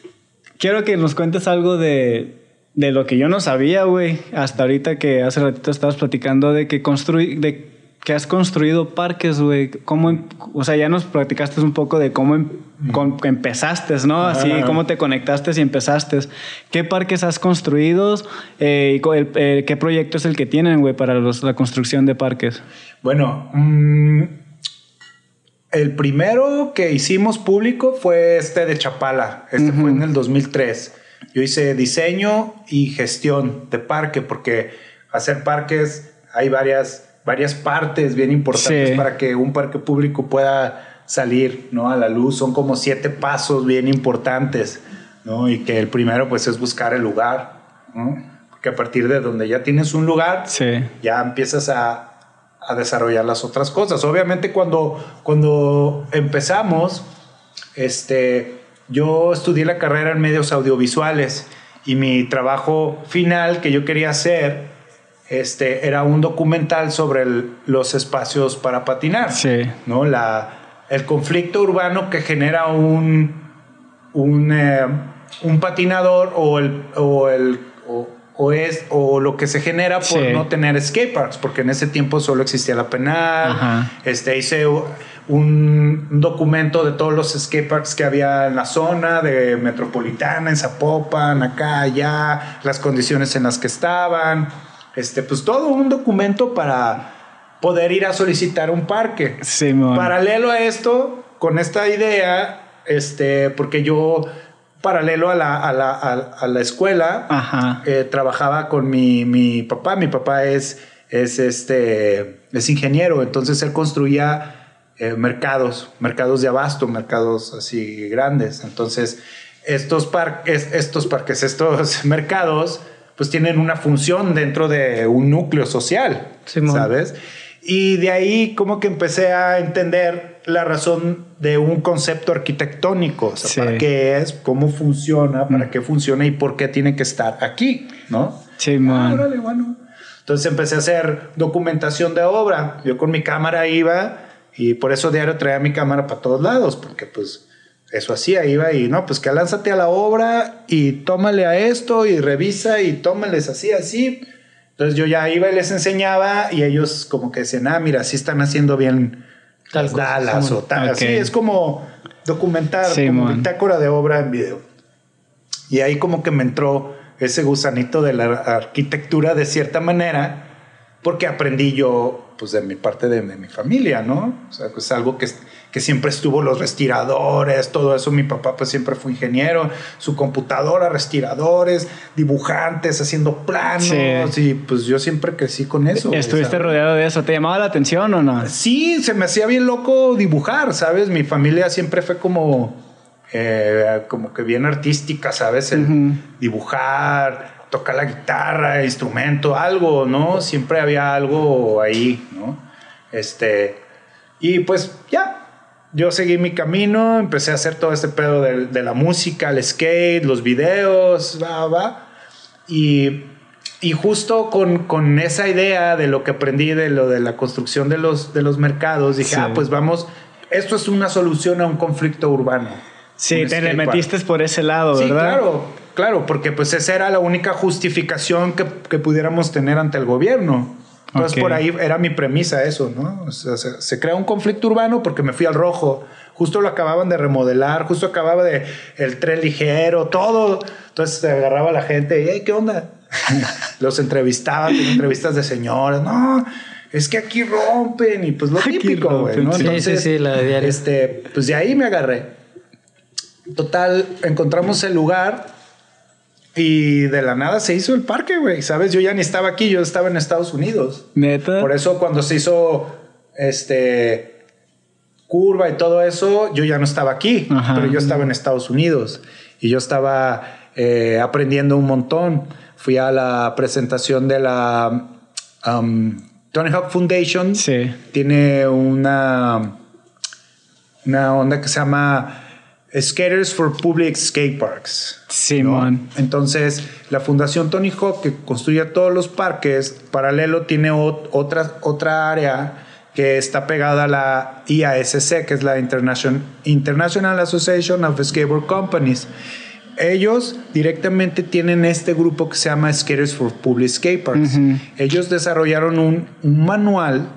Quiero que nos cuentes algo de, de lo que yo no sabía, güey. Hasta ahorita que hace ratito estabas platicando de que construí, de que has construido parques, güey. ¿Cómo, em- o sea, ya nos platicaste un poco de cómo em- con- empezaste, ¿no? Así, cómo te conectaste y empezaste. ¿Qué parques has construido? Eh, y el- eh, ¿Qué proyecto es el que tienen, güey, para los- la construcción de parques? Bueno, mm, el primero que hicimos público fue este de Chapala. Este fue en el 2003. Yo hice diseño y gestión de parque porque hacer parques hay varias, varias partes bien importantes Sí. para que un parque público pueda salir ¿no? a la luz. Son como siete pasos bien importantes. ¿no? Y que el primero pues es buscar el lugar. ¿no? Porque a partir de donde ya tienes un lugar, Sí. ya empiezas a, a desarrollar las otras cosas. Obviamente cuando, cuando empezamos, este, yo estudié la carrera en medios audiovisuales y mi trabajo final que yo quería hacer este, era un documental sobre el- los espacios para patinar. Sí. ¿no? La, el conflicto urbano que genera un, un, eh, un patinador o, el, o, el, o, o es, o lo que se genera por Sí. no tener skateparks, porque en ese tiempo solo existía la penal. Ajá. Este, hice un, un documento de todos los skateparks que había en la zona, de Metropolitana, en Zapopan, acá, allá, las condiciones en las que estaban. Este, pues todo un documento para poder ir a solicitar un parque. Simón. Paralelo a esto, con esta idea, este, porque yo, paralelo a la, a la, a, la escuela, Ajá. eh, trabajaba con mi, mi papá. Mi papá es, es, este, es ingeniero, entonces él construía eh, mercados, mercados de abasto, mercados así grandes. Entonces, estos, estos parques, estos mercados, pues tienen una función dentro de un núcleo social, Simón. ¿sabes? Y de ahí como que empecé a entender la razón de un concepto arquitectónico, o sea, Sí. para qué es, cómo funciona, para Mm. qué funciona y por qué tiene que estar aquí, ¿no? Simón. Ah, órale, bueno. Entonces empecé a hacer documentación de obra. Yo con mi cámara iba y por eso diario traía mi cámara para todos lados, porque pues eso hacía, iba y no, pues que lánzate a la obra y tómale a esto y revisa y tómales así, así. Entonces yo ya iba y les enseñaba y ellos como que decían, ah, mira, sí están haciendo bien Tal las Simón. o tal. Así es como documentar, como Simón. bitácora de obra en video. Y ahí como que me entró ese gusanito de la arquitectura de cierta manera, porque aprendí yo, pues de mi parte de, de mi familia, ¿no? O sea, pues algo que, que siempre estuvo, los respiradores, todo eso. Mi papá pues siempre fue ingeniero, su computadora, respiradores, dibujantes, haciendo planos, Sí. y pues yo siempre crecí con eso. ¿Estuviste ¿sabes? rodeado de eso? ¿Te llamaba la atención o no? Sí, se me hacía bien loco dibujar, ¿sabes? Mi familia siempre fue como, eh, como que bien artística, ¿sabes? El dibujar, tocar la guitarra, instrumento, algo, ¿no? Siempre había algo ahí, ¿no? Este, y pues ya, yo seguí mi camino, empecé a hacer todo este pedo de, de la música, el skate, los videos, va, va. Y, y justo con, con esa idea de lo que aprendí de lo de la construcción de los, de los mercados, dije, Sí. ah, pues vamos, esto es una solución a un conflicto urbano. Sí, te le metiste por ese lado, Sí, ¿verdad? claro, claro, porque pues esa era la única justificación que, que pudiéramos tener ante el gobierno. Entonces por ahí era mi premisa eso, ¿no? O sea, se, se crea un conflicto urbano porque me fui al rojo. Justo lo acababan de remodelar, justo acababa de el tren ligero, todo. Entonces se agarraba la gente y, "Hey, ¿qué onda? Los entrevistaba, entrevistas de señoras. No, es que aquí rompen y pues lo Aquí típico, güey, ¿no? sí. Sí, sí, sí, la de diario. Este, pues de ahí me agarré. Total, encontramos el lugar y de la nada se hizo el parque, güey. Sabes, yo ya ni estaba aquí, yo estaba en Estados Unidos. Neta. Por eso cuando se hizo este curva y todo eso, yo ya no estaba aquí, Ajá. pero yo estaba en Estados Unidos y yo estaba eh, aprendiendo un montón. Fui a la presentación de la um, Tony Hawk Foundation. Sí. Tiene una una onda que se llama Skaters for Public Skate Parks. Simón. Entonces, la Fundación Tony Hawk, que construye todos los parques, paralelo tiene ot- otra, otra área que está pegada a la IASC, que es la International, International Association of Skateboard Companies. Ellos directamente tienen este grupo que se llama Skaters for Public Skate Parks. Ellos desarrollaron un, un manual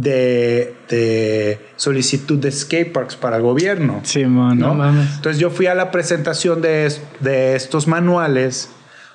de, de solicitud de skateparks para el gobierno. No mames. Entonces yo fui a la presentación de, de estos manuales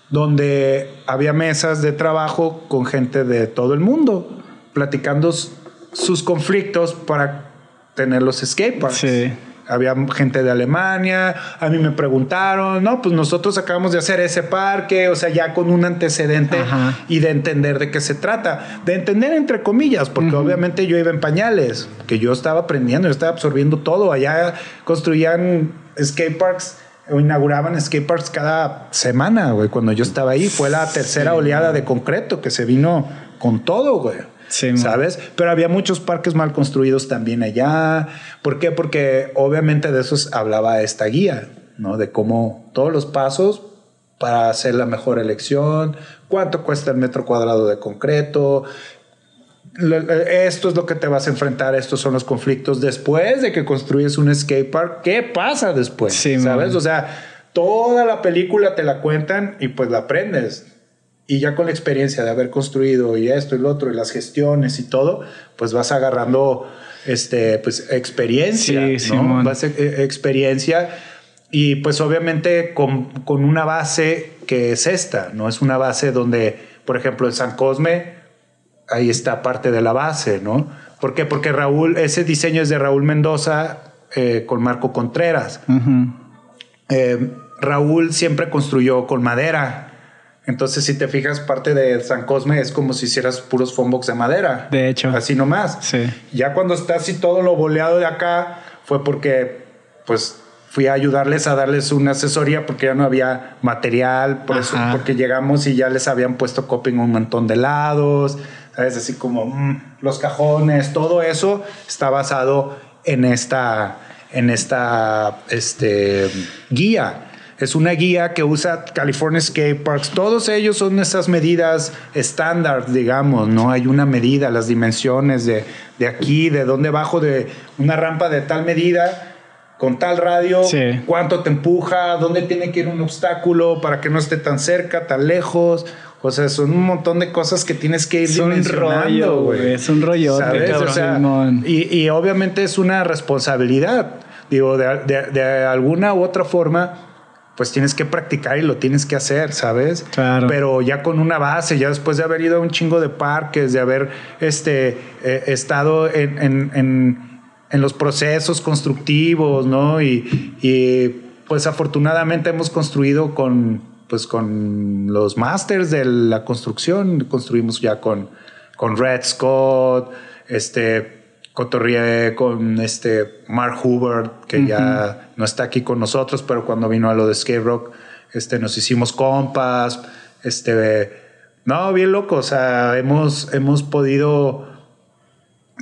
donde había mesas de trabajo con gente de todo el mundo, platicando sus conflictos para tener los skateparks. Sí. Había gente de Alemania, a mí me preguntaron, no, pues nosotros acabamos de hacer ese parque, o sea, ya con un antecedente Ajá. y de entender de qué se trata. De entender entre comillas, porque obviamente yo iba en pañales, que yo estaba aprendiendo, yo estaba absorbiendo todo. Allá construían skateparks o inauguraban skateparks cada semana, güey. Cuando yo estaba ahí, fue la tercera oleada de concreto que se vino con todo, güey. Sí. ¿Sabes? Pero había muchos parques mal construidos también allá. ¿Por qué? Porque obviamente de eso hablaba esta guía, ¿no? De cómo todos los pasos para hacer la mejor elección, cuánto cuesta el metro cuadrado de concreto. Esto es lo que te vas a enfrentar, estos son los conflictos después de que construyes un skatepark. ¿Qué pasa después? Sí, ¿Sabes? man. O sea, toda la película te la cuentan y pues la aprendes. Y ya con la experiencia de haber construido y esto y lo otro y las gestiones y todo, pues vas agarrando este, pues, experiencia. Sí, ¿no? Vas a- eh, experiencia y pues obviamente con, con una base que es esta, ¿no? Es una base donde, por ejemplo, en San Cosme, ahí está parte de la base, ¿no? ¿Por qué? Porque Raúl, ese diseño es de Raúl Mendoza eh, con Marco Contreras. Eh, Raúl siempre construyó con madera. Entonces, si te fijas, parte de San Cosme es como si hicieras puros foambox de madera. De hecho. Así nomás. Sí. Ya cuando está así todo lo boleado de acá, fue porque, pues, fui a ayudarles a darles una asesoría porque ya no había material, por eso, porque llegamos y ya les habían puesto coping un montón de lados, ¿sabes? Así como mm, los cajones, todo eso está basado en esta, en esta este, guía. Es una guía que usa California Skate Parks. Todos ellos son esas medidas estándar, digamos, ¿no? Hay una medida, las dimensiones de, de aquí, de dónde bajo de una rampa de tal medida, con tal radio, Sí. cuánto te empuja, dónde tiene que ir un obstáculo para que no esté tan cerca, tan lejos. O sea, son un montón de cosas que tienes que ir Es un dimensionando, rollo, güey. Es un rollote, ¿Sabes? cabrón. O sea, y, y obviamente es una responsabilidad. Digo, de, de- de alguna u otra forma, pues tienes que practicar y lo tienes que hacer, ¿sabes? Claro. Pero ya con una base, ya después de haber ido a un chingo de parques, de haber este, eh, estado en, en- en- en los procesos constructivos, ¿no? Y, y, pues afortunadamente hemos construido con, pues con los masters de la construcción, construimos ya con, con Red Scott, este, cotorrié con este Mark Hoover, que ya no está aquí con nosotros, pero cuando vino a lo de Skate Rock, este, nos hicimos compas, este, no, bien loco, o sea, hemos, hemos podido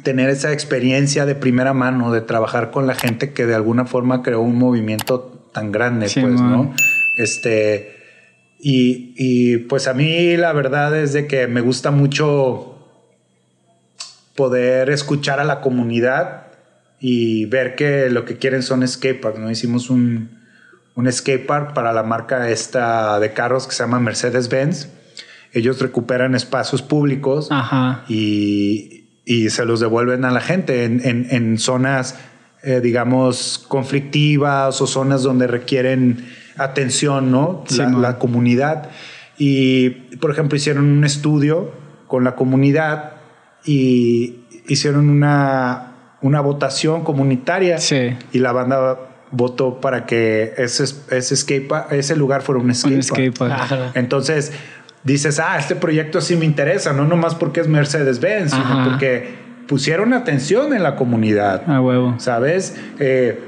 tener esa experiencia de primera mano, de trabajar con la gente que de alguna forma creó un movimiento tan grande, Sí, pues, man. ¿no? Este, y, y, pues a mí la verdad es de que me gusta mucho poder escuchar a la comunidad y ver que lo que quieren son skateparks, ¿no? Hicimos un, un skatepark para la marca esta de carros que se llama Mercedes-Benz. ellos recuperan espacios públicos Ajá. y, y se los devuelven a la gente en, en- en zonas, eh, digamos, conflictivas o zonas donde requieren atención, ¿no? Sí, la, man. la comunidad. Y, por ejemplo, hicieron un estudio con la comunidad y hicieron una, una votación comunitaria Sí. y la banda votó para que ese, ese, pa- ese lugar fuera un skate Un park. skate park. Ajá. Entonces dices, ah, este proyecto sí me interesa, no nomás porque es Mercedes-Benz, sino porque pusieron atención en la comunidad, A huevo. ¿sabes? Eh,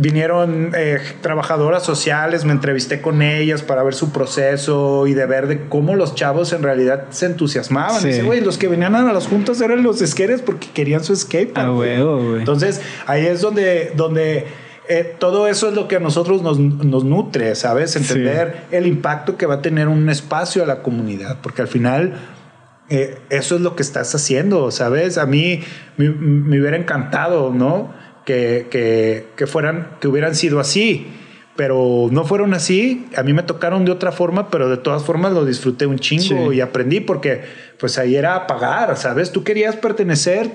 vinieron eh, trabajadoras sociales, me entrevisté con ellas para ver su proceso y de ver de cómo los chavos en realidad se entusiasmaban. Sí. Dice, güey, los que venían a las juntas eran los skates porque querían su skate park, A güey". Entonces, ahí es donde, donde eh, todo eso es lo que a nosotros nos, nos nutre, ¿sabes? Entender el impacto que va a tener un espacio a la comunidad, porque al final eh, eso es lo que estás haciendo, ¿sabes? A mí me, me hubiera encantado, ¿no? Que, que, que fueran, que hubieran sido así. Pero no fueron así, a mí me tocaron de otra forma, pero de todas formas lo disfruté un chingo Sí. y aprendí porque pues ahí era pagar, ¿sabes? Tú querías pertenecer,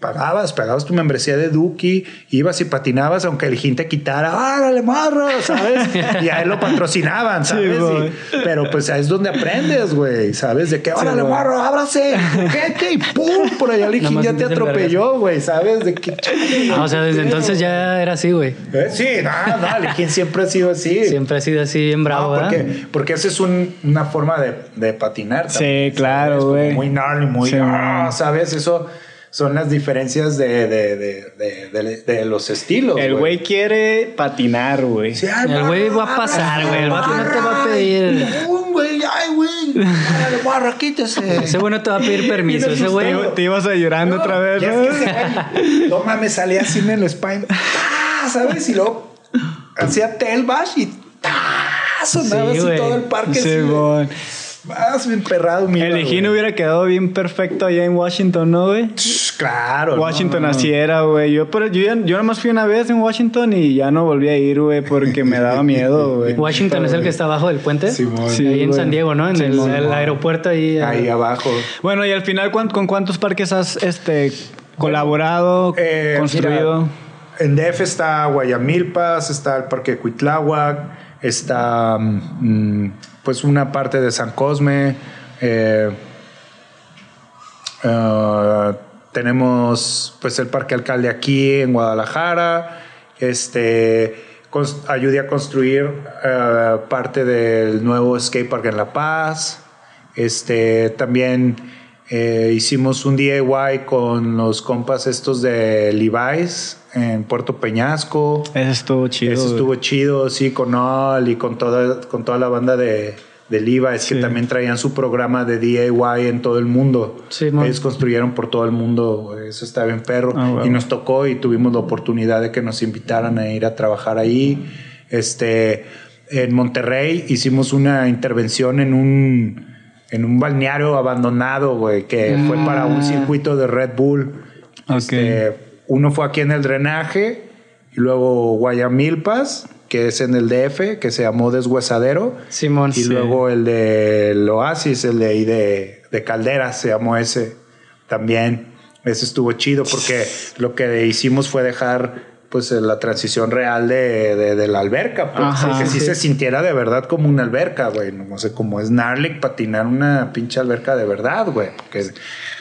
pagabas, pagabas tu membresía de Duki, ibas y patinabas aunque el Gin te quitara, ¡árale, marro! ¿Sabes? Y a él lo patrocinaban, Sí, ¿sabes? Y- pero pues ahí es donde aprendes, güey, ¿sabes? De que, órale, güey. marro, ábrase, ¿qué, y pum, por allá el Gin ya te atropelló, güey, ¿sabes? De que, Ah, o sea, desde entonces ya era así, güey. Eh, Sí, no, no, el Gin siempre ha sido así. Siempre ha sido así No, bravo, ¿verdad? porque, porque esa es un- una forma de, de patinar. Sí, también, claro, ¿sabes? Como güey. Muy gnarly, muy. Sí, ah. ¿Sabes? Eso son las diferencias de, de, de, de, de- de los estilos. El güey quiere patinar, güey. Sí, El güey va a pasar, güey. El vato no te va a pedir. Pum, güey, ay, güey. Barra, quítese. Ese güey no te va a pedir permiso. Ese güey. Te ibas a llorando otra vez, ¿no? es que no mames, salía así en el spine. ¡Ah! ¿Sabes? Y luego hacía tail bash y ¡ah! sonaba Sí, así todo el parque. Sí. Más bien perrado, mi El Ejín hubiera quedado bien perfecto allá en Washington, ¿no, güey? Claro. Washington no, no. así era, güey. Yo, pero yo, ya- yo nada más fui una vez en Washington y ya no volví a ir, güey, porque me daba miedo, güey. Washington es el que está abajo del puente. Simón. Sí, ahí en. San Diego, ¿no? En el, aeropuerto ahí. Ahí abajo. Bueno, y al final, ¿cuán- ¿con cuántos parques has este, colaborado, Eh, construido? mira, en DF está Guayamilpas, está el Parque Cuitláhuac, está mm, pues una parte de San Cosme. eh, eh, tenemos pues el Parque Alcalde aquí en Guadalajara. Este ayudé a construir eh, parte del nuevo skate park en La Paz. Este también eh, hicimos un DIY con los compas estos de Levi's en Puerto Peñasco. Ese estuvo chido. Eso güey. estuvo chido, sí, con All y con toda, con toda la banda de, de Levi's Sí. que también traían su programa de DIY en todo el mundo. Sí. Ellos construyeron por todo el mundo, eso está bien perro. Ah, bueno. Y nos tocó y tuvimos la oportunidad de que nos invitaran a ir a trabajar ahí. Este, en Monterrey hicimos una intervención en un, en un balneario abandonado, güey, que fue para un circuito de Red Bull. Ok. Este, uno fue aquí en el drenaje y luego Guayamilpas, que es en el DF, que se llamó Deshuesadero. Simón. Y Sí. luego el del Oasis, el de ahí de, de Calderas, se llamó ese también. Ese estuvo chido porque lo que hicimos fue dejar pues la transición real de, de- de la alberca, pues, Ajá. que sí, Sí. se sintiera de verdad como una alberca, güey. No sé, como es Narlik patinar una pinche alberca de verdad, güey. Que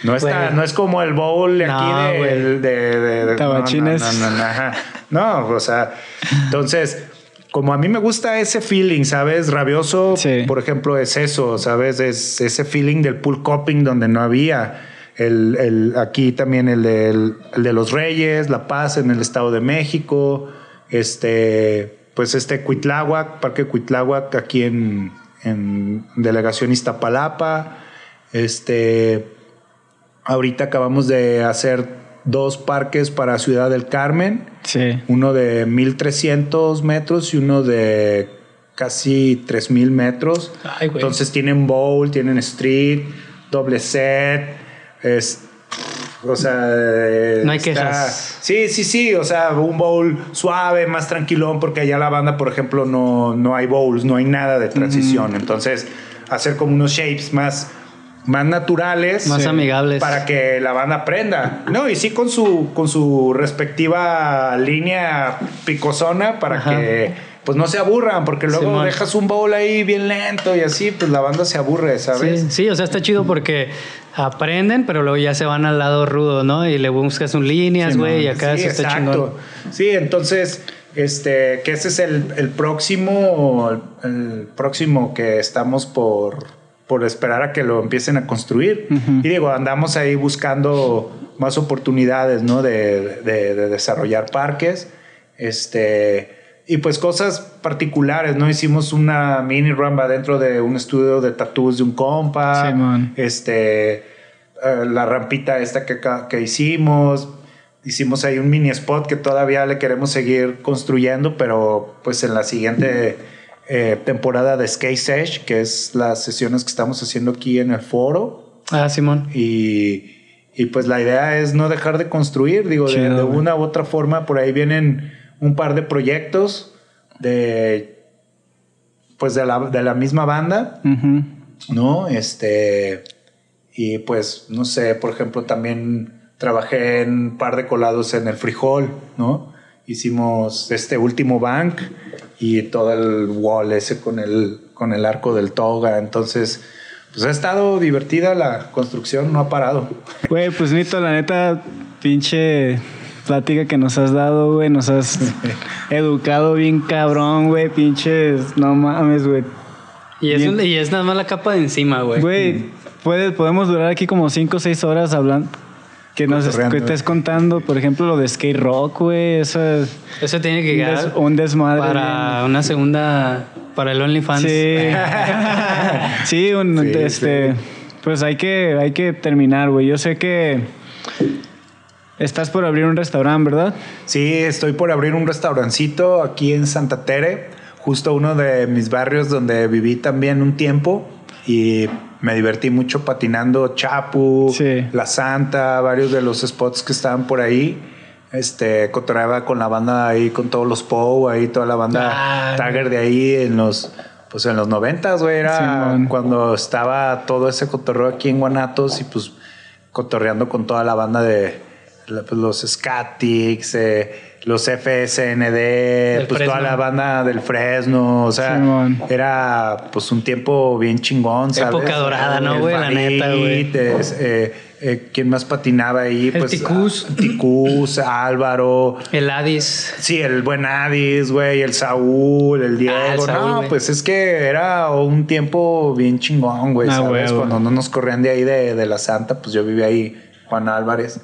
no está, no es como el bowl de aquí No, de, de, Tabachines. No, no, no, no, o sea, entonces, como a mí me gusta ese feeling, ¿sabes? Rabioso, Sí. por ejemplo, es eso, ¿sabes? Es ese feeling del pool coping donde no había. El, el- aquí también el, de los Reyes, La Paz en el Estado de México, este, pues este Cuitláhuac, Parque Cuitláhuac aquí en, en Delegación Iztapalapa, este, ahorita acabamos de hacer dos parques para Ciudad del Carmen, Sí. uno de 1300 metros y uno de casi 3000 metros. Ay. Entonces tienen bowl, tienen street, doble set, es o sea, eh, No hay quejas. Sí, sí, sí, o sea, un bowl suave, más tranquilón, porque allá la banda, por ejemplo, no, no hay bowls, no hay nada de transición. Entonces, hacer como unos shapes más más naturales. Más amigables. Para que la banda aprenda. No, y sí con su, con su respectiva línea picosona para Ajá. que pues no se aburran, porque luego dejas un bowl ahí bien lento y así, pues la banda se aburre, ¿sabes? Sí, sí, o sea, está chido porque aprenden, pero luego ya se van al lado rudo, ¿no? Y le buscas un líneas, güey, y acá Sí, eso está chingón. Sí, entonces, este, que ese es el, el próximo, el próximo que estamos por, por esperar a que lo empiecen a construir. Y digo, andamos ahí buscando más oportunidades, ¿no? De, de- de desarrollar parques. Este. Y pues cosas particulares, ¿no? Hicimos una mini rumba dentro de un estudio de tattoos de un compa. Simón. Este, eh, la rampita esta que, que hicimos. Hicimos ahí un mini spot que todavía le queremos seguir construyendo, pero pues en la siguiente eh, temporada de Skate Sesh, que es las sesiones que estamos haciendo aquí en el foro. Ah, Simón. Y, y pues la idea es no dejar de construir, digo, de, Chido, de güey. una u otra forma, por ahí vienen un par de proyectos de pues de la, de la misma banda. ¿no? Este, y pues, no sé, por ejemplo, también trabajé en un par de colados en el Frijol, ¿no? Hicimos este último bank y todo el wall ese con el, con el arco del toga, entonces, pues ha estado divertida la construcción, no ha parado. Güey, pues Nito, la neta, pinche plática que nos has dado, güey. Nos has educado bien cabrón, güey. Pinches, no mames, güey. Y es, Bien. un- y es nada más la capa de encima, güey. Güey, puede- podemos durar aquí como 5 o 6 horas hablando. Que nos que estés contando, por ejemplo, lo de skate rock, güey. Eso es Eso tiene que un, quedar des- un desmadre. para una segunda, para el OnlyFans. Sí. sí, un- Sí, este, pues hay que, hay que terminar, güey. Yo sé que estás por abrir un restaurante, ¿verdad? Sí, estoy por abrir un restaurancito aquí en Santa Tere, justo uno de mis barrios donde viví también un tiempo y me divertí mucho patinando Chapu, Sí. La Santa, varios de los spots que estaban por ahí. Este, cotorreaba con la banda ahí, con todos los Pow, ahí toda la banda Ah, Tagger de ahí en los, pues en los noventas, güey, era cuando estaba todo ese cotorreo aquí en Guanatos y pues cotorreando con toda la banda de los Scatics, eh, los FSND, Del pues toda la banda del Fresno, o sea, Simón. era pues un tiempo bien chingón, ¿sabes? Época dorada, ¿no, güey? La neta, güey. Eh, eh, ¿Quién más patinaba ahí? El pues, Ticús. ah, Ticús, Álvaro. El Adis. Sí, el buen Adis, güey, el Saúl, el Diego. Ah, el Saúl, no, pues es que era un tiempo bien chingón, güey, Ah, ¿sabes? Cuando no nos corrían de ahí de, de la Santa, pues yo vivía ahí, Juan Álvarez.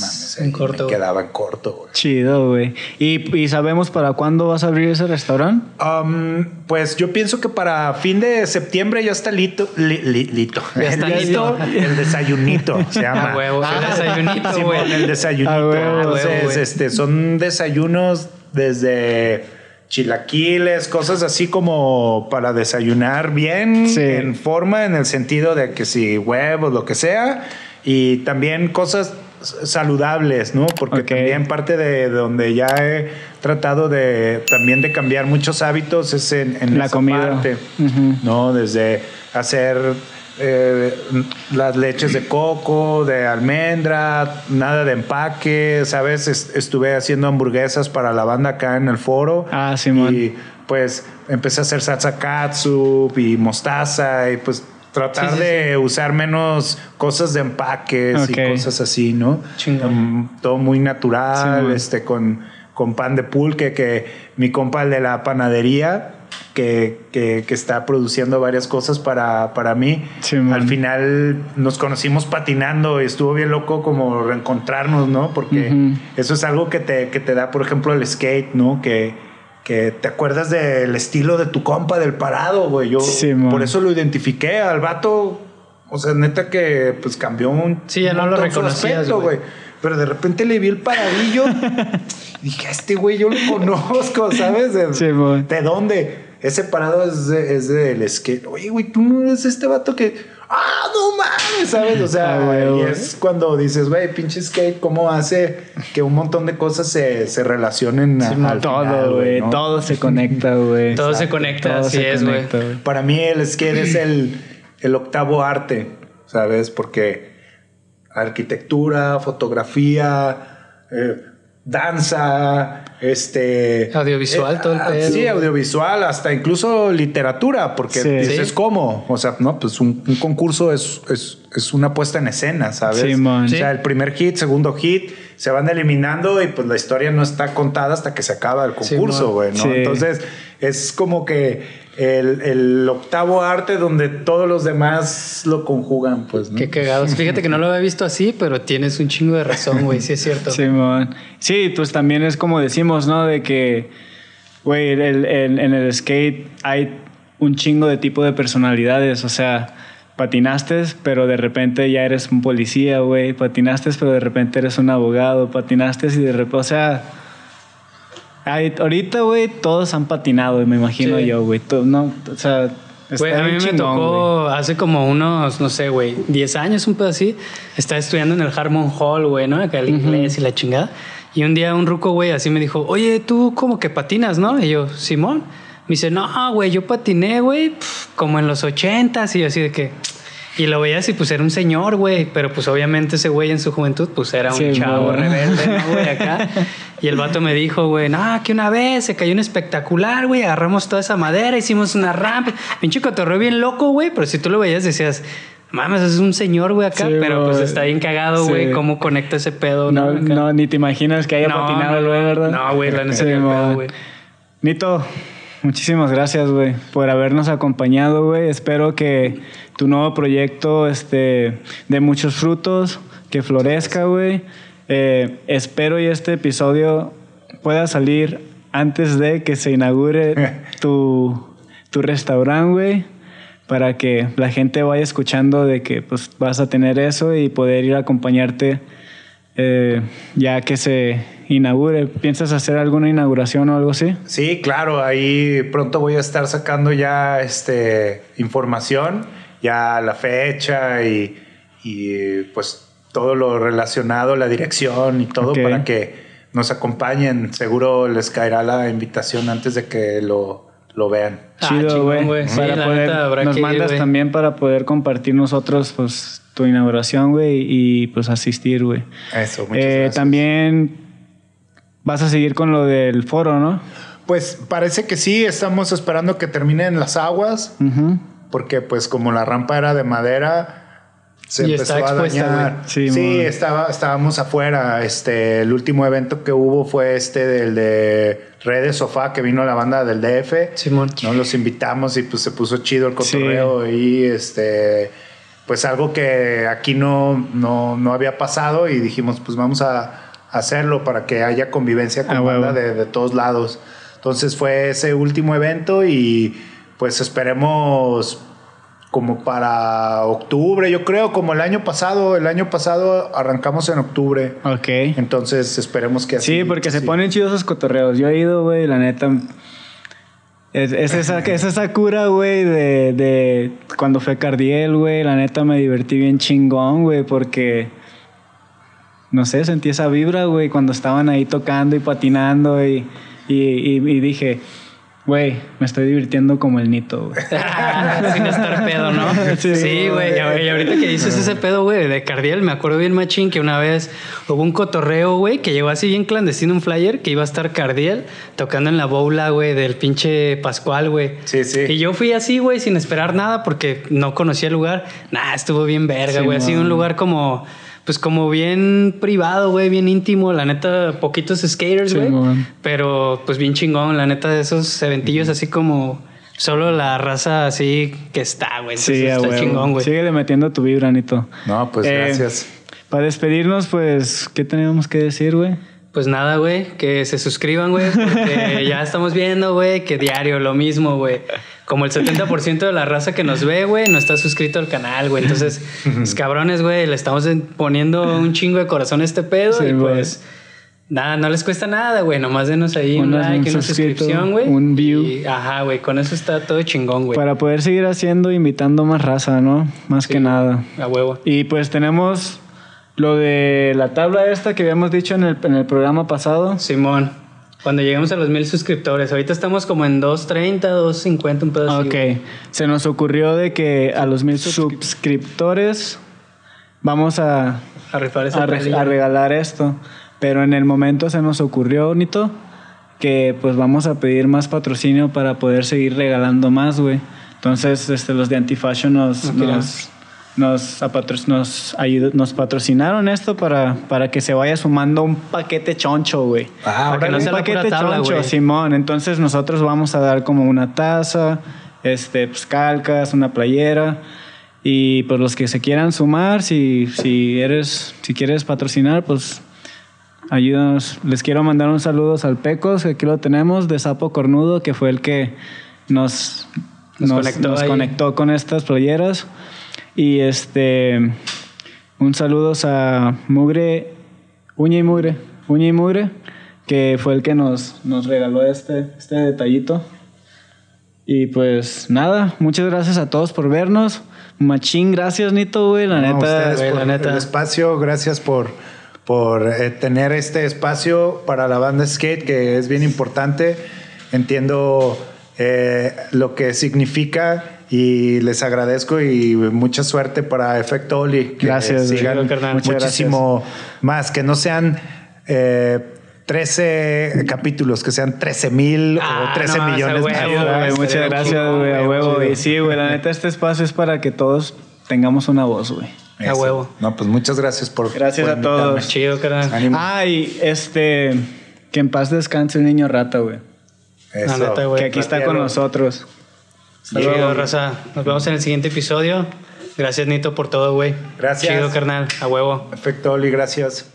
Mames, En corto, me quedaba en corto, güey. Chido, güey. ¿Y, y sabemos para cuándo vas a abrir ese restaurante? Um, pues yo pienso que para fin de septiembre ya está lito. li- li- lito. Ya está El listo. El desayunito se llama. A huevo, el desayunito, güey. el desayunito. A huevo, Entonces, huevo, güey. este, son desayunos desde chilaquiles, cosas así como para desayunar bien, Sí. en forma, en el sentido de que si huevos, lo que sea, y también cosas saludables, ¿no? Porque también parte de donde ya he tratado de también de cambiar muchos hábitos es en, en La esa comida. parte. ¿no? Desde hacer eh, las leches de coco, de almendra, nada de empaque, ¿sabes? Es- estuve haciendo hamburguesas para la banda acá en el foro. Ah, Simón. Y pues empecé a hacer salsa katsup y mostaza y pues tratar Sí, sí, de usar menos cosas de empaques y cosas así, ¿no? Chingón. Mm, todo muy natural, este, con, con pan de pulque, que mi compa el de la panadería, que, que, que está produciendo varias cosas para, para mí. Al final nos conocimos patinando y estuvo bien loco como reencontrarnos, ¿no? Porque eso es algo que te, que te da, por ejemplo, el skate, ¿no? Que, que te acuerdas del estilo de tu compa, del parado, güey. Yo por eso lo identifiqué al vato. O sea, neta que pues cambió un. Sí, ya no lo reconocías, güey. Pero de repente le vi el paradillo. y dije, "A este güey yo lo conozco, ¿sabes? ¿De, Simón. ¿de dónde? Ese parado es, de, es del skate. Oye, güey, tú no eres este vato que. ¡Ah, no mames! ¿Sabes? O sea, Ah, güey, y güey. es cuando dices, güey, pinche skate, ¿cómo hace que un montón de cosas se, se relacionen a- al todo, güey. ¿no? Todo se conecta, güey. Todo se conecta, Todo así se es, güey. Para mí el skate es el, el octavo arte, ¿sabes? Porque arquitectura, fotografía, eh, danza, este... Audiovisual, todo el ah, pedo. Sí, audiovisual, hasta incluso literatura, porque Sí. dices, Sí. ¿cómo? O sea, no, pues un, un concurso es, es, es una puesta en escena, ¿sabes? Simón. O sea, Sí. el primer hit, segundo hit, se van eliminando y pues la historia no está contada hasta que se acaba el concurso, güey, ¿no? Sí. Entonces, es como que el, el octavo arte donde todos los demás lo conjugan, pues, ¿no? Qué cagados. Fíjate que no lo había visto así, pero tienes un chingo de razón, güey. Sí, es cierto. Simón. Sí, pues también es como decimos, ¿no? De que, güey, el- el- en el skate hay un chingo de tipo de personalidades. O sea, patinaste, pero de repente ya eres un policía, güey. Patinaste, pero de repente eres un abogado. Patinaste y de repente, o sea... hay- ahorita, güey, todos han patinado, me imagino Sí. yo, güey. No, o sea... está a mí bien me chingón, tocó hace como unos, no sé, güey, 10 años, un pedo así. Estaba estudiando en el Harmon Hall, güey, ¿no? Acá el inglés y la chingada. Y un día un ruco, güey, así me dijo, oye, tú como que patinas, ¿no? Y yo, Simón. Me dice, no, güey, yo patiné, güey, como en los ochentas. Y yo así de que... Y lo veía así, pues era un señor, güey. Pero pues obviamente ese güey en su juventud, pues era un Sí, chavo rebelde, ¿no, güey? Acá. Y el vato me dijo, güey, no, que una vez se cayó un espectacular, güey. Agarramos toda esa madera, hicimos una rampa. Pinche cotorreo bien loco, güey. Pero si tú lo veías, decías, mames, es un señor, güey, acá. Sí, pero pues está bien cagado, güey, Sí. cómo conecta ese pedo, No, ¿no? No, ni te imaginas que haya No, patinado, no, güey, ¿verdad? no, güey, la man. güey. Nito, muchísimas gracias, güey, por habernos acompañado, güey. Espero que tu nuevo proyecto este, dé muchos frutos, que florezca, güey. Eh, espero y este episodio pueda salir antes de que se inaugure tu, tu restaurante, güey. Para que la gente vaya escuchando de que pues, vas a tener eso y poder ir a acompañarte eh, ya que se inaugure. ¿Piensas hacer alguna inauguración o algo así? Sí, claro, ahí pronto voy a estar sacando ya este información, ya la fecha y, y, pues todo lo relacionado, la dirección y todo Ok. para que nos acompañen. Seguro les caerá la invitación antes de que lo, lo vean. Ah, Chido, chingón, güey. güey. Sí, Para poder- nos que ir, mandas güey. también para poder compartir nosotros pues tu inauguración, güey, y pues asistir, güey. Eso, muchas Eh, gracias. también vas a seguir con lo del foro, ¿no? Pues parece que sí, estamos esperando que terminen las aguas, porque pues como la rampa era de madera, se Y empezó está a expuesta, dañar. Sí, Sí, estaba, estábamos afuera. Este, el último evento que hubo fue este del de Redes Sofá, que vino la banda del DF. Simón. No los invitamos y pues se puso chido el cotorreo y este pues algo que aquí no, no, no había pasado y dijimos pues vamos a hacerlo para que haya convivencia con Ah, banda de, de todos lados. Entonces fue ese último evento y pues esperemos como para octubre, yo creo, como el año pasado, el año pasado arrancamos en octubre. Ok. Entonces esperemos que así. Sí, porque se ponen chidos esos cotorreos. Yo he ido, güey, la neta. Es, es esa, es esa cura, güey, de, de cuando fue Cardiel, güey. La neta me divertí bien chingón, güey, porque. No sé, sentí esa vibra, güey, cuando estaban ahí tocando y patinando y, y, y- y dije, güey, me estoy divirtiendo como el Nito, güey. Sin estar pedo, ¿no? Sí, Sí, güey. y ahorita que dices ese pedo, güey, de Cardiel, me acuerdo bien machín que una vez hubo un cotorreo, güey, que llegó así bien clandestino un flyer que iba a estar Cardiel tocando en la boula, güey, del pinche Pascual, güey. Sí, sí. Y yo fui así, güey, sin esperar nada porque no conocía el lugar. Nah, estuvo bien verga, Sí, güey. así man. un lugar como... Pues como bien privado, güey, bien íntimo. La neta, poquitos skaters, güey. Pero pues bien chingón, la neta, de esos eventillos así como solo la raza así que está, güey. Sí, está chingón, güey. Síguele metiendo tu vibra, Nito. No, pues Eh, gracias. Para despedirnos, pues, ¿qué tenemos que decir, güey? Pues nada, güey, que se suscriban, güey, porque ya estamos viendo, güey, que diario lo mismo, güey. Como el 70% de la raza que nos ve, güey, no está suscrito al canal, güey. Entonces, pues, cabrones, güey, le estamos poniendo un chingo de corazón a este pedo Sí, y pues Nada, no les cuesta nada, güey. Nomás denos ahí un Unas- like, un una suscripción, güey. un view. Y- ajá, güey. Con eso está todo chingón, güey. Para poder seguir haciendo, invitando más raza, ¿no? Más Sí, que nada. A huevo. Y pues tenemos lo de la tabla esta que habíamos dicho en el, en el programa pasado. Simón. Cuando lleguemos a los mil suscriptores. Ahorita estamos como en 2.30, 2.50, un pedo así, Ok, se nos ocurrió de que a los mil suscriptores vamos a, A rifar esa a, re- tablilla. a regalar esto. Pero en el momento se nos ocurrió, Nito, que pues vamos a pedir más patrocinio para poder seguir regalando más, güey. Entonces, este, los de Antifashion nos, nos, nos, apatro- nos, ayudó- nos patrocinaron esto para, para que se vaya sumando un paquete choncho, güey. Ah, Para que no un sea paquete tabla, choncho. Simón. Entonces nosotros vamos a dar como una taza, este, pues, calcas, una playera. Y pues los que se quieran sumar, si, si eres, si quieres patrocinar, pues ayúdanos. Les quiero mandar un saludo al Pecos, que aquí lo tenemos, de Sapo Cornudo, que fue el que nos, Nos nos, conectó nos conectó con estas playeras. Y este un saludo a Mugre, Uña y Mugre, Uña y Mugre, que fue el que nos, nos regaló este, este detallito. Y pues nada, muchas gracias a todos por vernos. Machín, gracias Nito, güey, la No, neta. güey, por la neta. el espacio, gracias por, por eh, tener este espacio para la banda skate, que es bien importante. Entiendo eh, lo que significa y les agradezco y mucha suerte para Efecto Oli. Que Gracias, sigan carnal. Muchas muchísimo más, que no sean eh, 13 capítulos, que sean 13 mil Ah, o 13 no, millones. más. huevo, estaría muchas gracias, güey, a huevo. Y sí, güey, la neta, este espacio es para que todos tengamos una voz, güey. A huevo. No, pues muchas gracias por. Gracias por a todos. Chido, carnal. Ánimo. Ah, este, que en paz descanse el niño rata, güey. Eso. La neta, güey. Que aquí está con nosotros. Chido, raza. Nos vemos en el siguiente episodio. Gracias, Nito, por todo, güey. Gracias. Chido, carnal. A huevo. Perfecto, Oli, gracias.